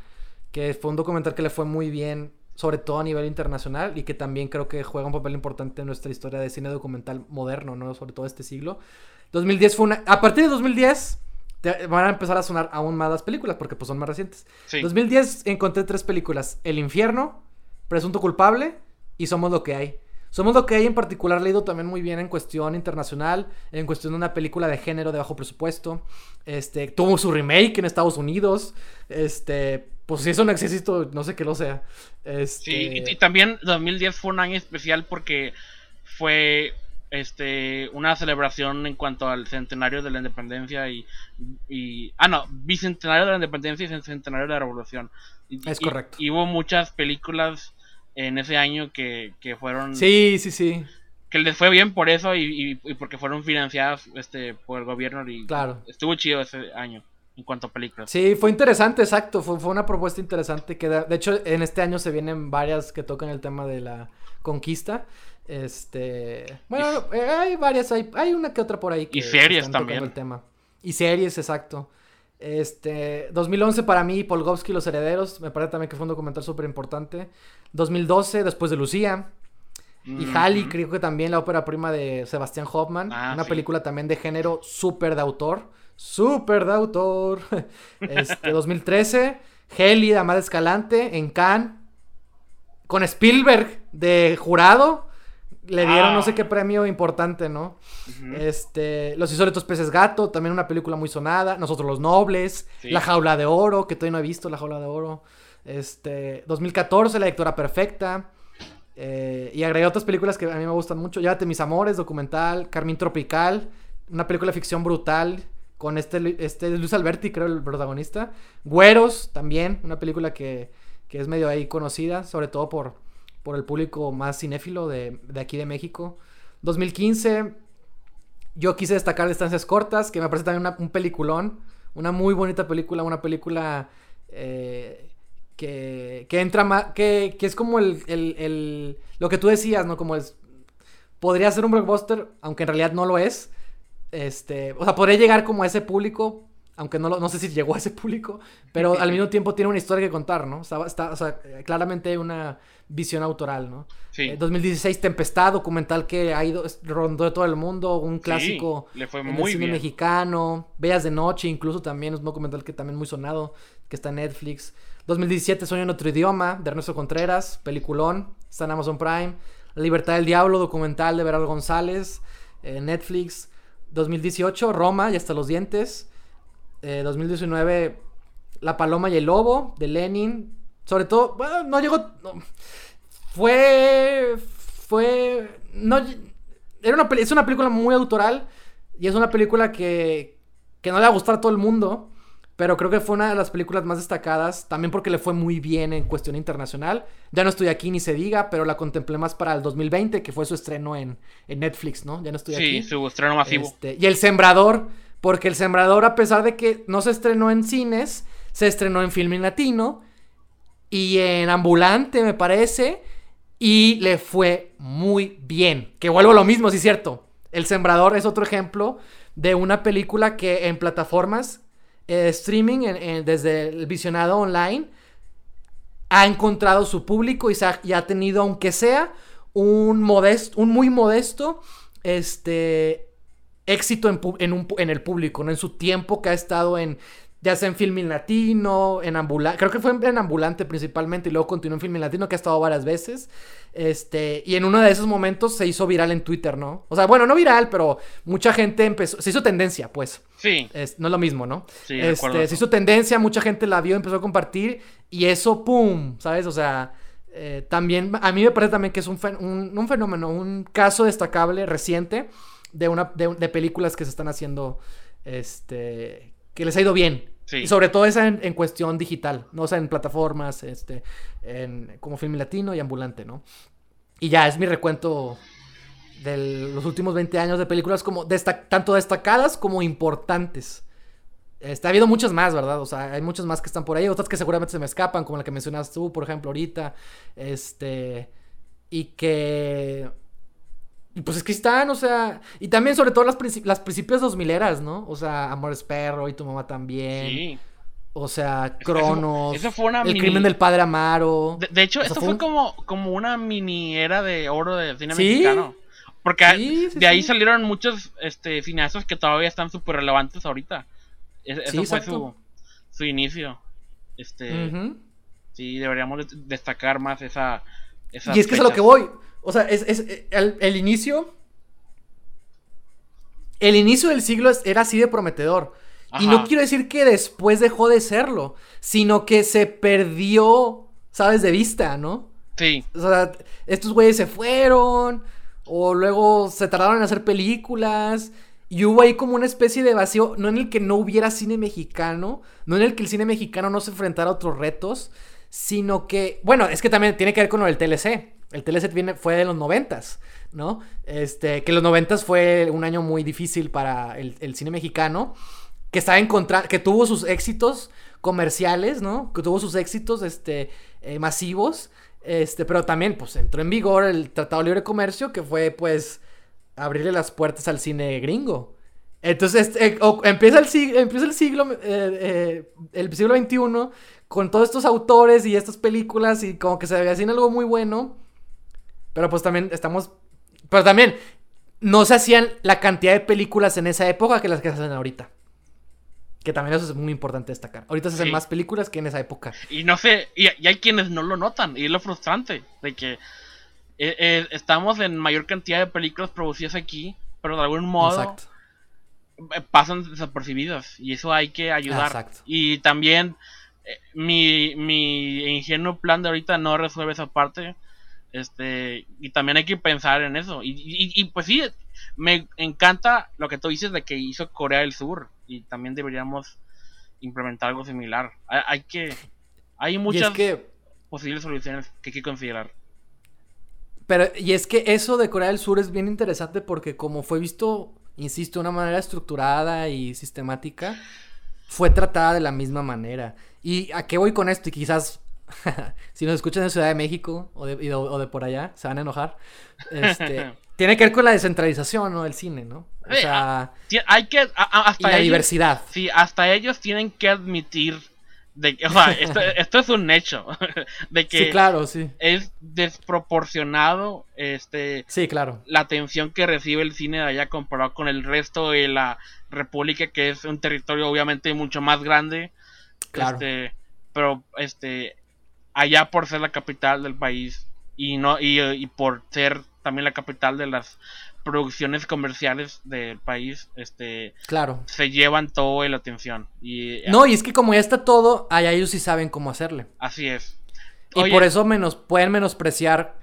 Que fue un documental que le fue muy bien, sobre todo a nivel internacional, y que también creo que juega un papel importante en nuestra historia de cine documental moderno, ¿no? Sobre todo este siglo. 2010 fue una. A partir de 2010 van a empezar a sonar aún más las películas porque pues son más recientes. 2010 encontré tres películas. El infierno, Presunto culpable y Somos lo que hay. Somos lo que hay en particular leído también muy bien en cuestión internacional, en cuestión de una película de género de bajo presupuesto. Este, tuvo su remake en Estados Unidos. Este, pues si eso no existe, no sé qué lo sea. Este... Sí, y, también 2010 fue un año especial porque fue este una celebración en cuanto al centenario de la independencia y, y ah no bicentenario de la independencia y centenario de la revolución es correcto y hubo muchas películas en ese año que, fueron... Sí, sí, sí. Que les fue bien por eso y, porque fueron financiadas este, por el gobierno y claro. estuvo chido ese año en cuanto a películas. Sí, fue interesante, exacto. Fue, fue una propuesta interesante que de hecho en este año se vienen varias que tocan el tema de la conquista. Este, bueno, eh, hay varias, hay, hay una que otra por ahí que y series también. El tema. Y series, exacto. Este, 2011 para mí, Polgovsky y los herederos, me parece también que fue un documental súper importante. 2012, después de Lucía. Y Halley, creo que también la ópera prima de Sebastián Hoffman. Ah, una película también de género súper de autor. Súper de autor. Este, 2013, Heli, Amada Escalante, en Cannes. Con Spielberg de jurado le dieron no sé ah. qué premio importante, ¿no? Este, Los insólitos peces gato, también una película muy sonada. Nosotros los nobles, La jaula de oro, que todavía no he visto La jaula de oro. Este, 2014, La lectora perfecta. Eh, y agregué otras películas que a mí me gustan mucho. Llévate mis amores, documental, Carmín Tropical, una película de ficción brutal con este, este Luis Alberti, creo, el protagonista. Güeros, también, una película que, que es medio ahí conocida, sobre todo por por el público más cinéfilo de, aquí de México. 2015, yo quise destacar Distancias Cortas, que me parece también un peliculón, una muy bonita película, una película eh, que, que, entra más, que, que es como el, el, lo que tú decías, ¿no? Como es, podría ser un blockbuster, aunque en realidad no lo es. Este, o sea, podría llegar como a ese público, aunque no, no sé si llegó a ese público, pero al mismo tiempo tiene una historia que contar, ¿no? Está, está, o sea, claramente una visión autoral, ¿no? Sí. 2016 eh, Tempestad, documental que ha ido, rondó de todo el mundo, un clásico le fue muy cine mexicano, Bellas de Noche incluso también, es un documental que también muy sonado, que está en Netflix. 2017 Sueño en otro idioma, de Ernesto Contreras, peliculón, está en Amazon Prime. La Libertad del Diablo, documental de Berardo González, Netflix. 2018 Roma y hasta los dientes. 2019 eh, La Paloma y el Lobo, de Lenin, sobre todo, bueno, no llegó. fue. Fue. No. Era una, es una película muy autoral. Y es una película que. Que no le va a gustar a todo el mundo. Pero creo que fue una de las películas más destacadas. También porque le fue muy bien en cuestión internacional. Ya no estoy aquí ni se diga, pero la contemplé más para el 2020, que fue su estreno en, en Netflix, ¿no? Ya no estoy aquí. Sí, su estreno masivo. Este, y El Sembrador, porque El Sembrador, a pesar de que no se estrenó en cines, se estrenó en Filming Latino y en Ambulante, me parece. Y le fue muy bien. Que vuelvo a lo mismo, sí cierto. El Sembrador es otro ejemplo de una película que en plataformas eh, streaming, desde el visionado online, ha encontrado su público y, y ha tenido, aunque sea, un modesto, un muy modesto, este, éxito en, en, en el público. En su tiempo que ha estado en ya sea en Filming Latino, en Ambulante, creo que fue en Ambulante principalmente y luego continuó en Filming Latino que ha estado varias veces. Este, y en uno de esos momentos se hizo viral en Twitter, ¿no? O sea, bueno, no viral, pero mucha gente empezó, se hizo tendencia, pues. Sí. no es lo mismo, ¿no? Sí, este, se hizo tendencia, mucha gente la vio, empezó a compartir y eso, ¡pum! ¿Sabes? O sea, eh, también, a mí me parece también que es un, un, fenómeno, un caso destacable reciente de, una, de películas que se están haciendo, este, que les ha ido bien, y sobre todo esa en, cuestión digital, ¿no? O sea, en plataformas, este, en, como Film Latino y Ambulante, ¿no? Y ya, es mi recuento de los últimos 20 años de películas como tanto destacadas como importantes. Este, ha habido muchas más, ¿verdad? O sea, hay muchas más que están por ahí, otras que seguramente se me escapan, como la que mencionas tú, por ejemplo, ahorita. Este. Y que y pues es que están, o sea. Y también, sobre todo, las, las principios dos mileras, ¿no? O sea, Amores Perro y tu mamá también. Sí. O sea, Cronos. Eso, fue una El crimen del padre Amaro. De, hecho, esto fue, como, como una mini era de oro de cine mexicano. Porque de ahí salieron muchos este, cineastas que todavía están súper relevantes ahorita. eso fue su, su, inicio. Este. Sí, deberíamos destacar más esa. y es que es a lo que voy. O sea, es, el, el, inicio. El inicio del siglo era así de prometedor. Y no quiero decir que después dejó de serlo, sino que se perdió, ¿sabes? De vista, ¿no? Sí. O sea, estos güeyes se fueron, o luego se tardaron en hacer películas, y hubo ahí como una especie de vacío, no en el que no hubiera cine mexicano, no en el que el cine mexicano no se enfrentara a otros retos, sino que, bueno, es que también tiene que ver con lo del TLC. El viene, fue de los noventas, ¿no? Este, que los noventas fue un año muy difícil para el, cine mexicano, que estaba en contra, que tuvo sus éxitos comerciales, ¿no? Que tuvo sus éxitos, este, eh, masivos, este, pero también, pues, entró en vigor el Tratado de Libre Comercio, que fue, pues, abrirle las puertas al cine gringo. Entonces, eh, empieza, el siglo, empieza el siglo, eh, el siglo XXI con todos estos autores y estas películas y como que se veía en algo muy bueno. Pero pues también estamos, pero también no se hacían la cantidad de películas en esa época que las que se hacen ahorita. Que también eso es muy importante destacar. Ahorita se hacen más películas que en esa época. Y no sé, y, y hay quienes no lo notan, y es lo frustrante, de que eh, eh, estamos en mayor cantidad de películas producidas aquí, pero de algún modo eh, pasan desapercibidas y eso hay que ayudar. Y también mi, mi ingenuo plan de ahorita no resuelve esa parte. Este, y también hay que pensar en eso. Y, y, pues sí, me encanta lo que tú dices de que hizo Corea del Sur. Y también deberíamos implementar algo similar. Hay, que. Hay muchas posibles soluciones que hay que considerar. Pero, y es que eso de Corea del Sur es bien interesante porque como fue visto, insisto, de una manera estructurada y sistemática, fue tratada de la misma manera. ¿Y a qué voy con esto? Y quizás, si nos escuchan en Ciudad de México o de, o de por allá, se van a enojar. Este, tiene que ver con la descentralización, ¿no? Del cine, ¿no? O sea, hay que, hasta y la diversidad. Sí, hasta ellos tienen que admitir de o sea, esto, es un hecho. De que claro, sí. es desproporcionado este sí, claro. la atención que recibe el cine de allá comparado con el resto de la República, que es un territorio obviamente mucho más grande. Claro. Este, pero este allá por ser la capital del país y no y, y por ser también la capital de las producciones comerciales del país, este, claro, se llevan todo la atención. Y, no, y es que como ya está todo, allá ellos sí saben cómo hacerle. Así es. Y por eso menos, pueden menospreciar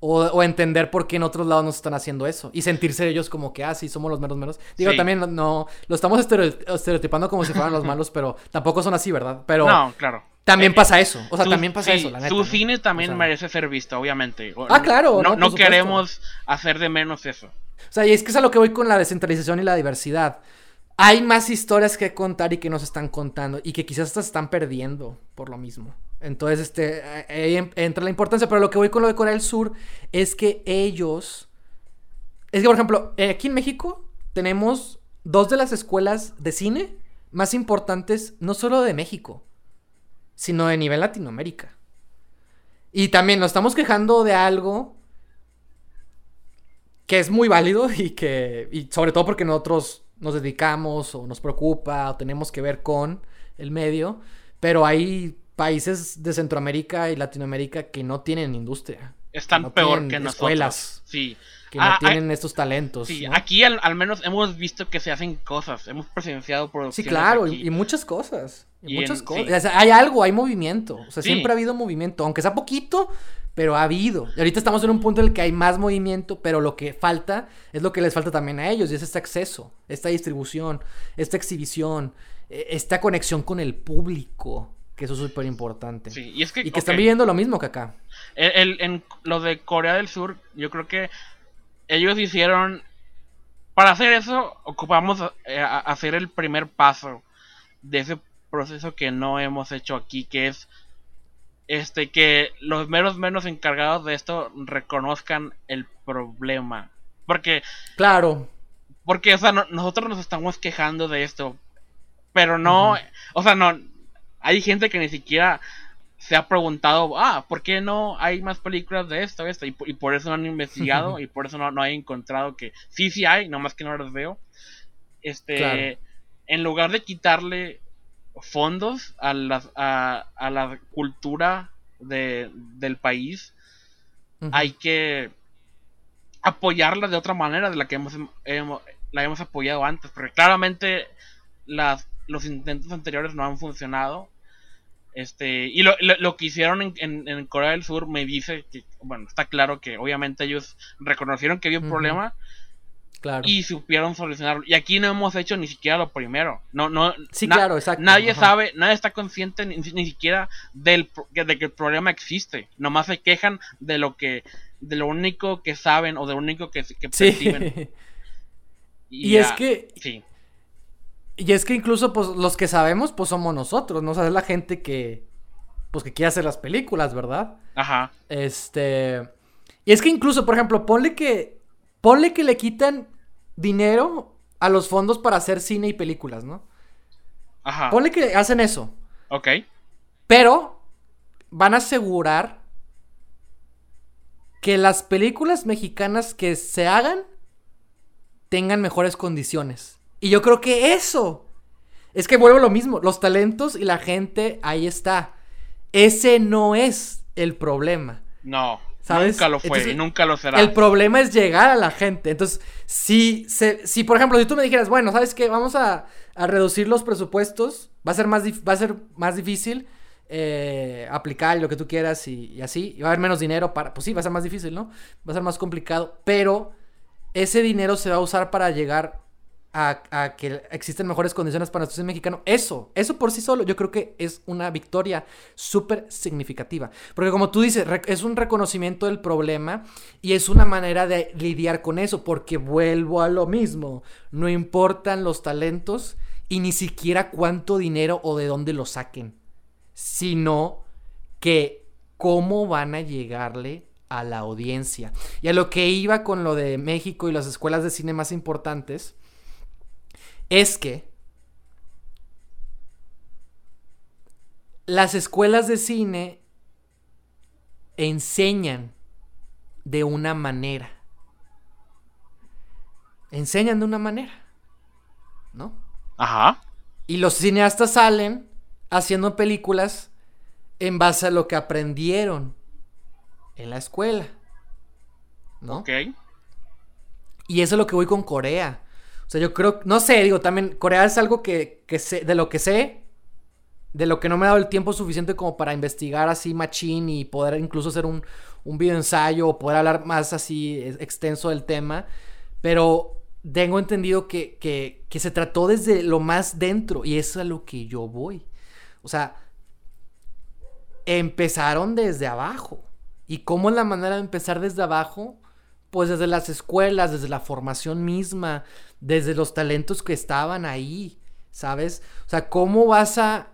o, entender por qué en otros lados no están haciendo eso. Y sentirse ellos como que, ah, sí, somos los menos menos. Digo, también no, lo estamos estereotipando como si fueran los malos, pero tampoco son así, ¿verdad? Pero no, claro. También eh, pasa eso. O sea, también pasa eso, la neta. cine también merece ser visto, obviamente. Ah, claro. No, no queremos hacer de menos eso. O sea, y es que es a lo que voy con la descentralización y la diversidad. Hay más historias que contar y que nos están contando y que quizás se están perdiendo por lo mismo. Entonces, este, ahí entra la importancia. Pero lo que voy con lo de Corea del Sur es que ellos. Es que, por ejemplo, eh, aquí en México tenemos dos de las escuelas de cine más importantes, no solo de México, sino de nivel Latinoamérica. Y también nos estamos quejando de algo que es muy válido y que, y sobre todo porque nosotros nos dedicamos o nos preocupa o tenemos que ver con el medio, pero hay países de Centroamérica y Latinoamérica que no tienen industria. Están peor que nosotros. Escuelas. Sí. Que no ah, tienen estos talentos. Sí, aquí al, menos hemos visto que se hacen cosas. Hemos presenciado producciones. Sí, claro, y, muchas cosas. Y, muchas cosas. hay algo, hay movimiento. O sea, siempre ha habido movimiento. Aunque sea poquito, pero ha habido. Y ahorita estamos en un punto en el que hay más movimiento, pero lo que falta es lo que les falta también a ellos, y es este acceso, esta distribución, esta exhibición, e, esta conexión con el público, que eso es súper importante. Sí, y, es que, y que están viviendo lo mismo que acá. El, en lo de Corea del Sur, yo creo que ellos hicieron... Para hacer eso, ocupamos eh, hacer el primer paso de ese proceso que no hemos hecho aquí, que es este que los menos menos encargados de esto reconozcan el problema. Porque claro, porque o sea, nosotros nos estamos quejando de esto, pero no, o sea, no hay gente que ni siquiera se ha preguntado, ah, ¿por qué no hay más películas de esto, esto? Y, por eso no han investigado y por eso no, no hay encontrado que sí, sí hay, nomás que no las veo. Este, en lugar de quitarle fondos a la, a, la cultura de, del país, hay que apoyarla de otra manera de la que hemos, hemos- la hemos apoyado antes, porque claramente las, los intentos anteriores no han funcionado. Este, y lo, lo, lo que hicieron en, en- en Corea del Sur me dice que, bueno, está claro que obviamente ellos reconocieron que había un problema Claro. y supieron solucionarlo. Y aquí no hemos hecho ni siquiera lo primero. No, no, Sí, claro, exacto. Nadie Ajá. sabe, nadie está consciente ni, ni siquiera del de que el problema existe. Nomás se quejan de lo que, de lo único que saben o de lo único que, que perciben. Y es que, sí, y es que incluso, pues, los que sabemos, pues somos nosotros, ¿no? O sea, es la gente que, pues, que quiere hacer las películas, ¿verdad? ajá, Este. Y es que incluso, por ejemplo, ponle que. Ponle que le quitan dinero a los fondos para hacer cine y películas, ¿no? ajá. Ponle que hacen eso. Ok, Pero van a asegurar que las películas mexicanas que se hagan tengan mejores condiciones. Y yo creo que eso es que vuelvo a lo mismo. Los talentos y la gente ahí está. Ese no es el problema. no, ¿Sabes? nunca lo fue Entonces, y nunca lo será. El problema es llegar a la gente. Entonces, si, se- si por ejemplo, si tú me dijeras, bueno, ¿sabes qué? Vamos a, a reducir los presupuestos. Va a ser más, va a ser más difícil eh, aplicar lo que tú quieras y, y así. Y va a haber menos dinero para... Pues sí, va a ser más difícil, ¿no? Va a ser más complicado. Pero ese dinero se va a usar para llegar a, que existen mejores condiciones para nuestro mexicano. Eso, eso por sí solo, yo creo que es una victoria súper significativa. Porque como tú dices, es un reconocimiento del problema y es una manera de lidiar con eso. Porque vuelvo a lo mismo, no importan los talentos y ni siquiera cuánto dinero o de dónde lo saquen, sino que cómo van a llegarle a la audiencia. Y a lo que iba con lo de México y las escuelas de cine más importantes, es que las escuelas de cine enseñan de una manera. Enseñan de una manera. ¿No? Ajá, Y los cineastas salen haciendo películas en base a lo que aprendieron en la escuela. ¿no? ok, Y eso es lo que voy con Corea. O sea, yo creo, no sé, digo, también Corea es algo que, que sé, de lo que sé, de lo que no me ha dado el tiempo suficiente como para investigar así machín y poder incluso hacer un, un video ensayo o poder hablar más así extenso del tema. Pero tengo entendido que, que, que se trató desde lo más dentro y eso es a lo que yo voy. O sea, empezaron desde abajo. ¿Y cómo es la manera de empezar desde abajo? Pues desde las escuelas, desde la formación misma, desde los talentos que estaban ahí, ¿sabes? O sea, ¿cómo vas a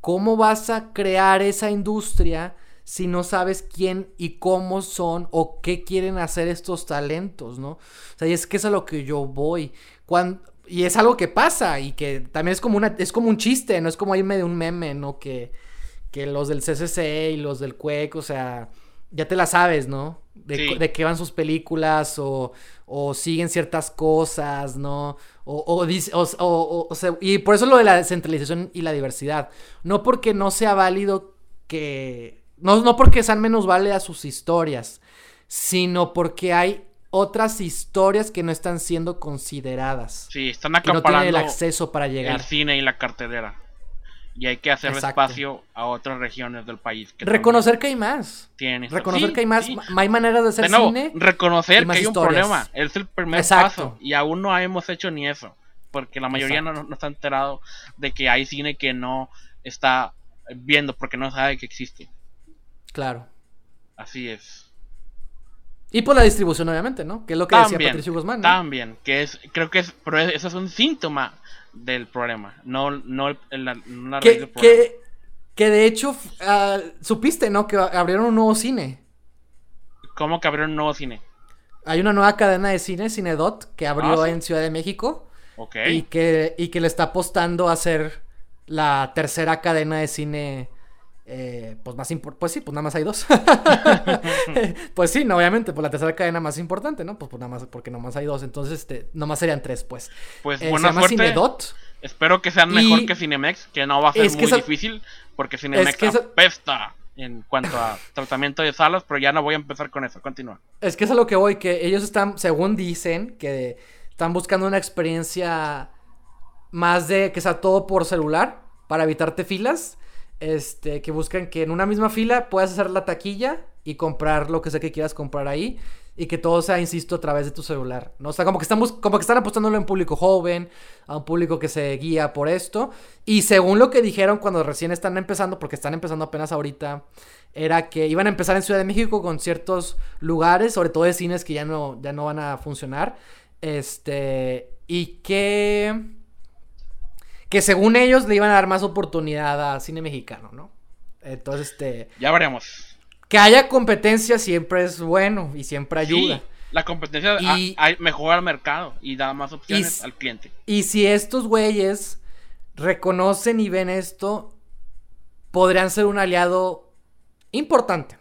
cómo vas a crear esa industria si no sabes quién y cómo son o qué quieren hacer estos talentos, ¿no? O sea, y es que es a lo que yo voy. Cuando, y es algo que pasa y que también es como una es como un chiste, no es como irme de un meme, ¿no? Que que los del CCC y los del CUEC, o sea, ya te la sabes, ¿no? De, Sí. de qué van sus películas o, o siguen ciertas cosas, ¿no? O, o, dice- o- sea, y por eso lo de la descentralización y la diversidad. No porque no sea válido que... No, no porque sean menos válidas sus historias, sino porque hay otras historias que no están siendo consideradas. sí, están Que no tienen el acaparando acceso para llegar. el cine y la cartelera. Y hay que hacer Exacto. espacio a otras regiones del país. que Reconocer que hay más. tienen. Reconocer Sí, que hay más, sí. hay maneras de hacer De nuevo, cine. reconocer que hay un problema. Es el primer Exacto. paso. Y aún no hemos hecho ni eso. Porque la mayoría no, no está enterado de que hay cine que no está viendo porque no sabe que existe. Claro. Así es. Y por la distribución, obviamente, ¿no? Que es lo que decía También, Patricio Guzmán. ¿no? también, que es, creo que es, pero eso es un síntoma del problema, no, no la, no la raíz del Que, problema. que, que de hecho, ah, supiste, ¿no? Que abrieron un nuevo cine. ¿Cómo que abrieron un nuevo cine? Hay una nueva cadena de cine, Cinedot, que abrió Ah, sí. en Ciudad de México. Ok. Y que, y que le está apostando a ser la tercera cadena de cine. Eh, pues más pues sí, pues nada más hay dos. pues sí, no, obviamente, pues la tercera cadena más importante, ¿no? Pues, pues nada más, porque nomás hay dos, entonces este, nomás serían tres, pues. Pues Eh, se buena llama suerte. Cinedot. Espero que sean mejor Y- que Cinemex, que no va a ser Es que muy esa- difícil, porque Cinemex que esa- apesta en cuanto a tratamiento de salas, pero ya no voy a empezar con eso. Continúa. Es que es a lo que voy, que ellos están, según dicen, que están buscando una experiencia más de que sea todo por celular para evitarte filas. Este, que buscan que en una misma fila puedas hacer la taquilla y comprar lo que sea que quieras comprar ahí y que todo sea, insisto, a través de tu celular, ¿no? O sea, como que están, como que están apostándolo en público joven, a un público que se guía por esto. Y según lo que dijeron cuando recién están empezando, porque están empezando apenas ahorita, era que iban a empezar en Ciudad de México con ciertos lugares, sobre todo de cines que ya no, ya no van a funcionar. Este, y que que según ellos le iban a dar más oportunidad a cine mexicano, ¿no? Entonces, este... Ya veremos. Que haya competencia siempre es bueno y siempre ayuda. Sí, la competencia y, mejora el mercado y da más opciones al cliente. Y si estos güeyes reconocen y ven esto, podrían ser un aliado importante.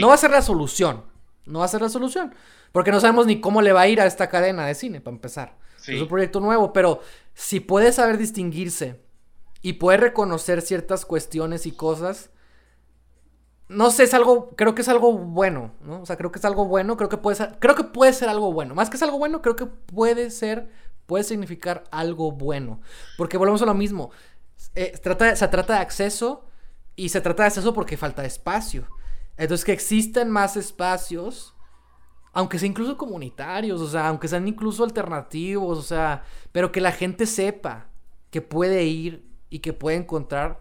No va a ser la solución. No va a ser la solución. Porque no sabemos ni cómo le va a ir a esta cadena de cine, para empezar. Es un proyecto nuevo, pero si puede saber distinguirse y puede reconocer ciertas cuestiones y cosas, no sé, es algo, creo que es algo bueno, ¿no? O sea, creo que es algo bueno, creo que puede ser, creo que puede ser algo bueno. Más que es algo bueno, creo que puede ser, puede significar algo bueno. Porque volvemos a lo mismo. Eh, trata, se trata de acceso y se trata de acceso porque falta espacio. Entonces, que existen más espacios aunque sea incluso comunitarios, o sea, aunque sean incluso alternativos, o sea, pero que la gente sepa que puede ir y que puede encontrar.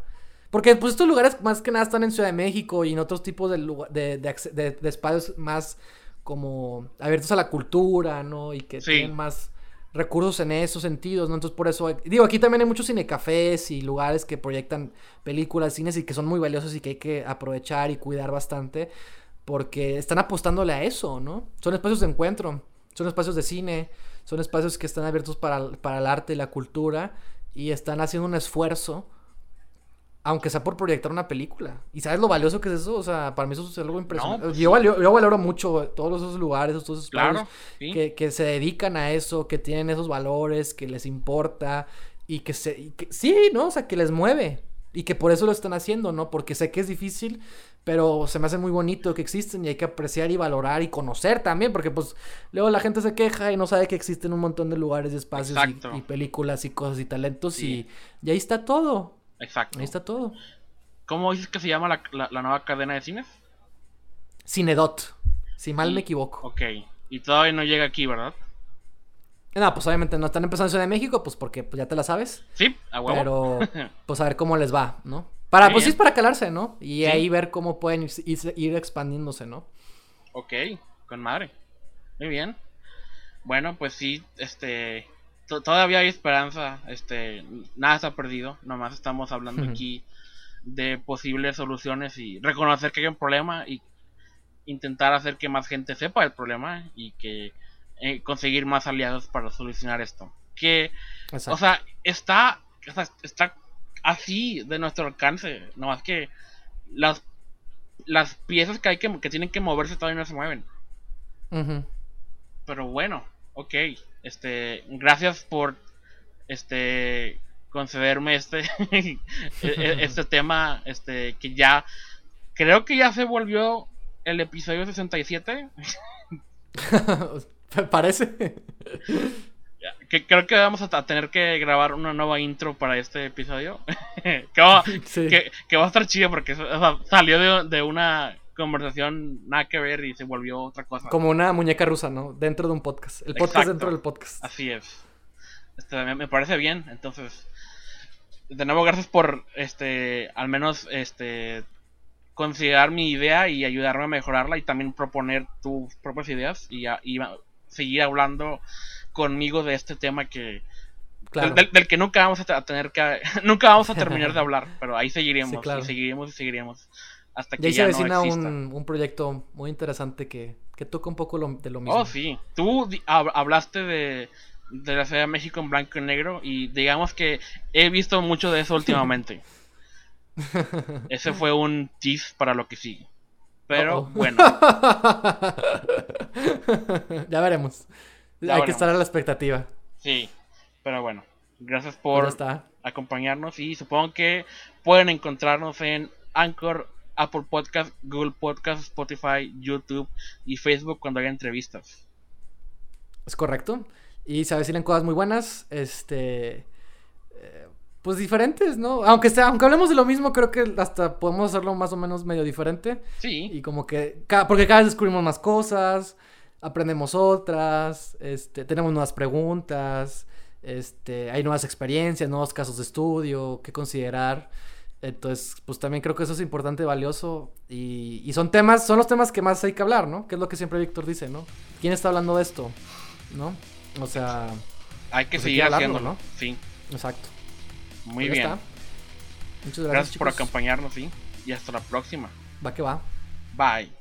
Porque pues estos lugares más que nada están en Ciudad de México y en otros tipos de, de, espacios más como abiertos a la cultura, ¿no? Y que tienen más recursos en esos sentidos, ¿no? Entonces por eso, digo, aquí también hay muchos cinecafés y lugares que proyectan películas, cines y que son muy valiosos y que hay que aprovechar y cuidar bastante porque están apostándole a eso, ¿no? Son espacios de encuentro, son espacios de cine, son espacios que están abiertos para, el arte y la cultura y están haciendo un esfuerzo, aunque sea por proyectar una película. ¿Y sabes lo valioso que es eso? O sea, para mí eso es algo impresionante. Pues yo, valoro, mucho todos esos lugares, todos esos espacios que, que, se dedican a eso, que tienen esos valores, que les importa y que se... sí, ¿no? O sea, que les mueve. Y que por eso lo están haciendo, ¿no? Porque sé que es difícil, pero se me hace muy bonito que existen y hay que apreciar y valorar y conocer también, porque pues luego la gente se queja y no sabe que existen un montón de lugares y espacios y, películas y cosas y talentos y, ahí está todo. Exacto. Ahí está todo. ¿Cómo dices que se llama la, nueva cadena de cines? Cinedot, si mal me equivoco. Ok, y todavía no llega aquí, ¿verdad? No, pues obviamente no están empezando en Ciudad de México, pues porque pues, ya te la sabes. Sí, a huevo. Pero, pues a ver cómo les va, ¿no? Para, pues sí es para calarse, ¿no? Y ahí ver cómo pueden ir, expandiéndose, ¿no? Ok, con madre. Muy bien. Bueno, pues sí, este. Todavía hay esperanza, este. Nada está perdido. Nomás estamos hablando aquí de posibles soluciones y reconocer que hay un problema y intentar hacer que más gente sepa el problema y que eh, conseguir más aliados para solucionar esto. Que, o sea, está, está así de nuestro alcance, no más que las, las piezas que hay que, que tienen que moverse todavía no se mueven. Pero bueno, ok, este, gracias por, este, concederme este, e, e, este tema, este, que ya, creo que ya se volvió el episodio 67. Parece. Que, creo que vamos a tener que grabar una nueva intro para este episodio. que, va, que, va, a estar chido porque salió de, una conversación nada que ver y se volvió otra cosa. Como una muñeca rusa, ¿no? Dentro de un podcast. El podcast dentro del podcast. Así es. Este, me, me, parece bien. Entonces, de nuevo, gracias por este al menos este considerar mi idea y ayudarme a mejorarla y también proponer tus propias ideas y, y seguir hablando conmigo de este tema que del, que nunca vamos a tener que nunca vamos a terminar de hablar, pero ahí seguiremos y seguiremos y seguiremos hasta que ya se no un, un, proyecto muy interesante que, que toca un poco de lo mismo. Oh, sí. Tú hablaste de, de la Ciudad de México en blanco y negro y digamos que he visto mucho de eso últimamente. Ese fue un tease para lo que sigue. Pero bueno. ya veremos. Hay que estar a la expectativa. Sí, pero bueno. Gracias por acompañarnos y supongo que pueden encontrarnos en Anchor, Apple Podcast, Google Podcast, Spotify, YouTube y Facebook cuando haya entrevistas. Es correcto. Y se avecinan cosas muy buenas. Este. eh, pues diferentes, ¿no? Aunque sea, aunque hablemos de lo mismo, creo que hasta podemos hacerlo más o menos medio diferente. Sí. Y como que. ca- porque cada vez descubrimos más cosas. Aprendemos otras. Este. Tenemos nuevas preguntas. Este. Hay nuevas experiencias, nuevos casos de estudio. que considerar. Entonces, pues también creo que eso es importante, valioso. Y, y son temas, son los temas que más hay que hablar, ¿no? Que es lo que siempre Víctor dice, ¿no? ¿Quién está hablando de esto? ¿No? O sea, Hay que pues hay seguir que hablarlo, haciéndolo. ¿no? Sí. exacto. Muy Pues bien. está. Muchas gracias, Gracias por acompañarnos, sí. Y hasta la próxima. Va que va. Bye.